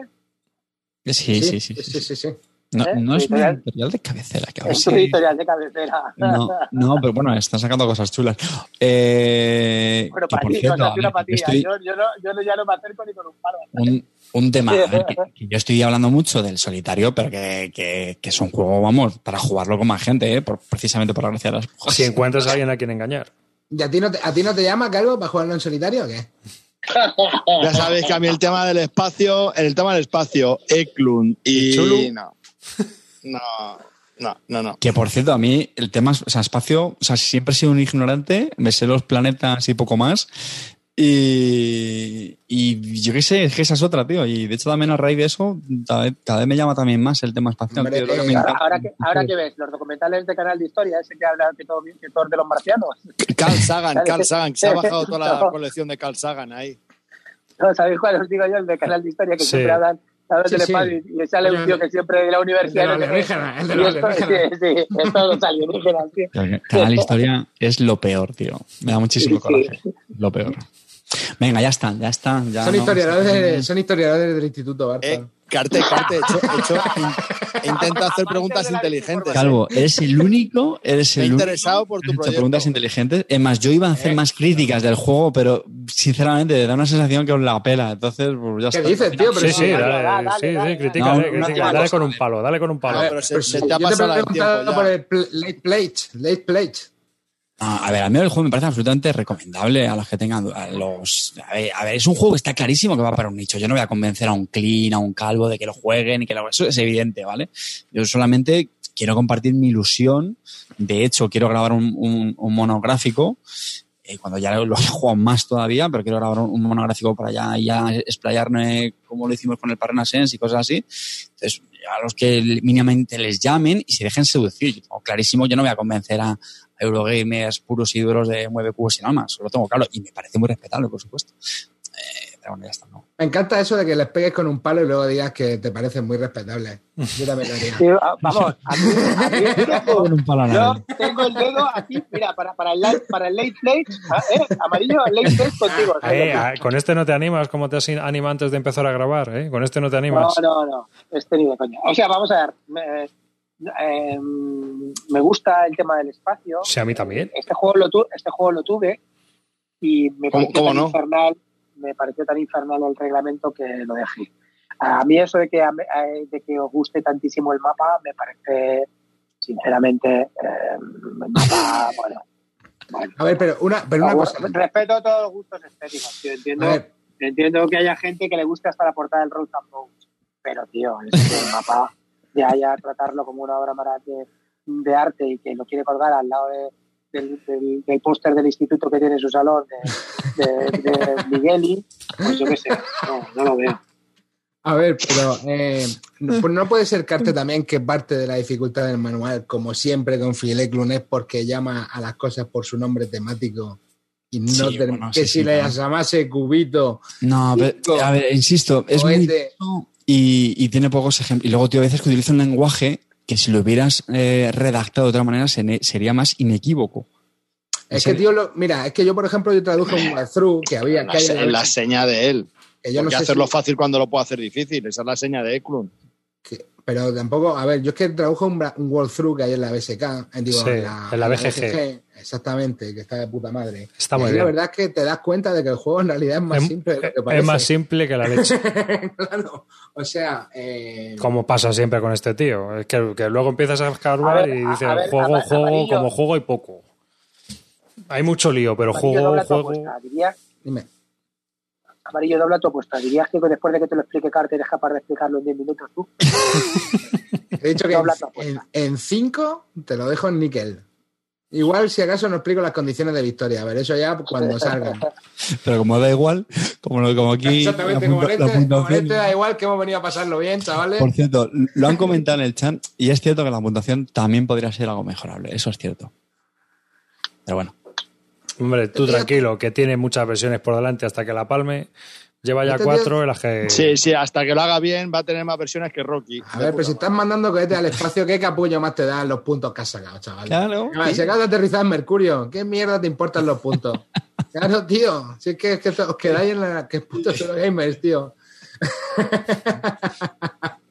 Sí, sí, sí. sí, sí, sí, sí, sí. No, ¿Eh? no es mi Editorial. de cabecera, ver Es tu editorial de cabecera. No, no, pero bueno, están sacando cosas chulas. Eh, Bueno, para por ti, cierto, ver, para yo ti. estoy- Yo, yo, no, yo no- ya no me acerco ni con un palo. un, un tema, a ver, que, que yo estoy hablando mucho del solitario, pero que, que, que es un juego, vamos, para jugarlo con más gente, ¿eh? por, precisamente por la gracia de las mujeres. Si encuentras a alguien a quien engañar. ¿Y a ti no te, a ti no te llama, Calvo, para jugarlo en solitario o qué? Ya sabéis que a mí el tema del espacio, el tema del espacio, Eklund y. Chulu. No. No, no, no, no. Que por cierto, a mí el tema, o sea, espacio, o sea, siempre he sido un ignorante, me sé los planetas y poco más, Y, y yo qué sé, es que esa es otra, tío. Y de hecho también a raíz de eso, cada vez, cada vez me llama también más el tema espacial. Hombre, tío, que eh, Ahora, que, ahora que ves los documentales de Canal de Historia, ese que habla que todo, que todo es de los marcianos. Carl Sagan, Carl que- Sagan, que se ha bajado toda la colección de Carl Sagan ahí. No, ¿Sabéis cuál os digo yo? El de Canal de Historia, que Sí. siempre hablan, hablan Sí, sí. y, sale un tío que siempre de la universidad. El de los alienígenas, el de Y los esto- alienígenas. Sí, sí, esto de los alienígenas, tío. El Canal Historia es lo peor, tío. Me da muchísimo Sí, sí. coraje. Lo peor. Venga, ya están, ya están. Ya son, no- historiadores, son historiadores del Instituto Barton. Eh, Carte, Carte, he hecho, he hecho- he intentado hacer preguntas inteligentes. ¿eh? Calvo, eres el único, eres he el único. interesado por tu hecho proyecto. preguntas inteligentes. Es más, yo iba a hacer más críticas del juego, pero sinceramente da una sensación que os la pela. Entonces, pues ya ¿Qué está. dices, tío? Pero Sí, sí, dale, dale, dale, sí, sí, critica, dale. dale, No, critica, no, dale no, con un palo, dale con un palo. ver, pero se- pero se si te ha yo te pasado he el tiempo preguntado ya. por el pl- late plate, late plate. A ver, a mí el juego me parece absolutamente recomendable a los que tengan a los. A ver, a ver, es un juego que está clarísimo que va para un nicho. Yo no voy a convencer a un clean, a un calvo de que lo jueguen y que lo. Eso es evidente, ¿vale? Yo solamente quiero compartir mi ilusión. De hecho, quiero grabar un, un- un monográfico. eh, cuando ya lo he jugado más todavía, pero quiero grabar un, un monográfico para ya, ya explayarme como lo hicimos con el Parana Sense y cosas así. Entonces, a los que mínimamente les llamen y se dejen seducir. Yo tengo clarísimo, yo no voy a convencer a, Eurogamers puros y duros de mueve cubos sin alma, eso lo tengo claro y me parece muy respetable, por supuesto. Eh, pero bueno, ya está, ¿no? Me encanta eso de que les pegues con un palo y luego digas que te parecen muy respetables. Yo también lo haría. Sí, ah, vamos, a mí, a mí, Con un palo yo tengo el dedo aquí, mira, para, para, el, late- para el late plate, ah, ¿eh? amarillo, el late plate contigo. Eh, ah, con este no te animas como te has animado antes de empezar a grabar, ¿eh? Con este no te No, animas. no, no, este ni de coña. O sea, vamos a ver, me, eh, me gusta el tema del espacio. Sí, a mí también. Este juego lo, tu, este juego lo tuve y me ¿Cómo- pareció cómo tan no? infernal, me pareció tan infernal el reglamento que lo dejé. A mí eso de que, a- de que os guste tantísimo el mapa me parece, sinceramente, eh, mapa, bueno, bueno. A ver, pero una, pero una cosa. Respeto todos los gustos estéticos, tío. Entiendo, entiendo que haya gente que le guste hasta la portada del Road and Bones, pero, tío, es que el mapa ya, ya tratarlo como una obra mara- de, de arte y que lo quiere colgar al lado de- del, del- del póster del instituto que tiene en su salón de, de, de Migueli, pues yo qué sé, no, no lo veo. a ver, pero eh, no, pues no puede ser Carte también que parte de la dificultad del manual, como siempre con Fileclun, es porque llama a las cosas por su nombre temático. Y no Sí, bueno, que sí, si sí, le claro. llamase cubito, No, pero, a ver, insisto, es muy y, y tiene pocos ejemplos. Y luego, tío, a veces que utiliza un lenguaje que si lo hubieras eh, redactado de otra manera se- sería más inequívoco. es que tío, lo, mira, es que yo por ejemplo yo traduje un walkthrough que había que hay en la En la versión- seña de él. que yo no Porque sé hacerlo si- fácil cuando lo puedo hacer difícil. Esa es la seña de Eklund. que- pero tampoco, a ver, yo es que traduje un, walkthrough que hay en la BSK, eh, digo, Sí, en, la, en la BGG. exactamente, que está de puta madre. Está Y muy ahí bien. La verdad es que te das cuenta de que el juego en realidad es más Es- simple de lo que es más simple que la leche. claro, o sea, eh, Como pasa siempre con este tío. Es que, que luego empiezas a escarbar y dices, ver, juego, juego, amarillo. como juego y poco. Hay mucho lío, pero Amarillo, juego, juego. apuesta. Dime. Amarillo, dobla tu apuesta. Dirías que después de que te lo explique Carter eres capaz de explicarlo en 10 minutos tú. He dicho que en, apuesta. en cinco te lo dejo en níquel. Igual, si acaso, no explico las condiciones de victoria. A ver, eso ya cuando salgan. Pero como da igual, como, lo- como aquí. Exactamente, como en este, como en este da igual que hemos venido a pasarlo bien, chavales. Por cierto, lo han comentado en el chat y es cierto que la puntuación también podría ser algo mejorable. Eso es cierto. Pero bueno. Hombre, tú tranquilo, que tiene muchas versiones por delante hasta que la palme. Lleva ya cuatro en las que. Sí, sí, hasta que lo haga bien va a tener más versiones que Rocky. A ver, pero si estás mandando cohetes al espacio, ¿qué capullo más te dan los puntos que has sacado, chaval? Claro. Si acabas de aterrizar en Mercurio, ¿qué mierda te importan los puntos? Claro, tío. Si es que, es que os quedáis en la. ¿Qué putos son los gamers, tío?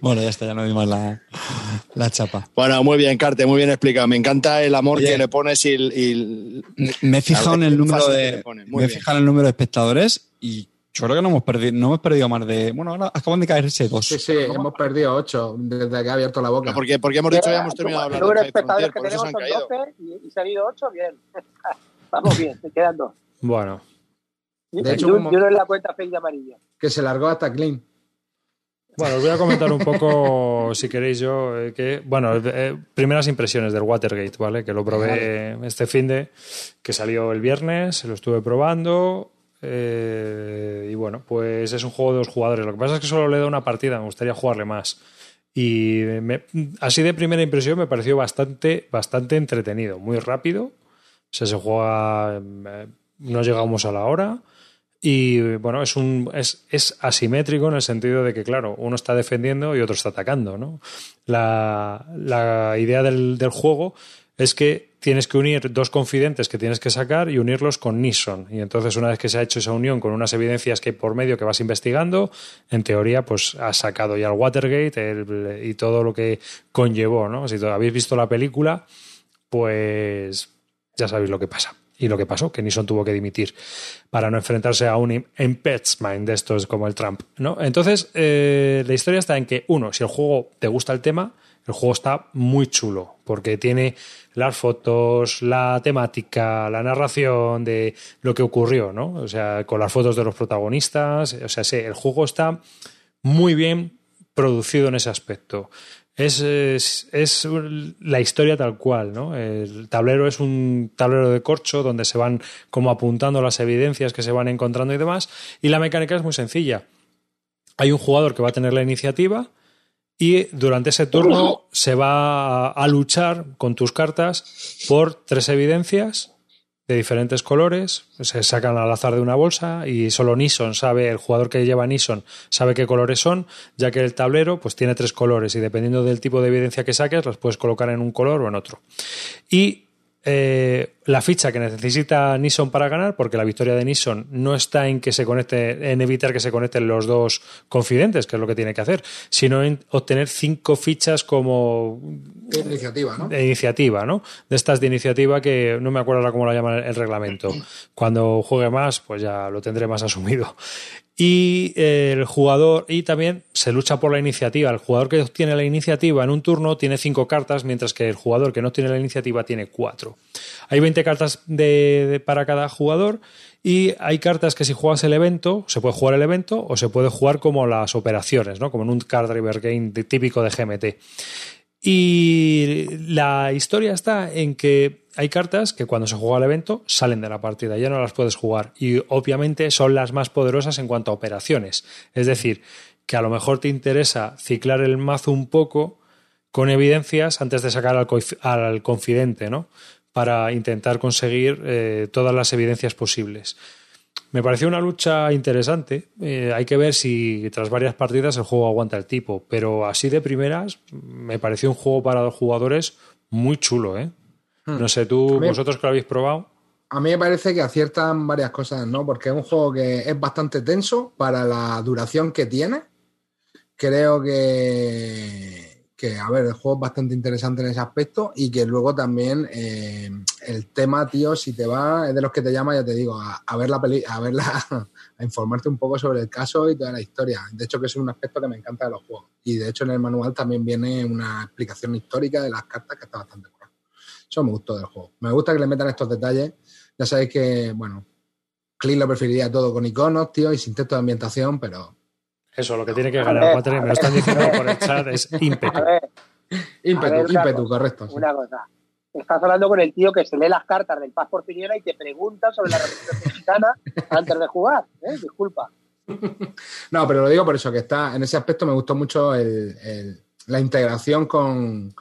Bueno, ya está, ya no dimos la, la chapa. Bueno, muy bien, Carte, muy bien explicado. Me encanta el amor Oye. que le pones y, y Me he fijado en el número que de. Me he fijado en el número de espectadores y yo creo que no hemos perdido, no hemos perdido más de. Bueno, ahora acaban de caerse dos. Sí, sí, hemos perdido ocho desde que ha abierto la boca. porque, porque hemos dicho ya hemos terminado de El número de espectadores que tenemos se son caído. 12 y, y se han ido 8, bien. Vamos bien, te quedan dos. Bueno, De hecho, y, un- como- y uno en la cuenta fake de amarillo. Que se largó hasta Clean. Bueno, os voy a comentar un poco, si queréis yo, eh, que, bueno, eh, primeras impresiones del Watergate, ¿vale? Que lo probé este fin de, que salió el viernes, lo estuve probando, eh, y bueno, pues es un juego de dos jugadores. Lo que pasa es que solo le da una partida, me gustaría jugarle más. Y así de primera impresión me pareció bastante, bastante entretenido, muy rápido. O sea, se juega, no llegamos a la hora. Y bueno, es, un, es, es, asimétrico en el sentido de que, claro, uno está defendiendo y otro está atacando. ¿no? La, la idea del, del, juego es que tienes que unir dos confidentes que tienes que sacar y unirlos con Nisson. Y entonces, una vez que se ha hecho esa unión con unas evidencias que por medio que vas investigando, en teoría, pues has sacado ya el Watergate y todo lo que conllevó. ¿no? Si habéis visto la película, pues ya sabéis lo que pasa y lo que pasó, que Nissan tuvo que dimitir para no enfrentarse a un impeachment de estos como el Trump. ¿no? Entonces, eh, la historia está en que, uno, si el juego te gusta el tema, el juego está muy chulo, porque tiene las fotos, la temática, la narración de lo que ocurrió, ¿no? O sea, con las fotos de los protagonistas. O sea, sí, el juego está muy bien producido en ese aspecto. Es, es, la historia tal cual, ¿no? El tablero es un tablero de corcho donde se van como apuntando las evidencias que se van encontrando y demás. Y la mecánica es muy sencilla. Hay un jugador que va a tener la iniciativa y durante ese turno se va a luchar con tus cartas por tres evidencias de diferentes colores, se sacan al azar de una bolsa y solo Nissan sabe, el jugador que lleva Nissan sabe qué colores son, ya que el tablero pues tiene tres colores y dependiendo del tipo de evidencia que saques las puedes colocar en un color o en otro. Y eh, la ficha que necesita Nissan para ganar, porque la victoria de Nissan no está en que se conecte, en evitar que se conecten los dos confidentes, que es lo que tiene que hacer, sino en obtener cinco fichas como de iniciativa, ¿no? De iniciativa, ¿no? De estas de iniciativa que no me acuerdo ahora cómo la llama el reglamento. Cuando juegue más, pues ya lo tendré más asumido y el jugador y también se lucha por la iniciativa. El jugador que obtiene la iniciativa en un turno tiene cinco cartas, mientras que el jugador que no tiene la iniciativa tiene cuatro. Hay 20 cartas para cada jugador y hay cartas que si juegas el evento, se puede jugar el evento o se puede jugar como las operaciones, ¿no? como en un card driver game típico de GMT. Y la historia está en que hay cartas que cuando se juega el evento salen de la partida, ya no las puedes jugar. Y obviamente son las más poderosas en cuanto a operaciones. Es decir, que a lo mejor te interesa ciclar el mazo un poco con evidencias antes de sacar al, confidente, ¿no? Para intentar conseguir eh, todas las evidencias posibles. Me pareció una lucha interesante. Eh, hay que ver si tras varias partidas el juego aguanta el tipo. Pero así de primeras, me pareció un juego para dos jugadores muy chulo, ¿eh? Hmm. No sé, tú, vosotros que lo habéis probado. A mí me parece que aciertan varias cosas, ¿no? Porque es un juego que es bastante tenso para la duración que tiene. Creo que que, a ver, el juego es bastante interesante en ese aspecto y que luego también eh, el tema, tío, si te va, es de los que te llama, ya te digo, a, ver la peli, a verla, a informarte un poco sobre el caso y toda la historia. De hecho, que es un aspecto que me encanta de los juegos. Y de hecho, en el manual también viene una explicación histórica de las cartas que está bastante buena. Eso me gustó del juego. Me gusta que le metan estos detalles. Ya sabéis que, bueno, Clint lo preferiría todo con iconos, tío, y sin texto de ambientación, pero eso, lo que tiene que ganar Watergate, me lo están diciendo por el chat, es ímpetu. ímpetu, ímpetu, correcto. Una cosa. Estás hablando con el tío que se lee las cartas del Paz Porfiriana y te pregunta sobre la Revolución Mexicana antes de jugar. ¿eh? Disculpa. No, pero lo digo por eso, que está en ese aspecto me gustó mucho el, la integración con,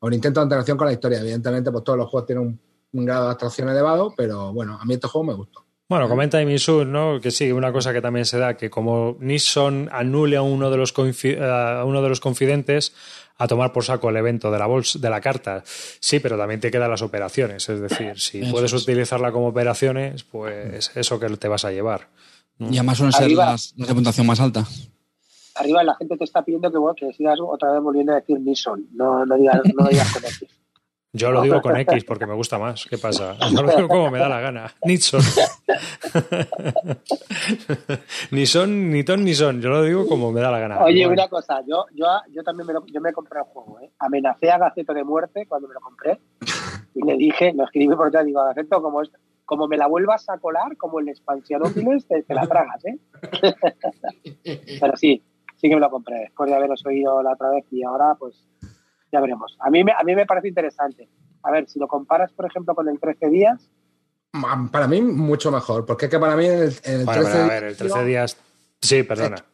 o el intento de integración con la historia. Evidentemente, pues todos los juegos tienen un, un grado de abstracción elevado, pero bueno, a mí este juego me gustó. Bueno, comenta Emisur, ¿no? Que sí, una cosa que también se da, que como Nissan anule a uno de los, a uno de los confidentes a tomar por saco el evento de la bolsa, de la carta. Sí, pero también te quedan las operaciones. Es decir, si puedes utilizarla como operaciones, pues eso que te vas a llevar. Y además suelen ser las, de puntuación más alta. Arriba la gente te está pidiendo que, que sigas otra vez volviendo a decir Nissan. No, no digas, no digas con yo lo digo con X porque me gusta más. ¿Qué pasa? Yo lo digo como me da la gana. Nixon. ni son, ni ton, ni son. Yo lo digo como me da la gana. Oye, una cosa. Yo, yo, yo también me, yo me compré el juego. ¿eh? Amenacé a Gaceto de muerte cuando me lo compré. Y le dije, lo escribí por allá, digo, Gaceto, como, como me la vuelvas a colar, como el expansionófiles, te, te la tragas, ¿eh? Pero sí, sí que me lo compré después de haberos oído la otra vez y ahora pues ya veremos. A mí, me, a mí me parece interesante. A ver, si lo comparas, por ejemplo, con el 13 días. Para mí, mucho mejor, porque es que para mí el, 13 a ver, el 13 días. Sí, perdona.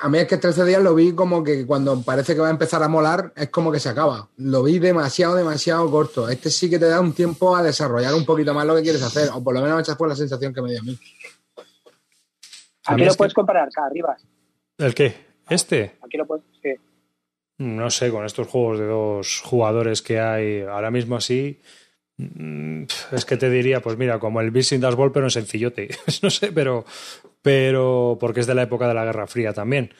A mí es que 13 días lo vi como que cuando parece que va a empezar a molar, es como que se acaba. Lo vi demasiado, demasiado corto. Este sí que te da un tiempo a desarrollar un poquito más lo que quieres hacer, o por lo menos esa fue la sensación que me dio a mí. Aquí lo puedes comparar, acá arriba. ¿El qué? ¿Este? Aquí lo puedes, sí. No sé, con estos juegos de dos jugadores que hay ahora mismo así, mm, es que te diría, pues mira, como el Beast Das Ball, pero en sencillote. no sé, pero, pero porque es de la época de la Guerra Fría también.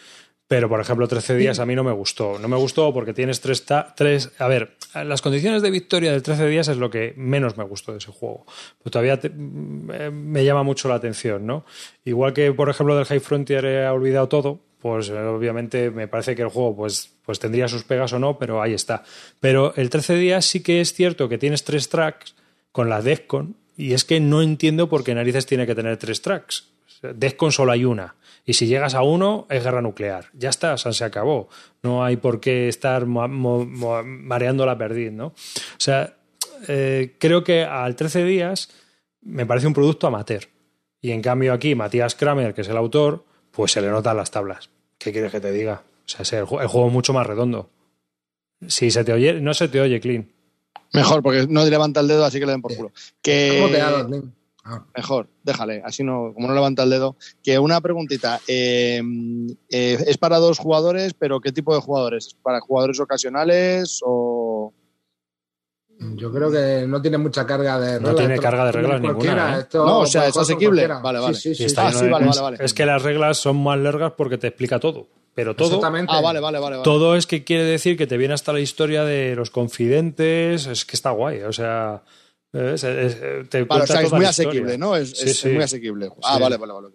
Pero, por ejemplo, 13 días a mí no me gustó. No me gustó porque tienes tres, tres... A ver, las condiciones de victoria del 13 días es lo que menos me gustó de ese juego. Pero todavía mm, me llama mucho la atención, ¿no? Igual que, por ejemplo, del High Frontier he olvidado todo, pues eh, obviamente me parece que el juego pues, pues tendría sus pegas o no, pero ahí está. Pero el 13 días sí que es cierto que tienes tres tracks con la Defcon y es que no entiendo por qué narices tiene que tener tres tracks. Defcon solo hay una. Y si llegas a uno, es guerra nuclear. Ya está, se acabó. No hay por qué estar mareando la perdiz, ¿no? O sea, eh, creo que al 13 días me parece un producto amateur. Y en cambio aquí, Matías Kramer, que es el autor, pues se le notan las tablas. ¿Qué quieres que te diga? O sea, el, juego es mucho más redondo. Si se te oye, no se te oye, Clean. Mejor, porque no levanta el dedo, así que le den por culo. Que... ¿Cómo te da? Ah. Mejor, déjale, así no, como no levanta el dedo. Que una preguntita, eh, eh, es para dos jugadores, pero ¿qué tipo de jugadores? ¿Para jugadores ocasionales o...? Yo creo que no tiene mucha carga de reglas. No tiene carga de reglas ninguna. ¿eh? No, o sea, es asequible. Vale, vale. Sí, sí, vale, vale, Es que las reglas son más largas porque te explica todo. Pero todo, Exactamente. Ah, vale, vale, vale, todo es que quiere decir que te viene hasta la historia de los confidentes. Es que está guay. O sea, es, te o sea, es muy asequible, ¿no? Es, muy asequible. Ah, vale, vale, vale.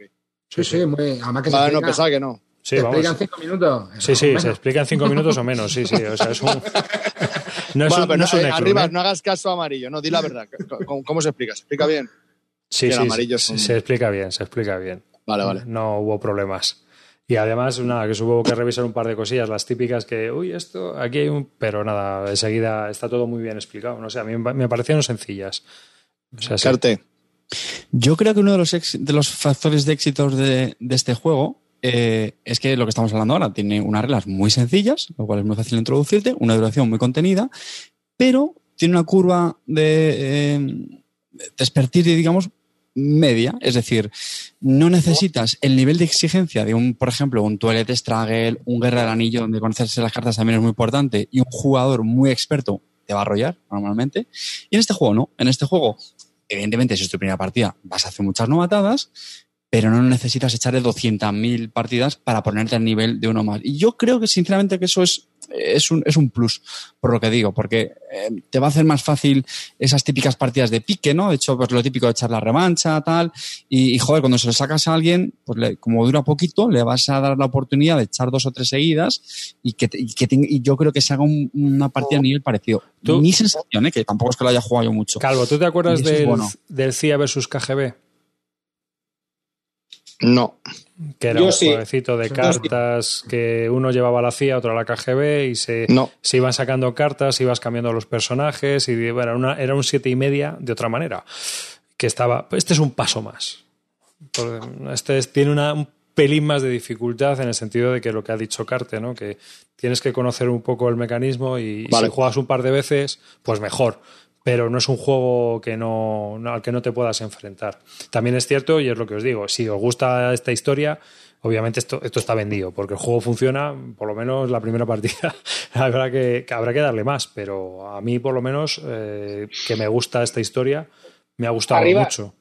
Sí, sí, muy. Además que vale, no pensaba que no. Sí, se explica en cinco minutos. Sí, sí, se explica en cinco minutos o menos, sí, sí. O sea, es un. No es un, pero no, es un arriba, ¿eh? no hagas caso a amarillo, no, di la verdad. ¿Cómo, se explica? ¿Se explica bien? Sí, sí, amarillo se explica bien, se explica bien. Vale, vale. No hubo problemas. Y además, nada, que hubo que revisar un par de cosillas, las típicas que, uy, esto, aquí hay un. Pero nada, enseguida está todo muy bien explicado. No sé, a mí me parecieron sencillas. O sea, Yo creo que uno de los, de los factores de éxito de, de este juego eh, es que lo que estamos hablando ahora tiene unas reglas muy sencillas, lo cual es muy fácil introducirte, una duración muy contenida, pero tiene una curva de, eh, digamos, media, es decir, no necesitas el nivel de exigencia de un, por ejemplo, un Toilet Struggle, un Guerra del Anillo, donde conocerse las cartas también es muy importante, y un jugador muy experto te va a arrollar normalmente. Y en este juego no, en este juego, evidentemente, si es tu primera partida, vas a hacer muchas novatadas, pero no necesitas echarle 200.000 partidas para ponerte al nivel de uno más. Y yo creo que sinceramente que eso es, es, un, es un plus, por lo que digo, porque eh, te va a hacer más fácil esas típicas partidas de pique, ¿no? De hecho, pues lo típico de echar la revancha, tal, y, joder, cuando se lo sacas a alguien, pues como dura poquito, le vas a dar la oportunidad de echar dos o tres seguidas y que, y que y yo creo que se haga una partida a nivel parecido. Mi sensación, ¿eh? que tampoco es que lo haya jugado yo mucho. Calvo, ¿tú te acuerdas del, del CIA versus KGB? No. Que era un jueguecito de cartas que uno llevaba a la CIA, otro a la KGB y se, se iban sacando cartas, ibas cambiando los personajes y era, una, era un siete y media de otra manera. Que estaba. Este es un paso más. Este tiene una, un pelín más de dificultad en el sentido de que lo que ha dicho Carte, ¿no? Que tienes que conocer un poco el mecanismo y, y si juegas un par de veces, pues mejor pero no es un juego que no, al que no te puedas enfrentar. También es cierto, y es lo que os digo, si os gusta esta historia, obviamente esto, esto está vendido, porque el juego funciona, por lo menos la primera partida, habrá, que, habrá que darle más, pero a mí por lo menos eh, que me gusta esta historia, me ha gustado mucho.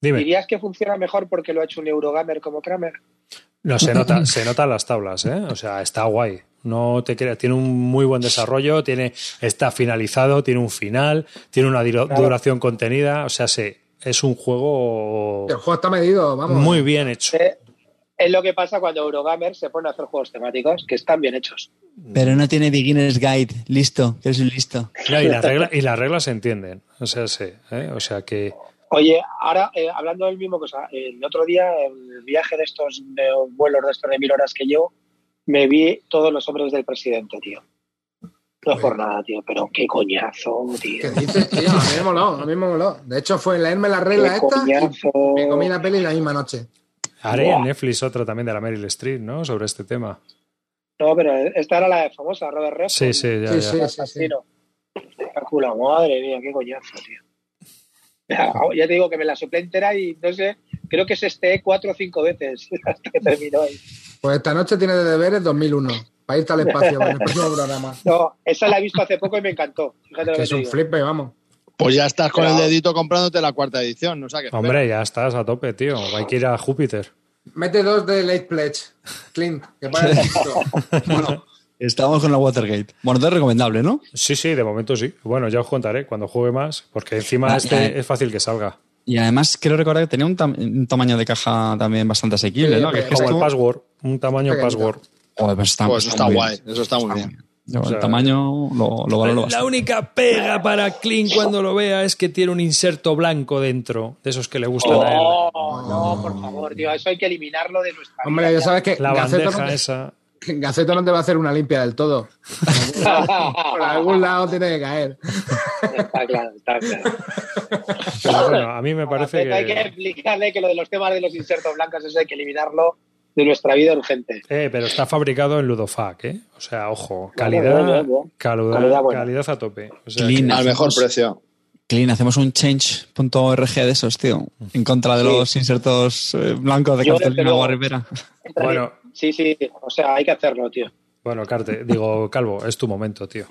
Dime. ¿Dirías que funciona mejor porque lo ha hecho un Eurogamer como Kramer? No, se nota, se notan las tablas, ¿eh? O sea, está guay. No te creas, tiene un muy buen desarrollo, tiene, está finalizado, tiene un final, tiene una duración contenida, o sea, sí, es un juego. El juego está medido, vamos. Muy bien hecho. Es lo que pasa cuando Eurogamer se pone a hacer juegos temáticos que están bien hechos. Pero no tiene Beginner's Guide, listo, que es listo. y, las reglas, y las reglas se entienden, o sea, sí, ¿eh? o sea que. Oye, ahora eh, hablando del mismo cosa, el otro día, el viaje de estos vuelos de estos de mil horas que yo, me vi todos los hombres del presidente, tío. No es por nada, tío, pero qué coñazo, tío. ¿Qué dices, tío? A mí me moló, a mí me moló. De hecho, fue leerme la regla Qué esta coñazo. y me comí la peli la misma noche. Haré Buah. en Netflix otra también de la Meryl Streep, ¿no? Sobre este tema. No, pero esta era la famosa, Robert Redford. Sí, sí, ya, Sí, ya. sí. El asesino. Espectacular, madre mía, qué coñazo, tío. Ya, ya te digo que me la soplé entera y no sé, creo que se esté cuatro o cinco veces hasta que terminó ahí. Pues esta noche tiene de deberes 2001, para irte al espacio con el próximo programa. No, esa la he visto hace poco y me encantó. Fíjate lo Que que es un flipe, vamos. Pues ya estás con Pero- el dedito comprándote la cuarta edición, no sé qué. Hombre, ya estás a tope, tío. Hay que ir a Júpiter. Mete dos de Late Pledge. Clint, que para el Bueno, estamos con la Watergate. Bueno, es recomendable, ¿no? Sí, sí, de momento sí. Bueno, ya os contaré cuando juegue más, porque encima Ah, este es fácil que salga. Y además quiero recordar que tenía un, tam- un tamaño de caja también bastante asequible, Sí, ¿no? Que pero- es Como el password, un tamaño password. Joder, pues está, Pues eso está muy guay, bien. eso está muy bien. Yo, O sea, el tamaño lo, lo valoro bastante. única pega para Clean cuando lo vea es que tiene un inserto blanco dentro, de esos que le gustan a él. No, no, por favor, tío, eso hay que eliminarlo de nuestra Hombre, vida. ya sabes que La bandeja no, te, esa. Gaceto no te va a hacer una limpia del todo. Por algún lado tiene que caer. Está claro, está claro. Pero bueno, a mí me parece Hay que que. explicarle que lo de los temas de los insertos blancos, eso hay que eliminarlo de nuestra vida urgente. Eh, pero está fabricado en Ludofac, ¿eh? O sea, ojo, calidad, bueno, bueno. calidad, Calidad buena. calidad a tope. O sea, Clean. que- Al mejor precio. Clean, hacemos un change.org de esos, tío. En contra de Sí. los insertos eh, blancos de Yo, Rivera. Bueno, Sí, sí, o sea, hay que hacerlo, tío. bueno, Carte, digo, Calvo, es tu momento, tío.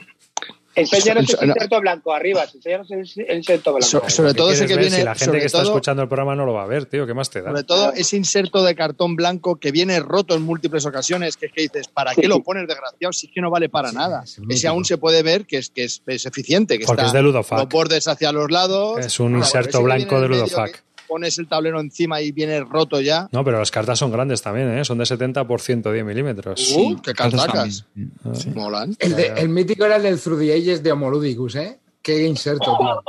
Enséñanos el No. inserto blanco, arriba, enséñanos el el inserto blanco. So- sobre ¿Qué todo ese que viene. Si la gente que está escuchando el programa no lo va a ver, tío, ¿qué más te da? Sobre todo ese inserto de cartón blanco que viene roto en múltiples ocasiones, que es que dices, ¿para qué lo pones desgraciado si es que no vale para nada? es Ese aún se puede ver que es, que es, es eficiente, que Porque está es de Ludofac. los bordes hacia los lados. Es un Claro, inserto blanco de Ludofac. Pones el tablero encima y viene roto ya. No, pero las cartas son grandes también, ¿eh? Son de 70 por 110 milímetros. Uh, qué cartacas. también. Molan. El, de- el mítico era el del Through the Ages de Homoludicus, ¿eh? Qué inserto, tío.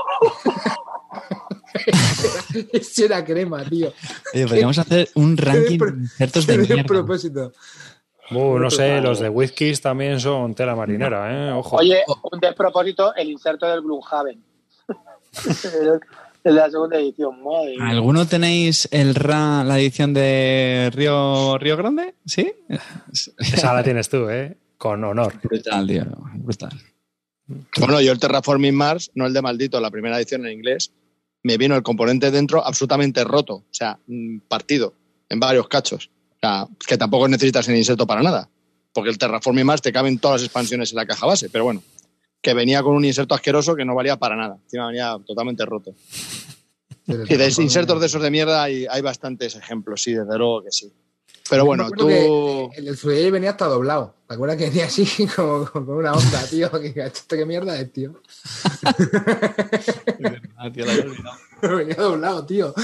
Ese era crema, tío. Oye, podríamos hacer un ranking de insertos de Qué mierda. propósito. Uh, no sé, los de Whiskies también son tela marinera, ¿eh? Ojo. Oye, un despropósito, el inserto del Gloomhaven. de la segunda edición, madre mía. ¿Alguno tenéis el RA, la edición de Río, Río Grande? ¿Sí? Esa la tienes tú, ¿eh? Con honor. Brutal, tío. Brutal. Bueno, yo el Terraforming Mars, no el de maldito, la primera edición en inglés, me vino el componente dentro absolutamente roto, o sea, mm, partido en varios cachos. O sea, que tampoco necesitas el inserto para nada, porque el Terraforming Mars te caben todas las expansiones en la caja base, pero bueno, que venía con un inserto asqueroso que no valía para nada, encima venía totalmente roto. Y de insertos de esos de mierda hay, hay bastantes ejemplos, sí, desde luego que sí. Pero bueno, tú... que El Ages venía hasta doblado. ¿Te acuerdas que venía así como con una onda, tío? Que ¿Esto qué mierda es, tío? venía doblado, tío.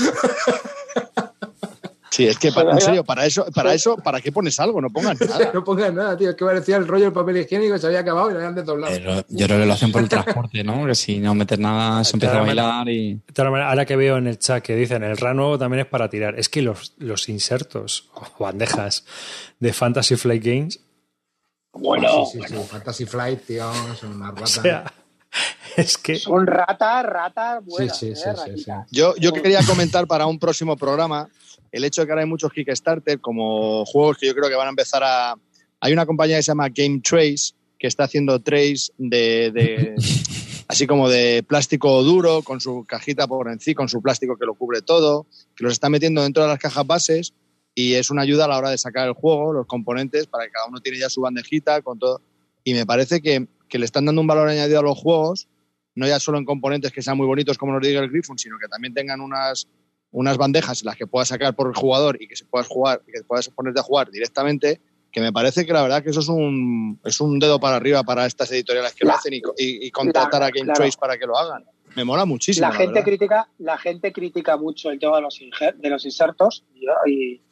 Sí, es que, para, en serio, para eso, para eso, ¿para qué pones algo? No pongas nada. No pongas nada, tío. Es que parecía el rollo del papel higiénico, se había acabado y lo habían desdoblado. Pero yo creo que lo hacen por el transporte, ¿no? Que si no metes nada, se empieza a bailar y. De todas maneras, ahora que veo en el chat que dicen el RA nuevo también es para tirar. Es que los, los insertos o bandejas de Fantasy Flight Games, Bueno, sí, sí, sí. Fantasy Flight, tío, son una rata. o sea, es que son ratas, ratas buenas. Sí, sí, eh, sí, sí, ratitas. Yo, yo quería comentar para un próximo programa el hecho de que ahora hay muchos Kickstarter como juegos que yo creo que van a empezar a... Hay una compañía que se llama Game Trace que está haciendo trays de, de- así como de plástico duro con su cajita por encima, con su plástico que lo cubre todo, que los está metiendo dentro de las cajas bases y es una ayuda a la hora de sacar el juego, los componentes, para que cada uno tiene ya su bandejita con todo. Y me parece que, que le están dando un valor añadido a los juegos no ya solo en componentes que sean muy bonitos como nos diga el Griffon, sino que también tengan unas, unas bandejas en las que puedas sacar por el jugador y que se puedas jugar, y que puedas ponerte a jugar directamente, que me parece que la verdad que eso es un, es un dedo para arriba para estas editoriales que lo La- hacen y, y- y contratar a Game claro. Trace para que lo hagan. Me mola muchísimo. La gente verdad. critica, la gente critica mucho el tema de los, injer- de los insertos y,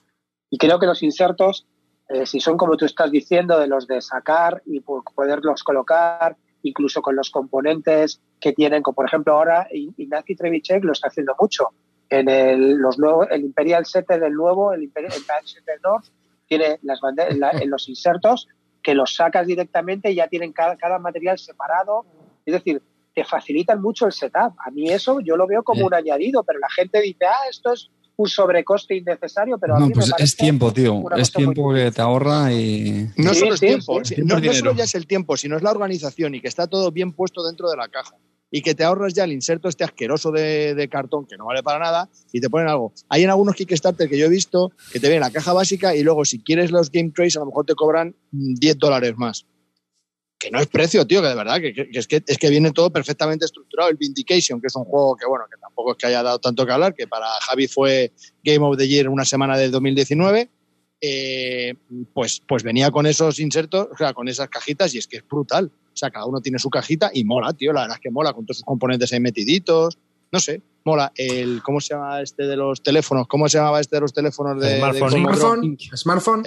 y- creo que los insertos, eh, si son como tú estás diciendo, de los de sacar y po- poderlos colocar, incluso con los componentes que tienen, como por ejemplo ahora Ignacy Trevicek lo está haciendo mucho. En el, los nuevos, el Imperial 7 del nuevo, el, Imperial, el Imperial 7 North, tiene las en los insertos que los sacas directamente y ya tienen cada, cada material separado. Es decir, te facilitan mucho el setup. A mí eso yo lo veo como un añadido, pero la gente dice, ah, esto es un sobrecoste innecesario, pero a no, pues es tiempo, tío. Es tiempo que te ahorra y. No solo es tiempo, no, no solo ya es el tiempo, sino es la organización y que está todo bien puesto dentro de la caja y que te ahorras ya el inserto este asqueroso de, cartón que no vale para nada y te ponen algo. Hay en algunos Kickstarter que yo he visto que te viene la caja básica y luego si quieres los Game Trays a lo mejor te cobran 10 dólares más. Que no es precio, tío, que de verdad, que, es, que es que viene todo perfectamente estructurado. El Vindication, que es un juego que, bueno, que tampoco es que haya dado tanto que hablar, que para Javi fue Game of the Year una semana del 2019, eh, pues, pues venía con esos insertos, o sea, con esas cajitas y es que es brutal. O sea, cada uno tiene su cajita y mola, tío. La verdad es que mola con todos sus componentes ahí metiditos. No sé, mola. El, ¿Cómo se llama este de los teléfonos? ¿Cómo se llamaba este de los teléfonos de Smartphone? Smartphone.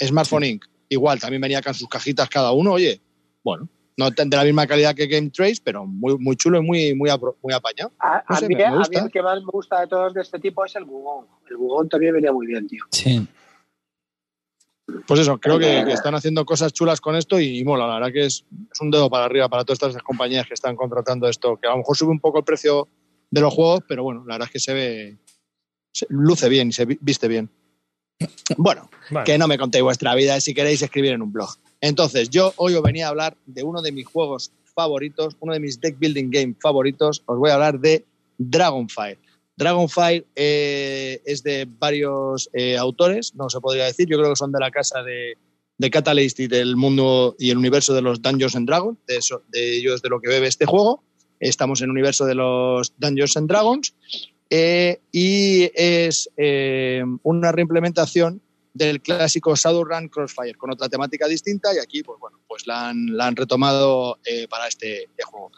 Smartphone Inc. Igual, también venía con sus cajitas cada uno. Oye, bueno, no de la misma calidad que Game Trace, pero muy, muy chulo y muy, muy, muy apañado. A, mí, el que más me gusta de todos de este tipo es el Bugón. El Bugón también venía muy bien, tío. Sí. Pues eso, creo que, están haciendo cosas chulas con esto y, mola. La verdad que es, un dedo para arriba para todas estas compañías que están contratando esto, que a lo mejor sube un poco el precio de los juegos, pero bueno, la verdad es que se ve, luce bien y se viste bien. Bueno, que no me contéis vuestra vida si queréis escribir en un blog. Entonces, yo hoy os venía a hablar de uno de mis juegos favoritos, uno de mis deck building game favoritos. Os voy a hablar de Dragonfire. Dragonfire eh, es de varios eh, autores, no se podría decir, yo creo que son de la casa de, Catalyst y del mundo y el universo de los Dungeons and Dragons, de, eso, de ellos de lo que bebe este juego. Estamos en el universo de los Dungeons and Dragons eh, y es una reimplementación del clásico Shadowrun Crossfire con otra temática distinta y aquí pues bueno pues la han, la han retomado para este, este juego.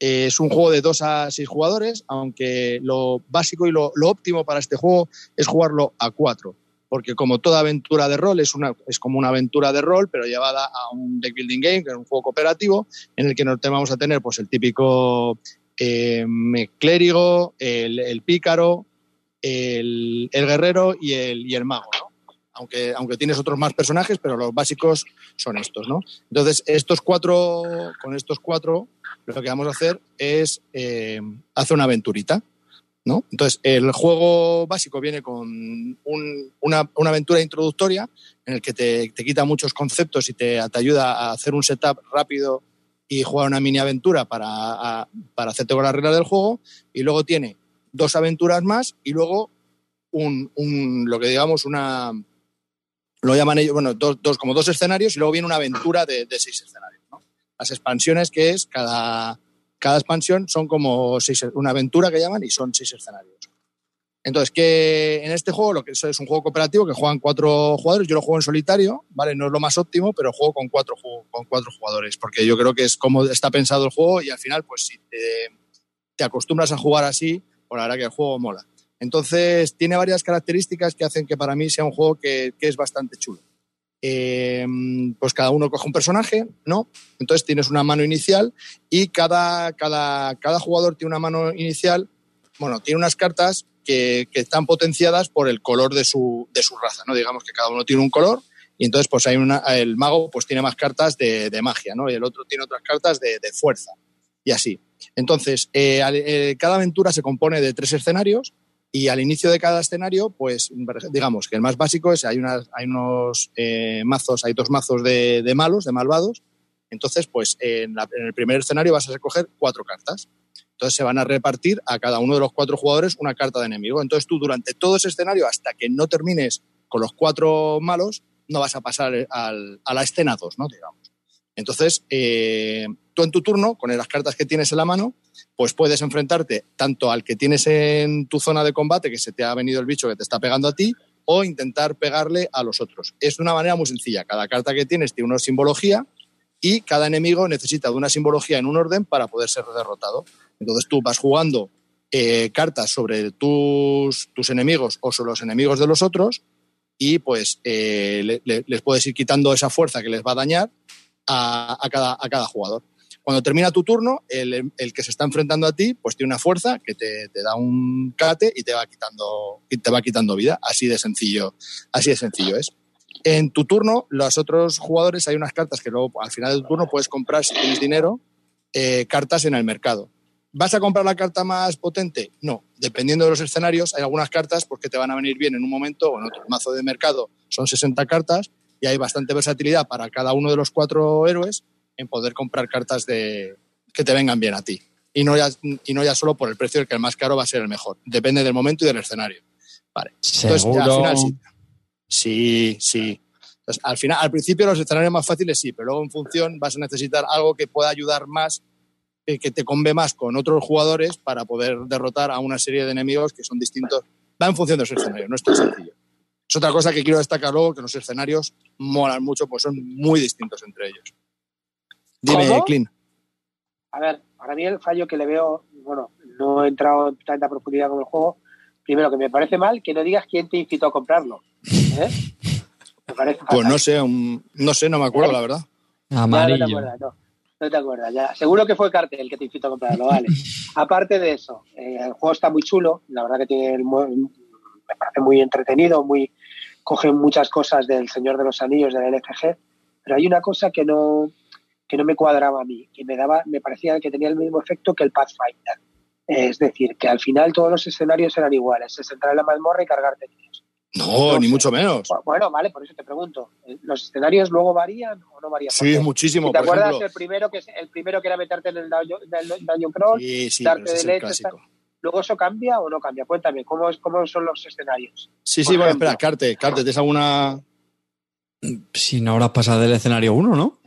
Eh, es un juego de 2 a 6 jugadores, aunque lo básico y lo, óptimo para este juego es jugarlo a 4, porque como toda aventura de rol es, una, es como una aventura de rol, pero llevada a un deck building game, que es un juego cooperativo, en el que nos vamos a tener pues, el típico eh, clérigo, el, pícaro, el, guerrero y el, y el mago, Aunque, aunque tienes otros más personajes, pero los básicos son estos, ¿no? Entonces, estos cuatro, con estos cuatro lo que vamos a hacer es eh, hacer una aventurita. ¿no? Entonces, el juego básico viene con una, aventura introductoria en el que te, quita muchos conceptos y te, ayuda a hacer un setup rápido y jugar una mini aventura para, para hacerte con la regla del juego. Y luego tiene dos aventuras más y luego un, lo que digamos una lo llaman ellos, bueno, dos, dos, como dos escenarios y luego viene una aventura de, seis escenarios las expansiones, que es cada, cada expansión son como seis, una aventura que llaman y son seis escenarios. Entonces, que en este juego, lo que es, un juego cooperativo que juegan cuatro jugadores, yo lo juego en solitario, ¿vale? No es lo más óptimo, pero juego con cuatro, con cuatro jugadores, porque yo creo que es como está pensado el juego y al final, pues si te, acostumbras a jugar así, pues la verdad que el juego mola. Entonces, tiene varias características que hacen que para mí sea un juego que, que es bastante chulo. Eh, pues cada uno coge un personaje, ¿no? Entonces tienes una mano inicial y cada, cada, cada jugador tiene una mano inicial, bueno, tiene unas cartas que, están potenciadas por el color de su, de su raza, ¿no? Digamos que cada uno tiene un color y entonces pues hay una, el mago pues tiene más cartas de, magia, ¿no? Y el otro tiene otras cartas de, fuerza y así. Entonces, eh, eh, cada aventura se compone de tres escenarios y al inicio de cada escenario, pues digamos que el más básico es, hay, unos eh, mazos, hay dos mazos de, malos, de malvados. Entonces, pues en, el primer escenario vas a recoger cuatro cartas. Entonces se van a repartir a cada uno de los cuatro jugadores una carta de enemigo. Entonces tú durante todo ese escenario, hasta que no termines con los cuatro malos, no vas a pasar al, a la escena 2, ¿no? Digamos. Entonces, eh, tú en tu turno, con las cartas que tienes en la mano, pues puedes enfrentarte tanto al que tienes en tu zona de combate, que se te ha venido el bicho que te está pegando a ti, o intentar pegarle a los otros. Es una manera muy sencilla. Cada carta que tienes tiene una simbología y cada enemigo necesita de una simbología en un orden para poder ser derrotado. Entonces tú vas jugando eh, cartas sobre tus, tus, enemigos o sobre los enemigos de los otros y pues eh, les puedes ir quitando esa fuerza que les va a dañar a, cada, a cada jugador. Cuando termina tu turno, el, que se está enfrentando a ti, pues tiene una fuerza que te, da un cate y te va quitando, te va quitando vida. Así de sencillo, así de sencillo es. En tu turno, los otros jugadores hay unas cartas que luego al final del turno puedes comprar si tienes dinero, eh, cartas en el mercado. ¿Vas a comprar la carta más potente? No. Dependiendo de los escenarios, hay algunas cartas porque pues, te van a venir bien en un momento o en otro. mazo de mercado son 60 cartas y hay bastante versatilidad para cada uno de los cuatro héroes en poder comprar cartas de, que te vengan bien a ti. Y no, ya, y no ya solo por el precio, el que el más caro va a ser el mejor. Depende del momento y del escenario. Vale. Entonces, al final sí. Sí, sí. Entonces, al final, al principio los escenarios más fáciles sí, pero luego en función vas a necesitar algo que pueda ayudar más, eh, que te conve más con otros jugadores para poder derrotar a una serie de enemigos que son distintos. Va en función de los escenarios, no es tan sencillo. Es otra cosa que quiero destacar luego, que los escenarios molan mucho, pues son muy distintos entre ellos. Dime, Clean. A ver, para mí el fallo que le veo, bueno, no he entrado en tanta profundidad con el juego. Primero, que me parece mal que no digas quién te incitó a comprarlo. ¿eh? pues no sé, no sé, no me acuerdo, la verdad. Amarillo. no, te acuerdas, ya. Seguro que fue Cartel que te incitó a comprarlo, vale. Aparte de eso, eh, el juego está muy chulo, la verdad que tiene el, me parece muy entretenido, muy coge muchas cosas del Señor de los Anillos, del LFG, pero hay una cosa que no, que no me cuadraba a mí, que me daba, me parecía que tenía el mismo efecto que el Pathfinder. Es decir, que al final todos los escenarios eran iguales, es entrar en la mazmorra y cargarte tíos. No, ni mucho menos. Bueno, vale, por eso te pregunto. ¿Los escenarios luego varían o no varían? Sí, muchísimo. ¿Te acuerdas el primero que el primero que era meterte en el daño, crawl, sí, sí, darte de leche, ¿Luego eso cambia o no cambia? Cuéntame, ¿cómo, cómo son los escenarios? Sí, sí, bueno, espera, Carte, Carte, ¿tienes alguna...? Si no habrás pasado del escenario 1, ¿no?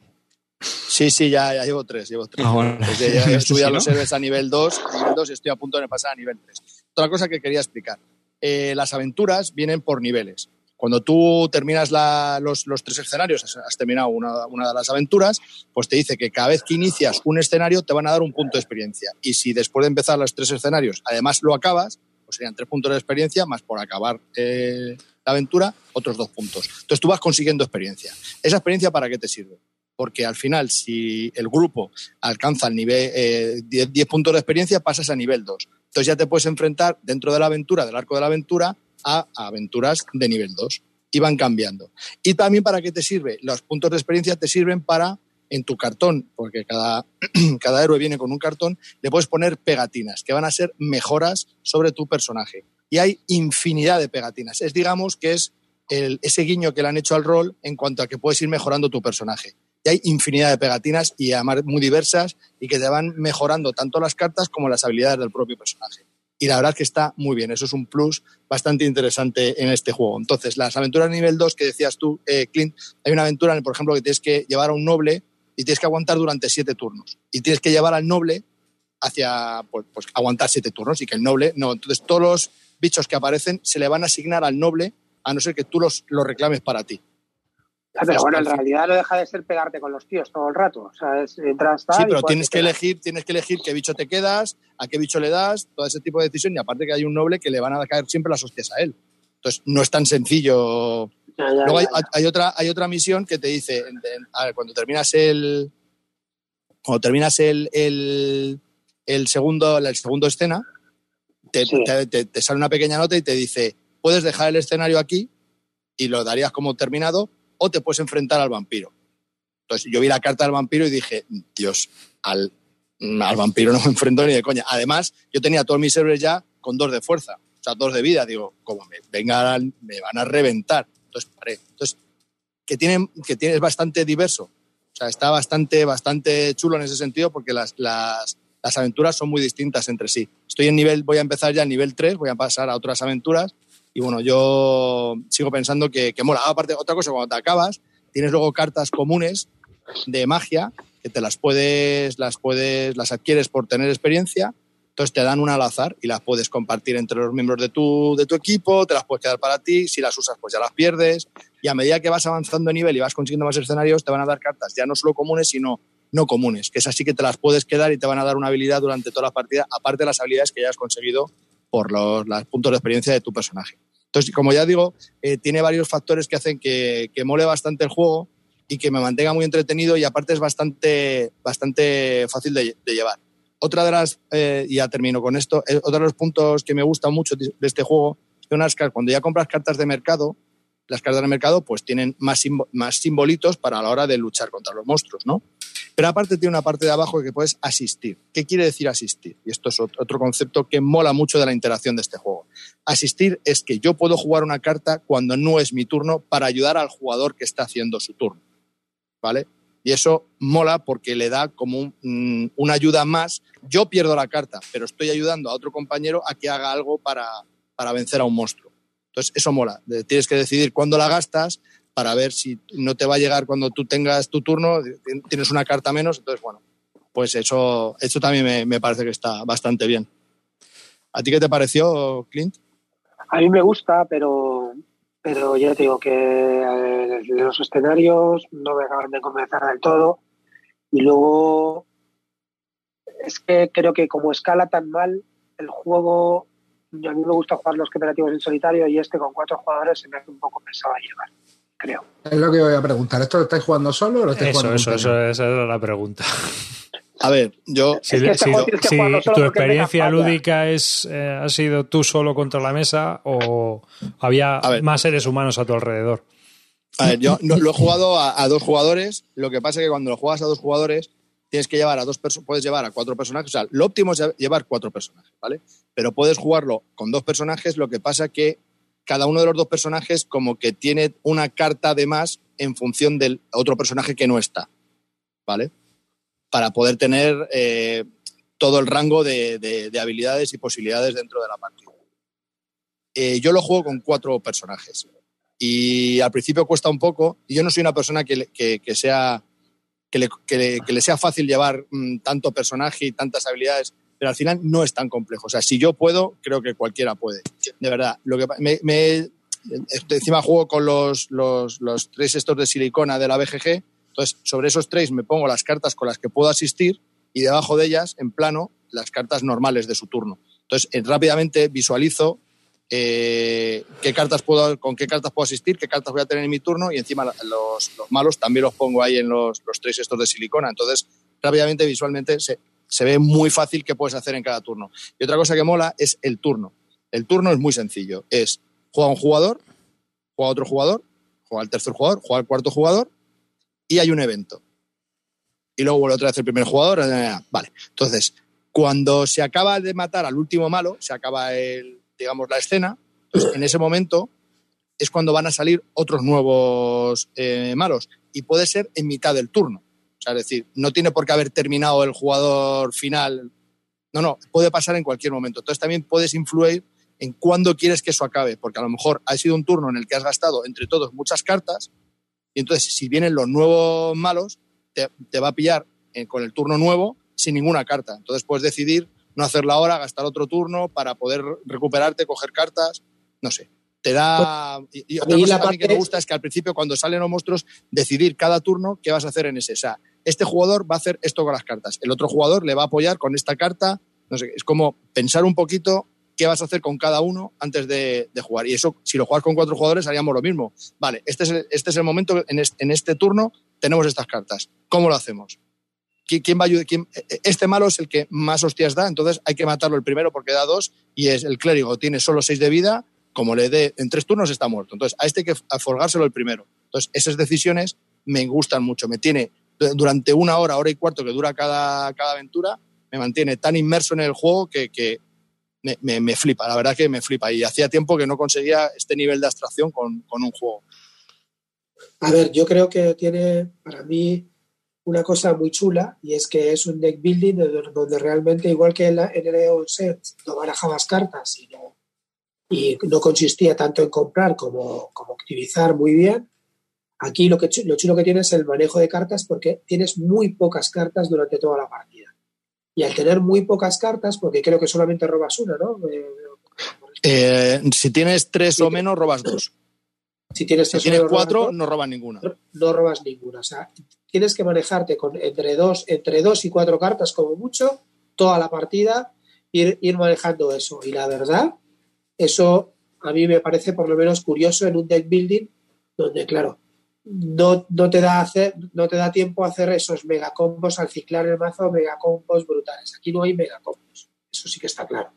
Sí, sí, ya, ya llevo tres, llevo tres. Ah, ya he subido los héroes a nivel 2, a nivel 2 y estoy a punto de pasar a nivel 3. Otra cosa que quería explicar. Eh, las aventuras vienen por niveles. Cuando tú terminas los, tres escenarios, has, terminado una, de las aventuras, pues te dice que cada vez que inicias un escenario te van a dar un punto de experiencia. Y si después de empezar los tres escenarios, además lo acabas, pues serían tres puntos de experiencia, más por acabar eh, la aventura, otros dos puntos. Entonces tú vas consiguiendo experiencia. ¿Esa experiencia para qué te sirve? Porque al final, si el grupo alcanza el nivel 10, eh, puntos de experiencia, pasas a nivel 2. Entonces ya te puedes enfrentar dentro de la aventura, del arco de la aventura, a aventuras de nivel 2 y van cambiando. Y también para qué te sirve? Los puntos de experiencia te sirven para en tu cartón, porque cada, cada héroe viene con un cartón, le puedes poner pegatinas, que van a ser mejoras sobre tu personaje. Y hay infinidad de pegatinas. Es, digamos, que es el, ese guiño que le han hecho al rol en cuanto a que puedes ir mejorando tu personaje. Y hay infinidad de pegatinas y además muy diversas y que te van mejorando tanto las cartas como las habilidades del propio personaje y la verdad es que está muy bien. Eso es un plus bastante interesante en este juego. Entonces, las aventuras nivel 2 que decías tú, eh, Clint, hay una aventura, por ejemplo, que tienes que llevar a un noble y tienes que aguantar durante siete turnos. Y tienes que llevar al noble hacia, pues, pues, aguantar siete turnos y que el noble, no. Entonces, todos los bichos que aparecen se le van a asignar al noble a no ser que tú los, los reclames para ti. Pero bueno, en realidad no deja de ser pegarte con los tíos todo el rato. O sea, es, entras Sí, pero tienes que elegir, tienes que elegir qué bicho te quedas, a qué bicho le das, todo ese tipo de decisión. Y aparte que hay un noble que le van a caer siempre las hostias a él. Entonces, no es tan sencillo. Luego hay, otra, hay otra misión que te dice, a ver, cuando terminas el. Cuando terminas el, el, segundo, el segundo escena, te, te sale una pequeña nota y te dice, puedes dejar el escenario aquí y lo darías como terminado o te puedes enfrentar al vampiro. Entonces yo vi la carta del vampiro y dije, Dios, al, al vampiro no me enfrento ni de coña. Además, yo tenía todos mis servers ya con dos de fuerza, o sea, dos de vida. Digo, como me vengan, me van a reventar. Entonces paré. Entonces, que tiene, que tiene, es bastante diverso. O sea, está bastante, bastante chulo en ese sentido porque las, las, las aventuras son muy distintas entre sí. Estoy en nivel, voy a empezar ya en nivel 3, voy a pasar a otras aventuras y bueno, yo sigo pensando que, que mola. Aparte, otra cosa, cuando te acabas, tienes luego cartas comunes de magia que te las puedes, las puedes, las adquieres por tener experiencia. Entonces te dan una al azar y las puedes compartir entre los miembros de tu, de tu equipo, te las puedes quedar para ti, si las usas pues ya las pierdes. Y a medida que vas avanzando de nivel y vas consiguiendo más escenarios, te van a dar cartas ya no solo comunes, sino no comunes, que es así que te las puedes quedar y te van a dar una habilidad durante toda la partida, aparte de las habilidades que ya has conseguido por los, puntos de experiencia de tu personaje. Entonces, como ya digo, eh, tiene varios factores que hacen que, mole bastante el juego y que me mantenga muy entretenido y aparte es bastante, bastante fácil de, llevar. Otra de las, eh, ya termino con esto, eh, otro de los puntos que me gusta mucho de este juego es que cuando ya compras cartas de mercado, las cartas de mercado pues tienen más, más simbolitos para la hora de luchar contra los monstruos, ¿no? Pero aparte tiene una parte de abajo que puedes asistir. ¿Qué quiere decir asistir? Y esto es otro concepto que mola mucho de la interacción de este juego. Asistir es que yo puedo jugar una carta cuando no es mi turno para ayudar al jugador que está haciendo su turno. ¿Vale? Y eso mola porque le da como mm, una ayuda más. Yo pierdo la carta, pero estoy ayudando a otro compañero a que haga algo para, para vencer a un monstruo. Entonces, eso mola. Tienes que decidir cuándo la gastas para ver si no te va a llegar cuando tú tengas tu turno, tienes una carta menos, entonces bueno, pues eso, eso también me, parece que está bastante bien. ¿A ti qué te pareció, Clint? A mí me gusta, pero, pero ya te digo que eh, los escenarios no me acaban de convencer del todo. Y luego es que creo que como escala tan mal, el juego, a mí me gusta jugar los cooperativos en solitario y este con cuatro jugadores se me hace un poco pesado a llevar creo. Es lo que voy a preguntar. ¿Esto lo estáis jugando solo o lo estáis jugando Eso, eso, esa era la pregunta. A ver, yo. Si, tu experiencia lúdica es, eh, ha sido tú solo contra la mesa o había más seres humanos a tu alrededor. A ver, yo lo he jugado a, dos jugadores. Lo que pasa es que cuando lo juegas a dos jugadores, tienes que llevar a dos personas, puedes llevar a cuatro personajes. O sea, lo óptimo es llevar cuatro personajes, ¿vale? Pero puedes jugarlo con dos personajes. Lo que pasa que cada uno de los dos personajes como que tiene una carta de más en función del otro personaje que no está, ¿vale? Para poder tener eh, todo el rango de, habilidades y posibilidades dentro de la partida. Eh, yo lo juego con cuatro personajes y al principio cuesta un poco y yo no soy una persona que, sea que le, sea fácil llevar mm, tanto personaje y tantas habilidades pero al final no es tan complejo. O sea, si yo puedo, creo que cualquiera puede. De verdad. Lo que me, encima juego con los, los, los tres estos de silicona de la BGG. Entonces, sobre esos tres me pongo las cartas con las que puedo asistir y debajo de ellas, en plano, las cartas normales de su turno. Entonces, eh, rápidamente visualizo eh, qué cartas puedo, con qué cartas puedo asistir, qué cartas voy a tener en mi turno y encima los, los malos también los pongo ahí en los, los tres estos de silicona. Entonces, rápidamente, visualmente, se, se ve muy fácil qué puedes hacer en cada turno. Y otra cosa que mola es el turno. El turno es muy sencillo. Es juega un jugador, juega otro jugador, juega el tercer jugador, juega el cuarto jugador y hay un evento. Y luego vuelve otra vez el primer jugador. Eh, eh, eh, vale. Entonces, cuando se acaba de matar al último malo, se acaba el, digamos, la escena, pues en ese momento es cuando van a salir otros nuevos malos. Y puede ser en mitad del turno. O sea, es decir, no tiene por qué haber terminado el jugador final. No, no, puede pasar en cualquier momento. Entonces también puedes influir en cuándo quieres que eso acabe, porque a lo mejor ha sido un turno en el que has gastado entre todos muchas cartas y entonces si vienen los nuevos malos, te, va a pillar con el turno nuevo sin ninguna carta. Entonces puedes decidir no hacerla ahora, gastar otro turno para poder recuperarte, coger cartas, no sé te da. Y, otra cosa que me gusta es que al principio, cuando salen los monstruos, decidir cada turno qué vas a hacer en ese. O sea, este jugador va a hacer esto con las cartas, el otro jugador le va a apoyar con esta carta. No sé, es como pensar un poquito qué vas a hacer con cada uno antes de, jugar. Y eso, si lo juegas con cuatro jugadores, haríamos lo mismo. Vale, este es el, este es el momento, en este, turno tenemos estas cartas. ¿Cómo lo hacemos? ¿Quién va a ayudar? E, e, este malo es el que más hostias da, entonces hay que matarlo el primero porque da dos y es el clérigo tiene solo seis de vida como le dé en tres turnos está muerto. Entonces, a este hay que aforgárselo el primero. Entonces, esas decisiones me gustan mucho. Me tiene durante una hora, hora y cuarto que dura cada, cada aventura, me mantiene tan inmerso en el juego que, que me, me, flipa, la verdad que me flipa. Y hacía tiempo que no conseguía este nivel de abstracción con, con un juego. A ver, yo creo que tiene para mí una cosa muy chula y es que es un deck building donde, realmente, igual que en, el EO set, no barajabas cartas y no y no consistía tanto en comprar como, como optimizar muy bien. Aquí lo, que, lo chulo que tienes es el manejo de cartas porque tienes muy pocas cartas durante toda la partida. Y al tener muy pocas cartas, porque creo que solamente robas una, ¿no? Eh, eh, si tienes tres o menos, robas dos. Si tienes, cuatro, no robas ninguna. No robas ninguna. O sea, tienes que manejarte con entre dos, entre dos y cuatro cartas como mucho, toda la partida, ir, ir manejando eso. Y la verdad eso a mí me parece por lo menos curioso en un deck building donde, claro, no, no, te da hacer, no te da tiempo a hacer esos megacombos al ciclar el mazo, megacombos brutales. Aquí no hay megacombos, eso sí que está claro.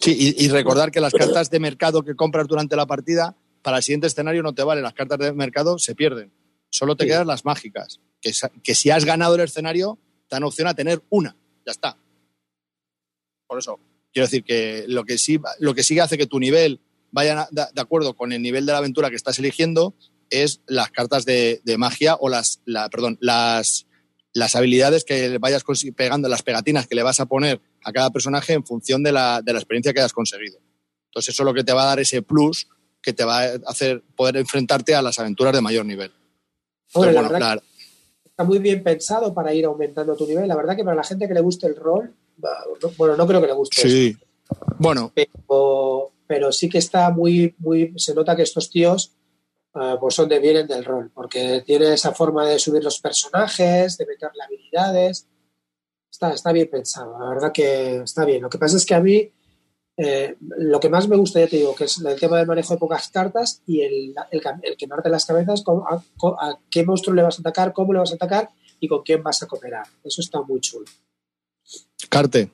Sí, y, y, recordar que las cartas de mercado que compras durante la partida, para el siguiente escenario no te valen. Las cartas de mercado se pierden. Solo te sí. quedan las mágicas. Que, que si has ganado el escenario, te dan opción a tener una. Ya está. Por eso, quiero decir que lo que sí, lo que sí hace que tu nivel vaya de acuerdo con el nivel de la aventura que estás eligiendo es las cartas de, de magia o las, la, perdón, las, las habilidades que vayas pegando, las pegatinas que le vas a poner a cada personaje en función de la, de la experiencia que hayas conseguido. Entonces eso es lo que te va a dar ese plus que te va a hacer poder enfrentarte a las aventuras de mayor nivel. Entonces, bueno. Está muy bien pensado para ir aumentando tu nivel. La verdad que para la gente que le guste el rol, bueno, no creo que le guste. Sí. Eso. Bueno. Pero, pero, sí que está muy, muy. Se nota que estos tíos uh, pues son de vienen del rol, porque tiene esa forma de subir los personajes, de meterle habilidades. Está, está bien pensado, la verdad que está bien. Lo que pasa es que a mí eh, lo que más me gusta, ya te digo, que es el tema del manejo de pocas cartas y el, el, el quemarte las cabezas, con, a, a, qué monstruo le vas a atacar, cómo le vas a atacar y con quién vas a cooperar. Eso está muy chulo. Carte.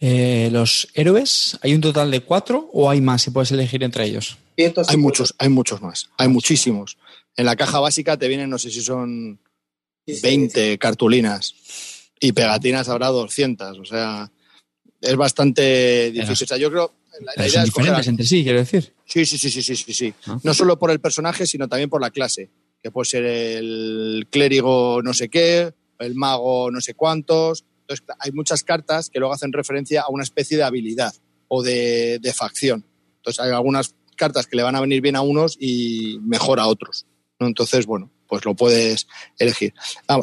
Eh, los héroes, ¿hay un total de cuatro o hay más si puedes elegir entre ellos? Hay muchos, hay muchos más, hay muchísimos. En la caja básica te vienen, no sé si son 20 cartulinas y pegatinas habrá 200, o sea, es bastante difícil. O sea, yo creo. La, la idea son es diferentes entre sí, quiero decir. Sí, sí, sí, sí, sí, sí. sí. ¿Ah? No solo por el personaje, sino también por la clase. Que puede ser el clérigo no sé qué, el mago no sé cuántos. Entonces, hay muchas cartas que luego hacen referencia a una especie de habilidad o de, facción. Entonces, hay algunas cartas que le van a venir bien a unos y mejor a otros. Entonces, bueno, pues lo puedes elegir.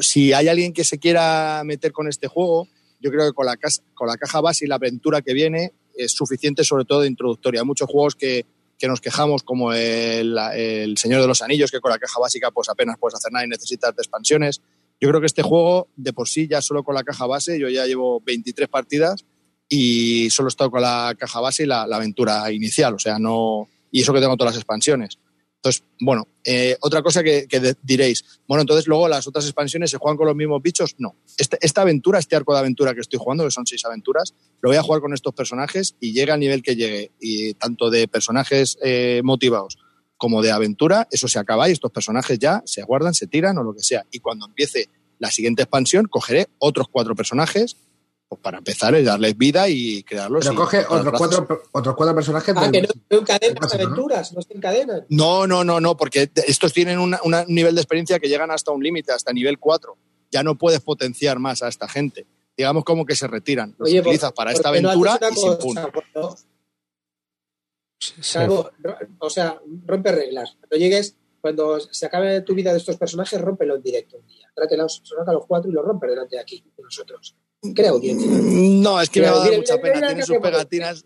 Si hay alguien que se quiera meter con este juego, yo creo que con la, con la caja base y la aventura que viene es suficiente, sobre todo de introductoria. Hay muchos juegos que, que nos quejamos, como el, Señor de los Anillos, que con la caja básica pues apenas puedes hacer nada y necesitas expansiones. Yo creo que este juego, de por sí, ya solo con la caja base, yo ya llevo 23 partidas y solo he estado con la caja base y la, aventura inicial, o sea, no... Y eso que tengo todas las expansiones. Entonces, bueno, eh, otra cosa que, diréis, bueno, entonces luego las otras expansiones se juegan con los mismos bichos. No, este, esta aventura, este arco de aventura que estoy jugando, que son seis aventuras, lo voy a jugar con estos personajes y llega al nivel que llegue, y tanto de personajes eh, motivados como de aventura, eso se acaba y estos personajes ya se guardan, se tiran o lo que sea. Y cuando empiece la siguiente expansión, cogeré otros cuatro personajes pues para empezar es darles vida y crearlos. Pero y coge otros cuatro, otros cuatro personajes. Ah, que no, no encadenan las aventuras, no se encadenan. No, no, no, no, porque estos tienen una, una, un nivel de experiencia que llegan hasta un límite, hasta nivel 4. Ya no puedes potenciar más a esta gente. Digamos como que se retiran. Los Oye, utilizas para esta aventura no y sin punto. Salvo, o sea, rompe reglas. Cuando llegues, cuando se acabe tu vida de estos personajes, rómpelo en directo un día. Trátelos, a los cuatro y los rompe delante de aquí, de nosotros crea audiencia. No, es que me va a dar mucha pena. Tiene sus pegatinas.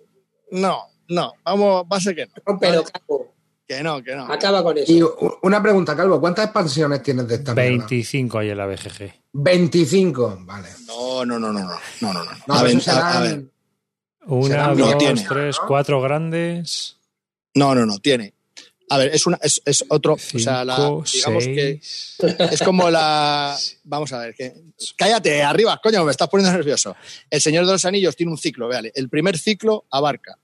No, no, vamos, va a ser que no. pero, Calvo. Que no, que no. Acaba con eso. Y una pregunta, Calvo, ¿cuántas expansiones tienes de esta 25 hay en la BGG. 25, vale. No, no, no, no, no, no, no. no a, ver, a, ver. Una, dos, tiene, tres, cuatro grandes. No, no, no, tiene. A ver, es, una, es, es otro. Cinco, o sea, la, digamos seis. que es como la. Vamos a ver, que. Cállate, arriba, coño, me estás poniendo nervioso. El Señor de los Anillos tiene un ciclo, véale. El primer ciclo abarca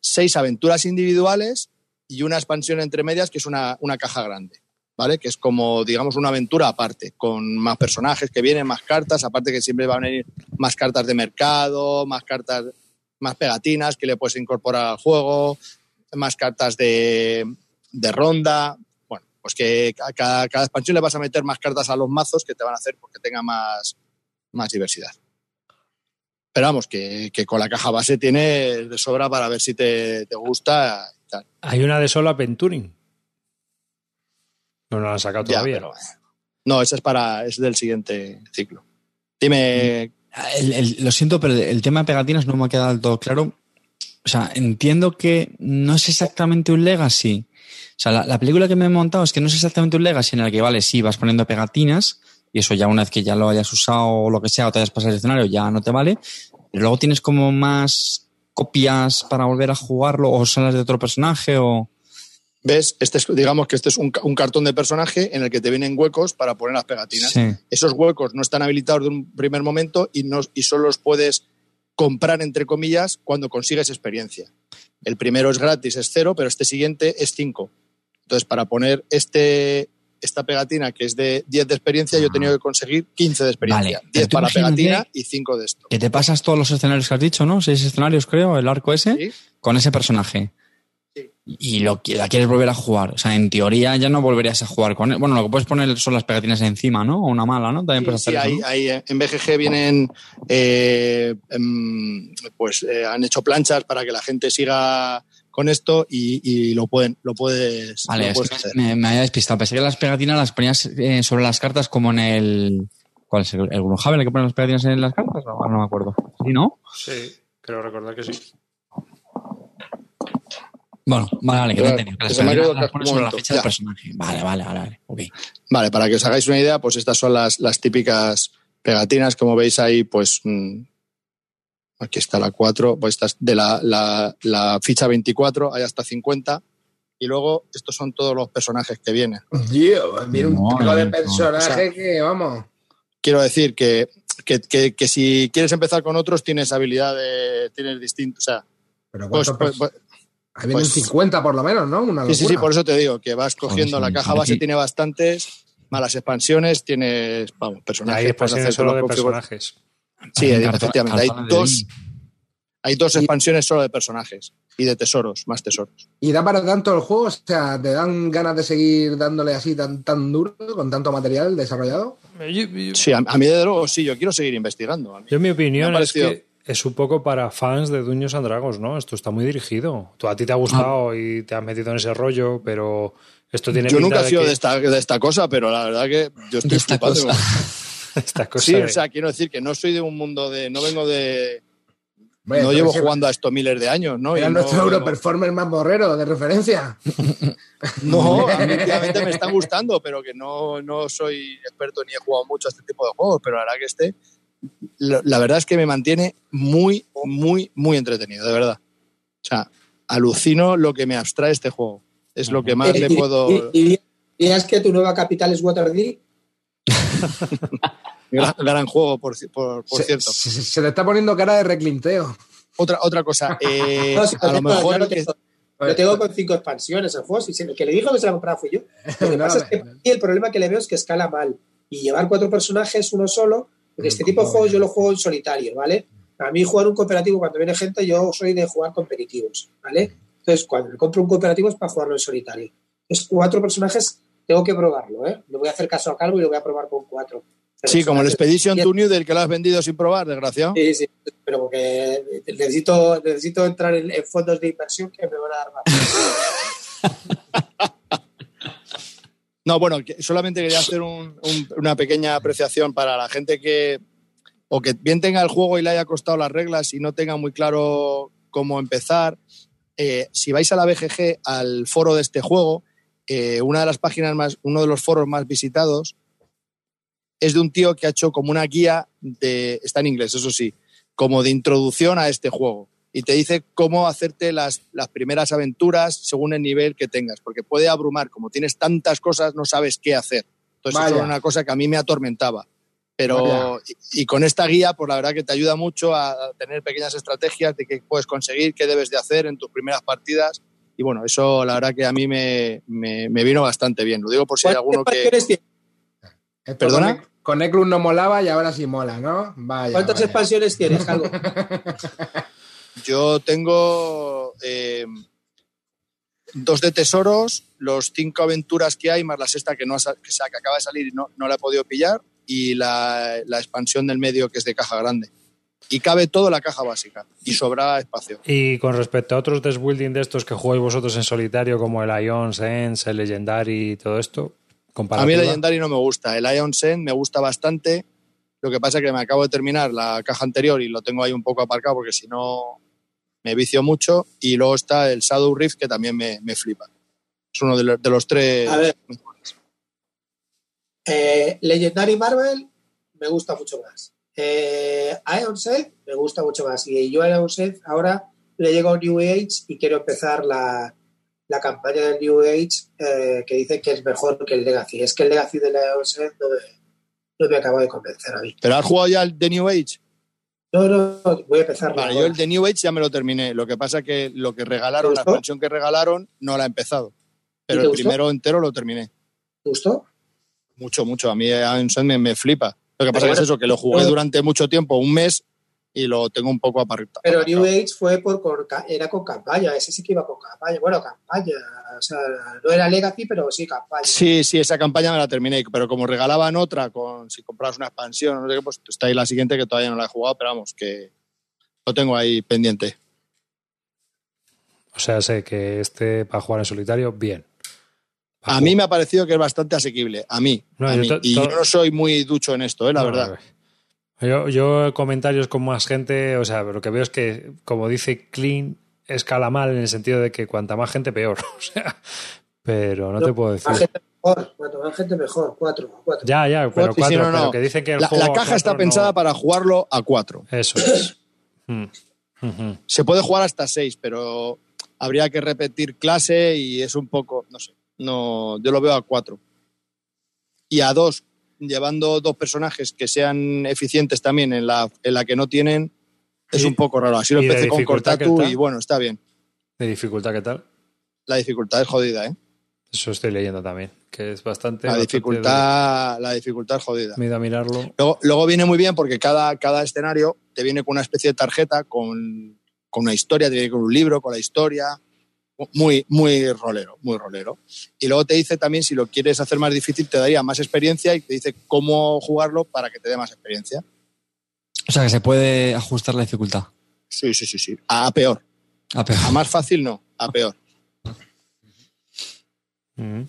seis aventuras individuales y una expansión entre medias que es una, una caja grande. ¿Vale? Que es como, digamos, una aventura aparte, con más personajes que vienen, más cartas, aparte que siempre van a venir más cartas de mercado, más cartas, más pegatinas que le puedes incorporar al juego, más cartas de, de ronda. Bueno, pues que a cada, cada, expansión le vas a meter más cartas a los mazos que te van a hacer porque tenga más, más diversidad. Pero vamos, que, que, con la caja base tiene de sobra para ver si te, te gusta. Tal. Hay una de solo Aventuring. No, no la han sacado todavía. Pero, no, esa es para es del siguiente ciclo. Dime. Lo siento, pero el tema de pegatinas no me ha quedado todo claro. O sea, entiendo que no es exactamente un legacy. O sea, la, la, película que me he montado es que no es exactamente un legacy en el que, vale, sí, vas poniendo pegatinas y eso ya una vez que ya lo hayas usado o lo que sea o te hayas pasado el escenario ya no te vale. Pero luego tienes como más copias para volver a jugarlo o salas de otro personaje o... ¿Ves? Este es, digamos que este es un, cartón de personaje en el que te vienen huecos para poner las pegatinas. Esos huecos no están habilitados de un primer momento y, no, y solo los puedes comprar, entre comillas, cuando consigues experiencia. El primero es gratis, es cero, pero este siguiente es cinco. Entonces, para poner este, esta pegatina que es de 10 de experiencia, yo he tenido que conseguir 15 de experiencia. 10 para pegatina y 5 de esto. Que te pasas todos los escenarios que has dicho, ¿no? Seis escenarios, creo, el arco ese, con ese personaje. Y lo, la quieres volver a jugar. O sea, en teoría ya no volverías a jugar con él. Bueno, lo que puedes poner son las pegatinas encima, ¿no? O una mala, ¿no? También puedes hacer eso, ahí, en BGG vienen, eh, em, pues eh, han hecho planchas para que la gente siga con esto y, lo pueden lo puedes, vale, Me, me, había despistado. Pensé que las pegatinas las ponías eh, sobre las cartas como en el... ¿Cuál es? ¿El, el el que pone las pegatinas en las cartas? No, no me acuerdo. ¿Sí, no? Sí, creo recordar que sí. Bueno, vale, vale, que lo entendido. Que las pones sobre la ficha del personaje. Vale, vale, vale, okay. Vale, para que os hagáis una idea, pues estas son las, las típicas pegatinas, como veis ahí, pues mm, Aquí está la 4, pues esta de la, la, la, ficha 24, hay hasta 50. Y luego, estos son todos los personajes que vienen. Tío, mira un tipo de personaje que, vamos. Quiero decir que, que, que, que, si quieres empezar con otros, tienes habilidad de. Tienes distintos. O sea. Pero pues, pues, pues, Ahí vienen 50 por lo menos, ¿no? Una sí, sí, sí, por eso te digo, que vas cogiendo la caja base, tiene bastantes, malas expansiones, tienes, vamos, personajes. Hay expansiones solo de personajes. Sí, efectivamente. Hay dos, hay dos expansiones solo de personajes y de tesoros, más tesoros. ¿Y da para tanto el juego? O sea, ¿te dan ganas de seguir dándole así tan, tan duro, con tanto material desarrollado? Sí, a, mí de luego sí, yo quiero seguir investigando. yo, mi opinión es que es un poco para fans de Dueños and Dragons, ¿no? Esto está muy dirigido. Tú, a ti te ha gustado ah. y te has metido en ese rollo, pero esto tiene Yo nunca he sido de, esta, de esta cosa, pero la verdad que yo estoy flipando. sí, o sea, quiero decir que no soy de un mundo de. No vengo de. no llevo jugando a esto miles de años, ¿no? Era nuestro Europerformer más borrero de referencia. no, definitivamente me están gustando, pero que no, no soy experto ni he jugado mucho a este tipo de juegos, pero la verdad que este, la verdad es que me mantiene muy, muy, muy entretenido, de verdad. O sea, alucino lo que me abstrae este juego. Es lo que más le puedo. ¿Y, es que tu nueva capital es Waterdeep? gran, juego, por, cierto. Se, le está poniendo cara de reclinteo. Otra, otra cosa. Eh, a lo mejor. Yo tengo, con cinco expansiones el juego. Si, el que le dijo que se la compraba fui yo. Lo que pasa es que el problema que le veo es que escala mal. Y llevar cuatro personajes, uno solo. Porque este tipo de juegos yo lo juego en solitario, ¿vale? A mí jugar un cooperativo cuando viene gente, yo soy de jugar competitivos, ¿vale? Entonces, cuando compro un cooperativo es para jugarlo en solitario. Es cuatro personajes tengo que probarlo, ¿eh? Le voy a hacer caso a Calvo y lo voy a probar con cuatro. sí, como el Expedition to New del que lo has vendido sin probar, desgraciado. Sí, sí, pero porque necesito, necesito entrar en, fondos de inversión que me van a dar más. no, bueno, solamente quería hacer una pequeña apreciación para la gente que o que bien tenga el juego y le haya costado las reglas y no tenga muy claro cómo empezar. Eh, si vais a la BGG, al foro de este juego, eh, una de las páginas más, uno de los foros más visitados es de un tío que ha hecho como una guía de, está en inglés, eso sí, como de introducción a este juego. Y te dice cómo hacerte las, las primeras aventuras según el nivel que tengas, porque puede abrumar, como tienes tantas cosas, no sabes qué hacer. Entonces, eso es una cosa que a mí me atormentaba. Pero, y, con esta guía, pues la verdad que te ayuda mucho a tener pequeñas estrategias de qué puedes conseguir, qué debes de hacer en tus primeras partidas y bueno, eso la verdad que a mí me, vino bastante bien. Lo digo por si hay alguno que. ¿Perdona? Con Eklund no molaba y ahora sí mola, ¿no? ¿Cuántas expansiones tienes, Algo? Yo tengo eh, dos de tesoros, los cinco aventuras que hay, más la sexta que, no que, acaba de salir y no, no la he podido pillar, y la, la expansión del medio que es de caja grande y cabe todo en la caja básica y sobra espacio. Y con respecto a otros desbuilding de estos que jugáis vosotros en solitario, como el Ion Sense, el Legendary y todo esto, a mí el Legendary no me gusta. El Ion Sense me gusta bastante. Lo que pasa es que me acabo de terminar la caja anterior y lo tengo ahí un poco aparcado porque si no me vicio mucho. Y luego está el Shadow Rift que también me, flipa. Es uno de, los, tres a ver. Eh, Legendary Marvel me gusta mucho más. Eh, Iron Set me gusta mucho más. Y yo a Iron Set ahora le llego a New Age y quiero empezar la, la campaña del New Age eh, que dice que es mejor que el Legacy. Es que el Legacy de la EOS no me, no me acaba de convencer a mí. ¿Pero has jugado ya el de New Age? No, no, voy a empezar. Vale, yo el de New Age ya me lo terminé. Lo que pasa es que lo que regalaron, la expansión que regalaron, no la he empezado. Pero el primero entero lo terminé. ¿Te gustó? Mucho, mucho. A mí me, me flipa. Lo que pasa es eso, que lo jugué durante mucho tiempo, un mes, y lo tengo un poco apartado. Pero New Age fue por, era con campaña, ese sí que iba con campaña. Bueno, campaña, o sea, no era Legacy, pero sí campaña. Sí, sí, esa campaña me la terminé, pero como regalaban otra, con si comprabas una expansión, no sé qué, pues está ahí la siguiente que todavía no la he jugado, pero vamos, que lo tengo ahí pendiente. O sea, sé que este para jugar en solitario, bien. A mí me ha parecido que es bastante asequible, a mí. y yo no soy muy ducho en esto, ¿eh? la verdad. Yo, yo comentarios con más gente, o sea, lo que veo es que, como dice Clean, escala mal en el sentido de que cuanta más gente, peor. O sea, pero no, te puedo decir. Más gente mejor, cuanto más gente mejor, cuatro, cuatro. Ya, ya, pero cuatro, pero que dicen que el la, juego la caja está pensada para jugarlo a cuatro. Eso es. Mm. Se puede jugar hasta seis, pero habría que repetir clase y es un poco, no sé, no, yo lo veo a cuatro. Y a dos, llevando dos personajes que sean eficientes también en la, en la que no tienen, es un poco raro. Así lo empecé con Cortatu y bueno, está bien. ¿De dificultad qué tal? La dificultad es jodida, ¿eh? Eso estoy leyendo también, que es bastante. La dificultad, la dificultad es jodida. Me da a mirarlo. Luego, luego, viene muy bien porque cada, cada escenario te viene con una especie de tarjeta, con, con una historia, te viene con un libro, con la historia, muy, muy rolero, muy rolero. Y luego te dice también, si lo quieres hacer más difícil, te daría más experiencia y te dice cómo jugarlo para que te dé más experiencia. O sea, que se puede ajustar la dificultad. Sí, sí, sí, sí. A peor. A peor. A más fácil no, a peor.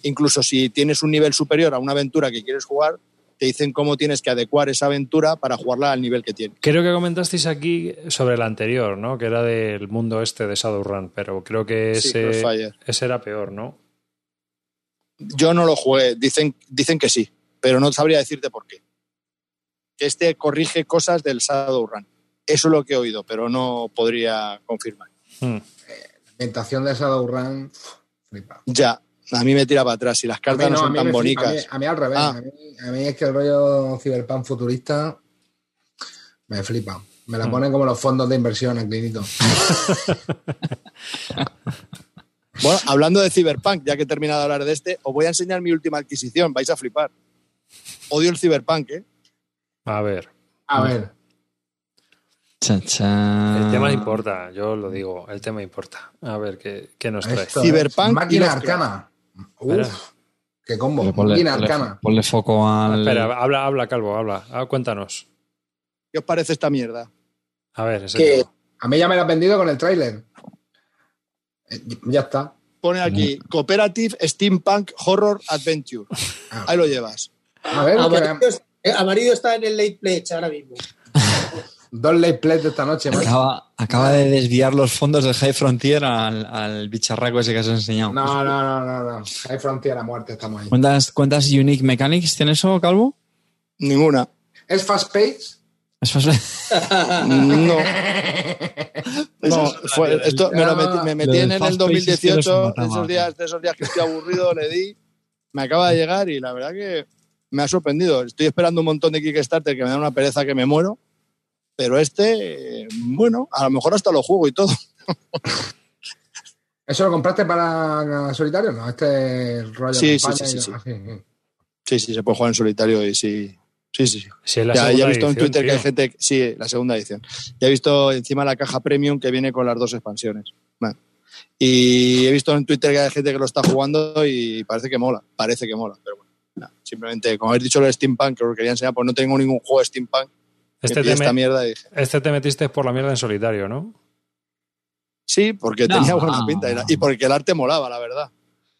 Incluso si tienes un nivel superior a una aventura que quieres jugar, te dicen cómo tienes que adecuar esa aventura para jugarla al nivel que tiene. Creo que comentasteis aquí sobre el anterior, ¿no? Que era del mundo este de Shadowrun, pero creo que ese, ese era peor, ¿no? Yo no lo jugué, dicen, dicen que sí, pero no sabría decirte por qué. Que este corrige cosas del Shadowrun. Eso es lo que he oído, pero no podría confirmar. Hmm. la ambientación de Shadowrun, flipa. Ya, a mí me tira para atrás y las cartas no, son tan bonitas. A mí, al revés. Ah. A, mí, es que el rollo Cyberpunk futurista me flipa. Me la mm. ponen como los fondos de inversión en Clinito. bueno, hablando de Cyberpunk, ya que he terminado de hablar de este, os voy a enseñar mi última adquisición. Vais a flipar. Odio el Cyberpunk, ¿eh? A ver. A ver. El tema importa, yo lo digo, el tema importa. A ver, ¿qué, qué nos trae? Cyberpunk. Máquina arcana. Uf, qué combo. Ponle, arcana. Ponle, foco al. Espera, habla, habla, Calvo, habla. Ah, cuéntanos. ¿Qué os parece esta mierda? A ver, ese que a mí ya me la han vendido con el tráiler. Eh, ya está. Pone aquí Cooperative Steampunk Horror Adventure. Ah. Ahí lo llevas. A ver, amarillo, está en el late pledge ahora mismo. Dos late pledge de esta noche. Acaba, acaba, de desviar los fondos del High Frontier al, bicharraco ese que has enseñado. No, no, no, no, no. High Frontier a muerte, estamos ahí. ¿Cuántas, cuántas Unique Mechanics tiene eso, Calvo? Ninguna. ¿Es Fast Pace? ¿Es Fast Pace? no. no fue, esto me, lo metí, me metí en el 2018, esos días, de esos días que estoy aburrido, le di, me acaba de llegar y la verdad que me ha sorprendido. Estoy esperando un montón de Kickstarter que me da una pereza que me muero pero este, bueno, a lo mejor hasta lo juego y todo. ¿Eso lo compraste para solitario? No, este rollo sí, sí, sí, sí, sí. sí, se puede jugar en solitario y sí. Sí, sí, sí. ya, he visto en Twitter que hay gente. Sí, la segunda edición. Ya he visto encima la caja premium que viene con las dos expansiones. Y he visto en Twitter que hay gente que lo está jugando y parece que mola. Parece que mola. Pero bueno, simplemente, como habéis dicho lo de Steampunk, que os quería enseñar, pues no tengo ningún juego de Steampunk este te, esta mierda este te metiste por la mierda en solitario, ¿no? Sí, porque tenía buena pinta y porque el arte molaba, la verdad.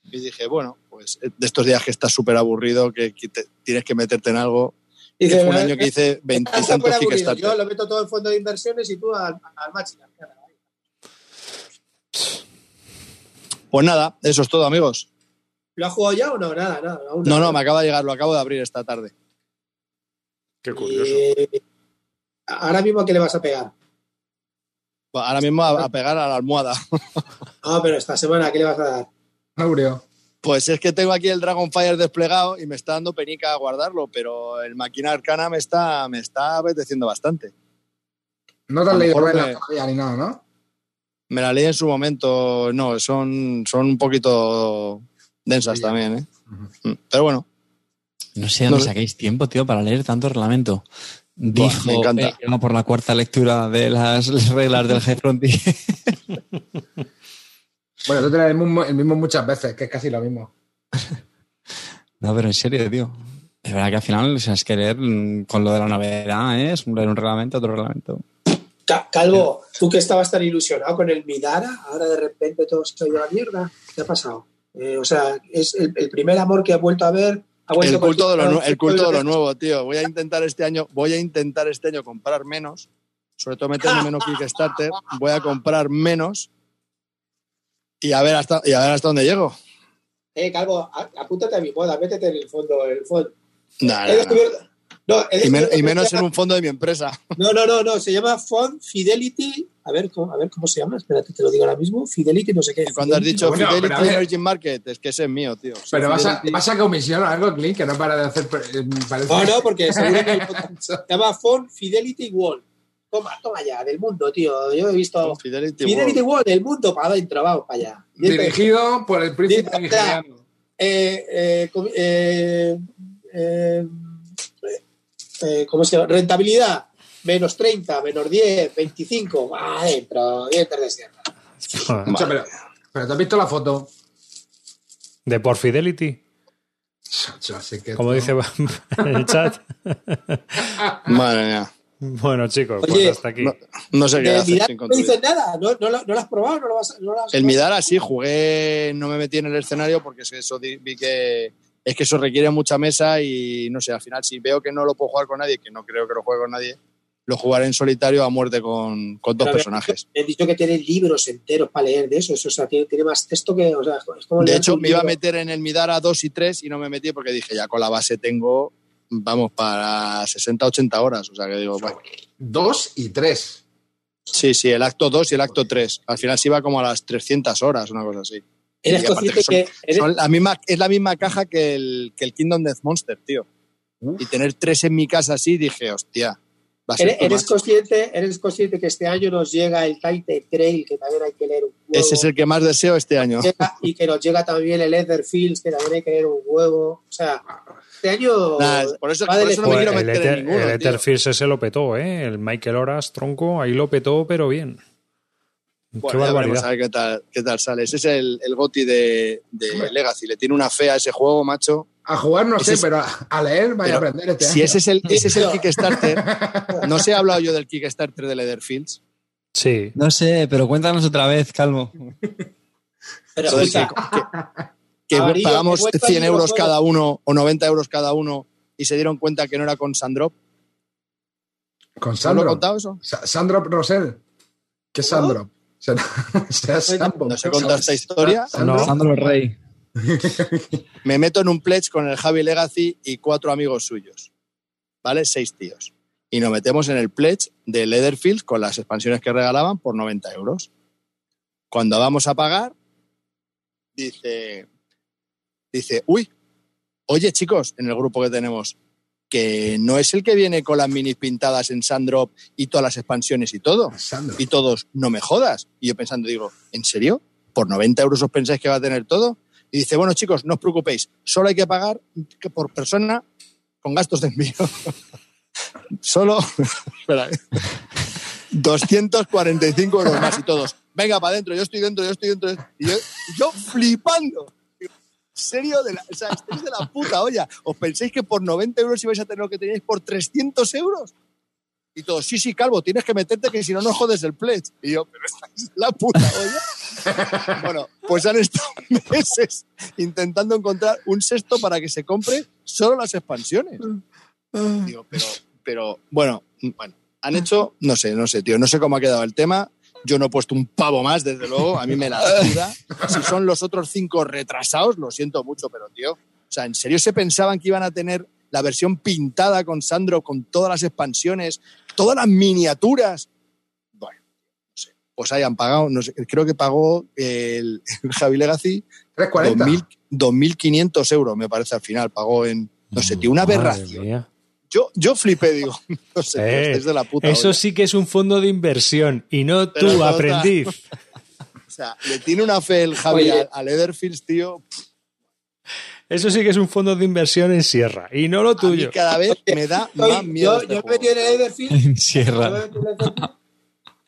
Y dije, bueno, pues eh, de estos días que estás súper aburrido, que, tienes que meterte en algo. Y fue un año que hice 20 Yo lo meto todo en fondo de inversiones y tú al, al máquina. Pues nada, eso es todo, amigos. ¿Lo has jugado ya o no? Nada, nada. no, no, me acaba de llegar, lo acabo de abrir esta tarde. Qué curioso. Eh, ahora mismo, ¿a qué le vas a pegar? ahora mismo a, pegar a la almohada. Ah, pero esta semana, ¿a qué le vas a dar? Aureo. Pues es que tengo aquí el Dragonfire desplegado y me está dando penica guardarlo, pero el máquina arcana me está, me está apeteciendo bastante. No te has leído todavía ni nada, ¿no? Me la leí en su momento, no, son, son un poquito densas también, ¿eh? Mm, pero bueno. No sé dónde saquéis tiempo, tío, para leer tanto reglamento. Dijo me encanta. por la cuarta lectura de las reglas del G-Frontier. bueno, tú tienes el mismo, el mismo muchas veces, que es casi lo mismo. no, pero en serio, tío. Es verdad que al final, o sea, es que leer con lo de la novedad, ¿eh? es leer un reglamento, otro reglamento. Calvo, tú que estabas tan ilusionado con el Midara, ahora de repente todo se ha ido a la mierda. ¿Qué ha pasado? Eh, o sea, es el, primer amor que ha vuelto a ver. el culto, de lo, el culto de lo nuevo, tío. Voy a intentar este año, voy a intentar este año comprar menos, sobre todo meterme menos Kickstarter. Voy a comprar menos y a ver hasta, y a ver hasta dónde llego. Eh, Calvo, apúntate a mi moda, métete en el fondo. En el fondo. No, y, menos en un fondo de mi empresa. No, no, no, no, se llama Fund Fidelity. A ver, a ver cómo se llama, espérate, te lo digo ahora mismo. Fidelity, no sé qué. cuando has dicho Fidelity Emerging Market, es que ese es mío, tío. Pero vas a, vas a comisión algo, Clint, que no para de hacer. Eh, no, no, porque seguro que se llama Fund Fidelity World. Toma, toma ya, del mundo, tío. Yo he visto Fidelity, Fidelity World. del mundo para adentro, vamos para allá. Dirigido por el príncipe nigeriano. Eh, eh, eh, eh eh, ¿cómo se llama? Rentabilidad, menos 30, menos 10, 25, va adentro, dientes de sierra. pero, pero ¿te has visto la foto? ¿De por Fidelity? Como dice en el chat. Madre mía. Bueno, chicos, pues hasta aquí. No, sé qué hacer. No dices nada, ¿No, no, lo, has probado, no lo vas, no lo has El Midara sí, jugué, no me metí en el escenario porque eso vi que es que eso requiere mucha mesa y no sé, al final si veo que no lo puedo jugar con nadie, que no creo que lo juegue con nadie, lo jugaré en solitario a muerte con, con dos personajes. He dicho que tiene libros enteros para leer de eso, eso o sea, tiene, más texto que... O sea, es como de hecho, me iba a meter en el Midara 2 y 3 y no me metí porque dije, ya con la base tengo, vamos, para 60, 80 horas. O sea, que digo, bueno. 2 y 3. Sí, sí, el acto 2 y el acto 3. Al final se iba como a las 300 horas, una cosa así. ¿Eres consciente que, la misma, es la misma caja que el, que el Kingdom Death Monster, tío. Y tener tres en mi casa así, dije, hostia. ¿Eres, consciente, ¿Eres consciente que este año nos llega el Titan Trail, que también hay que leer un huevo? Ese es el que más deseo este año. y que nos llega también el Etherfields, que también hay que leer un huevo. O sea, este año. por eso, no me quiero meter el, en ninguno. El Etherfields ese lo petó, ¿eh? El Michael Horas, tronco, ahí lo petó, pero bien. Bueno, qué barbaridad. a ver qué tal, qué tal sale. Ese es el, el Goti de, de Legacy. Le tiene una fe a ese juego, macho. A jugar no sé, pero a, leer vaya a aprender este Si ese es el, ese es el Kickstarter, no sé, he hablado yo del Kickstarter de Leatherfields. Sí. No sé, pero cuéntanos otra vez, Calmo. Pero, que, pagamos 100 euros cada uno o 90 euros cada uno y se dieron cuenta que no era con Sandrop. ¿Con Sandrop? ¿No contado eso? ¿Sandrop Rosell? ¿Qué es Sandrop? ¿No se contó esta historia? No. Sandro Rey. Me meto en un pledge con el Javi Legacy y cuatro amigos suyos. ¿Vale? Seis tíos. Y nos metemos en el pledge de Leatherfield con las expansiones que regalaban por 90 euros. Cuando vamos a pagar, dice, dice, uy, oye chicos, en el grupo que tenemos, que no es el que viene con las minis pintadas en Sandrop y todas las expansiones y todo. Y todos, no me jodas. Y yo pensando, digo, ¿en serio? ¿Por 90 euros os pensáis que va a tener todo? Y dice, bueno chicos, no os preocupéis, solo hay que pagar por persona con gastos de envío. solo, espera, 245 euros más y todos. Venga, para adentro, yo estoy dentro, yo estoy dentro. Y yo, yo flipando serio? De la, o sea, estáis de la puta olla. ¿Os pensáis que por 90 euros ibais a tener lo que teníais por 300 euros? Y todos, sí, sí, Calvo, tienes que meterte que si no, no jodes el pledge. Y yo, pero estáis de la puta olla. bueno, pues han estado meses intentando encontrar un sexto para que se compre solo las expansiones. Digo, pero, pero, bueno, bueno, han hecho, no sé, no sé, tío, no sé cómo ha quedado el tema. Yo no he puesto un pavo más, desde luego. A mí me la duda. Si son los otros cinco retrasados, lo siento mucho, pero tío, o sea, ¿en serio se pensaban que iban a tener la versión pintada con Sandro, con todas las expansiones, todas las miniaturas? Bueno, no sé. Pues hayan pagado, no sé, creo que pagó el, Javi Legacy 340. 2.500 euros, me parece, al final. Pagó en, no sé, tío, una aberración. Yo, yo flipé, digo, no sé, tío, Eh, estáis de la puta eso olla. sí que es un fondo de inversión y no Pero tú, aprendiz. O sea, le tiene una fe el Javi Oye. Leatherfields, tío. Eso sí que es un fondo de inversión en Sierra y no lo A mí tuyo. cada vez me da más miedo. yo, este yo me metí en el Etherfield En Yo me Sierra. metí en el Etherfield,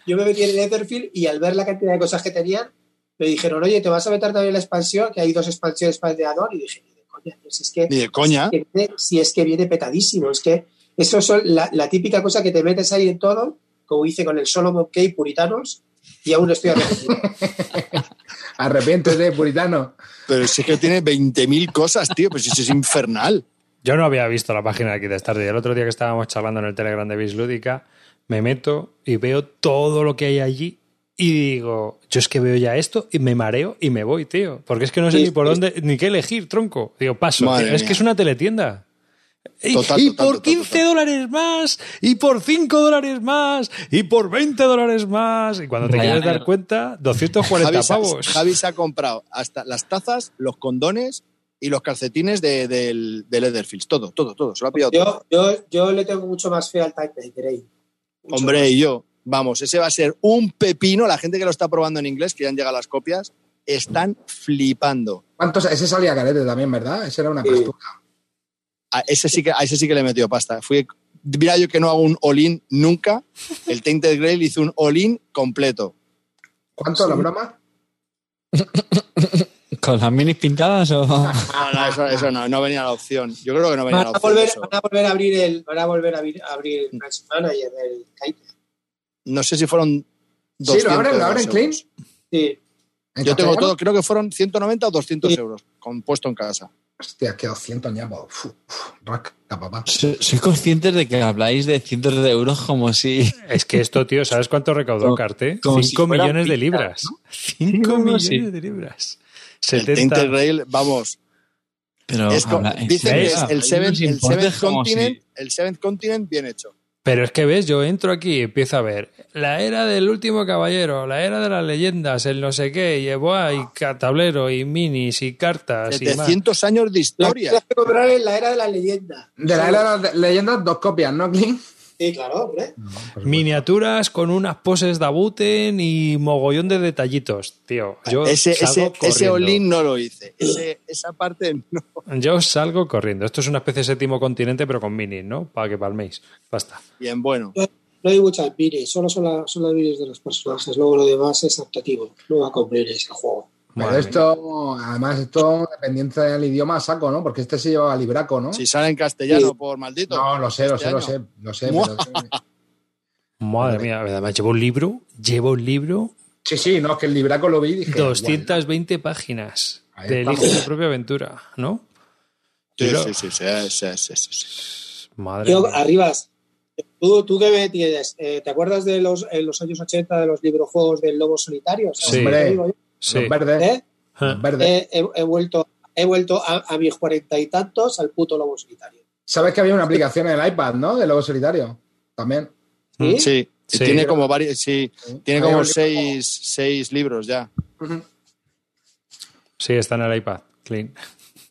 yo me metí en el Etherfield y al ver la cantidad de cosas que tenían, me dijeron, oye, ¿te vas a meter también en la expansión? Que hay dos expansiones para el de Ador. Y dije, ni de coña, pues es que, Ni de coña. que viene- si es que viene petadísimo. Es que eso son la, la típica cosa que te metes ahí en todo, como hice con el Solomon Key Puritanos, y aún estoy arrepentido. Arrepiéntete, puritano. Pero si es que tiene 20.000 cosas, tío. Pues eso es infernal. Yo no había visto la página de aquí de Stardew. El otro día que estábamos charlando en el Telegram de Bis Lúdica, me meto y veo todo lo que hay allí y digo, yo es que veo ya esto y me mareo y me voy, tío. Porque es que no sé Sí, ni por sí. dónde, ni qué elegir, tronco. Digo, paso. Tío. Es que es una teletienda. Y, Total, y total, por total, 15 total. dólares más, y por 5 dólares más, y por 20 dólares más. Y cuando te Ryanair. quieres dar cuenta, 240 Javi, se- pavos. Javi se ha comprado hasta las tazas, los condones y los calcetines de, del, del Leatherfields. Todo, todo, todo. Se lo ha pillado todo. Yo, yo, yo le tengo mucho más fe al Type Grey. Hombre, más. y yo, vamos, ese va a ser un pepino. La gente que lo está probando en inglés, que ya han llegado las copias, están flipando. ¿Cuántos? Ese salía carete también, ¿verdad? Ese era una Sí. pastura. A ese sí que, a ese sí que le metió pasta. Fui, mira yo que no hago un all-in nunca. El Tainted Grail hizo un all-in completo. ¿Cuánto la broma? ¿Con las minis pintadas o...? No, no, eso, eso no, no venía la opción. Yo creo que no venía Van la a, opción. volver, eso. van a volver a abrir el, van a volver a abrir, a abrir el Match Manager del Kite. No sé si fueron Sí, 200 lo abren, lo abren, clean. Sí. ¿En Yo tengo todo, creo que fueron 190 o 200 Sí. euros compuesto en casa. Hostia, que 200 ya, uf, uf, papá. Sois conscientes de que habláis de cientos de euros como si... Es que esto, tío, ¿sabes cuánto recaudó Carte? como 5 si millones de libras. ¿no? 5 no, millones sí. de libras. El 70. Tainted Grail, vamos, Pero es habla- dicen que es el Seventh, el Seventh Continent, si- el Seventh Continent bien hecho. Pero es que ves, yo entro aquí y empiezo a ver la era del último caballero, la era de las leyendas, el no sé qué, y buah, y tablero, y minis, y cartas, y más. 700 años de La historia. en la era de la leyenda. De la era de las leyendas, dos copias, ¿no, Clean? Sí, claro, hombre. Miniaturas con unas poses de abuten y mogollón de detallitos, tío. Yo ese, salgo ese, ese no lo hice. Ese- esa parte no. Yo salgo corriendo. Esto es una especie de séptimo continente, pero con minis, ¿no? Para que palméis. Basta. Bien, bueno. No hay muchas minis, solo son, la- son las minis de los personajes. Luego lo demás es adaptativo. No va a cumplir ese juego. Pero Madre esto, además, esto dependiente del idioma saco, ¿no? Porque este se lleva libraco, ¿no? Si sale en castellano, Sí. por maldito. No, lo sé, lo Este sé, lo sé, lo sé. Mua. pero- Madre mía, además llevo un libro, llevo un libro, Sí, sí, no, es que el libraco lo vi y dije. 220 páginas de. Elige tu propia aventura, ¿no? Sí, Yo- sí, sí, sí, sí, sí, sí, sí. Madre Yo, mía. Arribas, ¿tú, tú qué me tienes? Eh, ¿Te acuerdas de los, en los años 80 de los librojuegos del Lobo Solitario? ¿Sabes Sí. lo que yo? Sí. Los verdes, ¿Eh? Ah. los verdes. Eh, he, he vuelto, he vuelto a, a mis cuarenta y tantos al puto Lobo Solitario. Sabes que había una aplicación en el iPad, ¿no? De Lobo Solitario. También. ¿Sí? Sí, Sí. tiene como varios, sí, tiene como seis, seis libros ya. Sí, está en el iPad. Clean.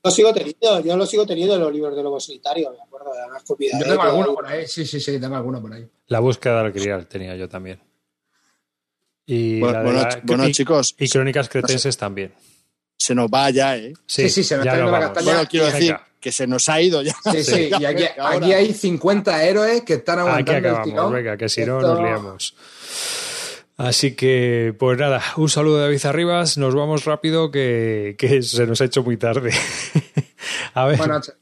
Lo sigo teniendo, yo lo sigo teniendo en los libros de Lobo Solitario, me acuerdo de además Yo tengo alguno por ahí, sí, sí, sí, tengo alguno por ahí. La búsqueda del grial tenía yo también. Y, Bueno, la de bueno, la- ch- bueno, y- chicos, y crónicas cretenses también. se nos va ya, ¿eh? Sí, sí, se nos está yendo la castaña. Bueno, quiero Venga. decir que se nos ha ido ya. Sí, sí, y aquí, aquí hay 50 héroes que están Aquí aguantando el acabamos, tirón. venga, que si no nos liamos. Así que, pues nada, un saludo de David Arribas, nos vamos rápido que, que se nos ha hecho muy tarde. A ver, Bueno, ch-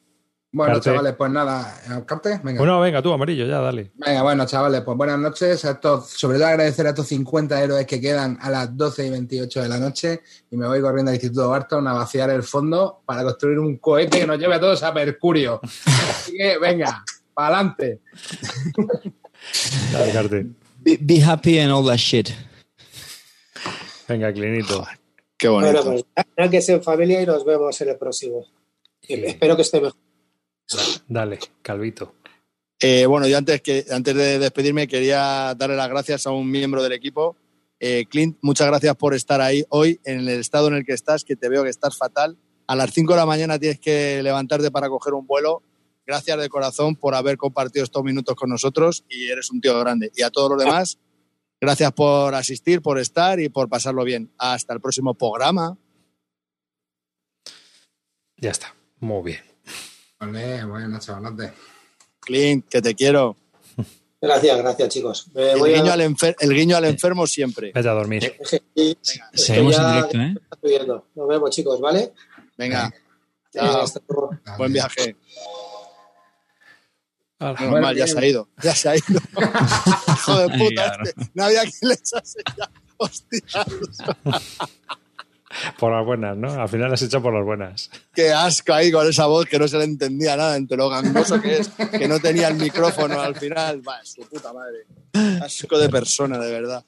bueno Carte. chavales, pues nada, ¿eh, ¿Carte? Venga. bueno, venga tú, amarillo, ya, dale. Venga, bueno, chavales, pues buenas noches. A estos, sobre todo agradecer a estos 50 héroes que quedan a las 12 y 28 de la noche. Y me voy corriendo al Instituto Barton a vaciar el fondo para construir un cohete que nos lleve a todos a Mercurio. Así que, venga, para adelante. Dale, Carte. Be, be happy and all that shit. Venga, Clinito. Qué bonito. Bueno, pues que sea en familia y nos vemos en el próximo. Espero que esté mejor. Dale, Calvito. Eh, bueno, yo antes, que, antes de despedirme quería darle las gracias a un miembro del equipo Eh, Clint, muchas gracias por estar ahí hoy en el estado en el que estás, que te veo que estás fatal. A las 5 de la mañana tienes que levantarte para coger un vuelo. Gracias de corazón por haber compartido estos minutos con nosotros y eres un tío grande. Y a todos los demás, gracias por asistir, por estar y por pasarlo bien. Hasta el próximo programa. Ya está, muy bien. Vale, buenas chavalotes. Clint, que te quiero. Gracias, gracias, chicos. Me El voy a- guiño, al enfer- el guiño al enfermo siempre. Vete a dormir. Sí, Seguimos ya- en directo, ¿eh? Nos vemos, chicos, ¿vale? Venga, Chao. buen viaje. Hala. Menos mal, ya se ha ido. Ya se ha ido. Hijo de Ay, puta, este. No había quien le echase ya. Hostia, Por las buenas, ¿no? Al final has hecho por las buenas. qué asco ahí con esa voz que no se le entendía nada entre lo gangoso que es, que no tenía el micrófono al final. Va, su puta madre. Asco de persona, de verdad.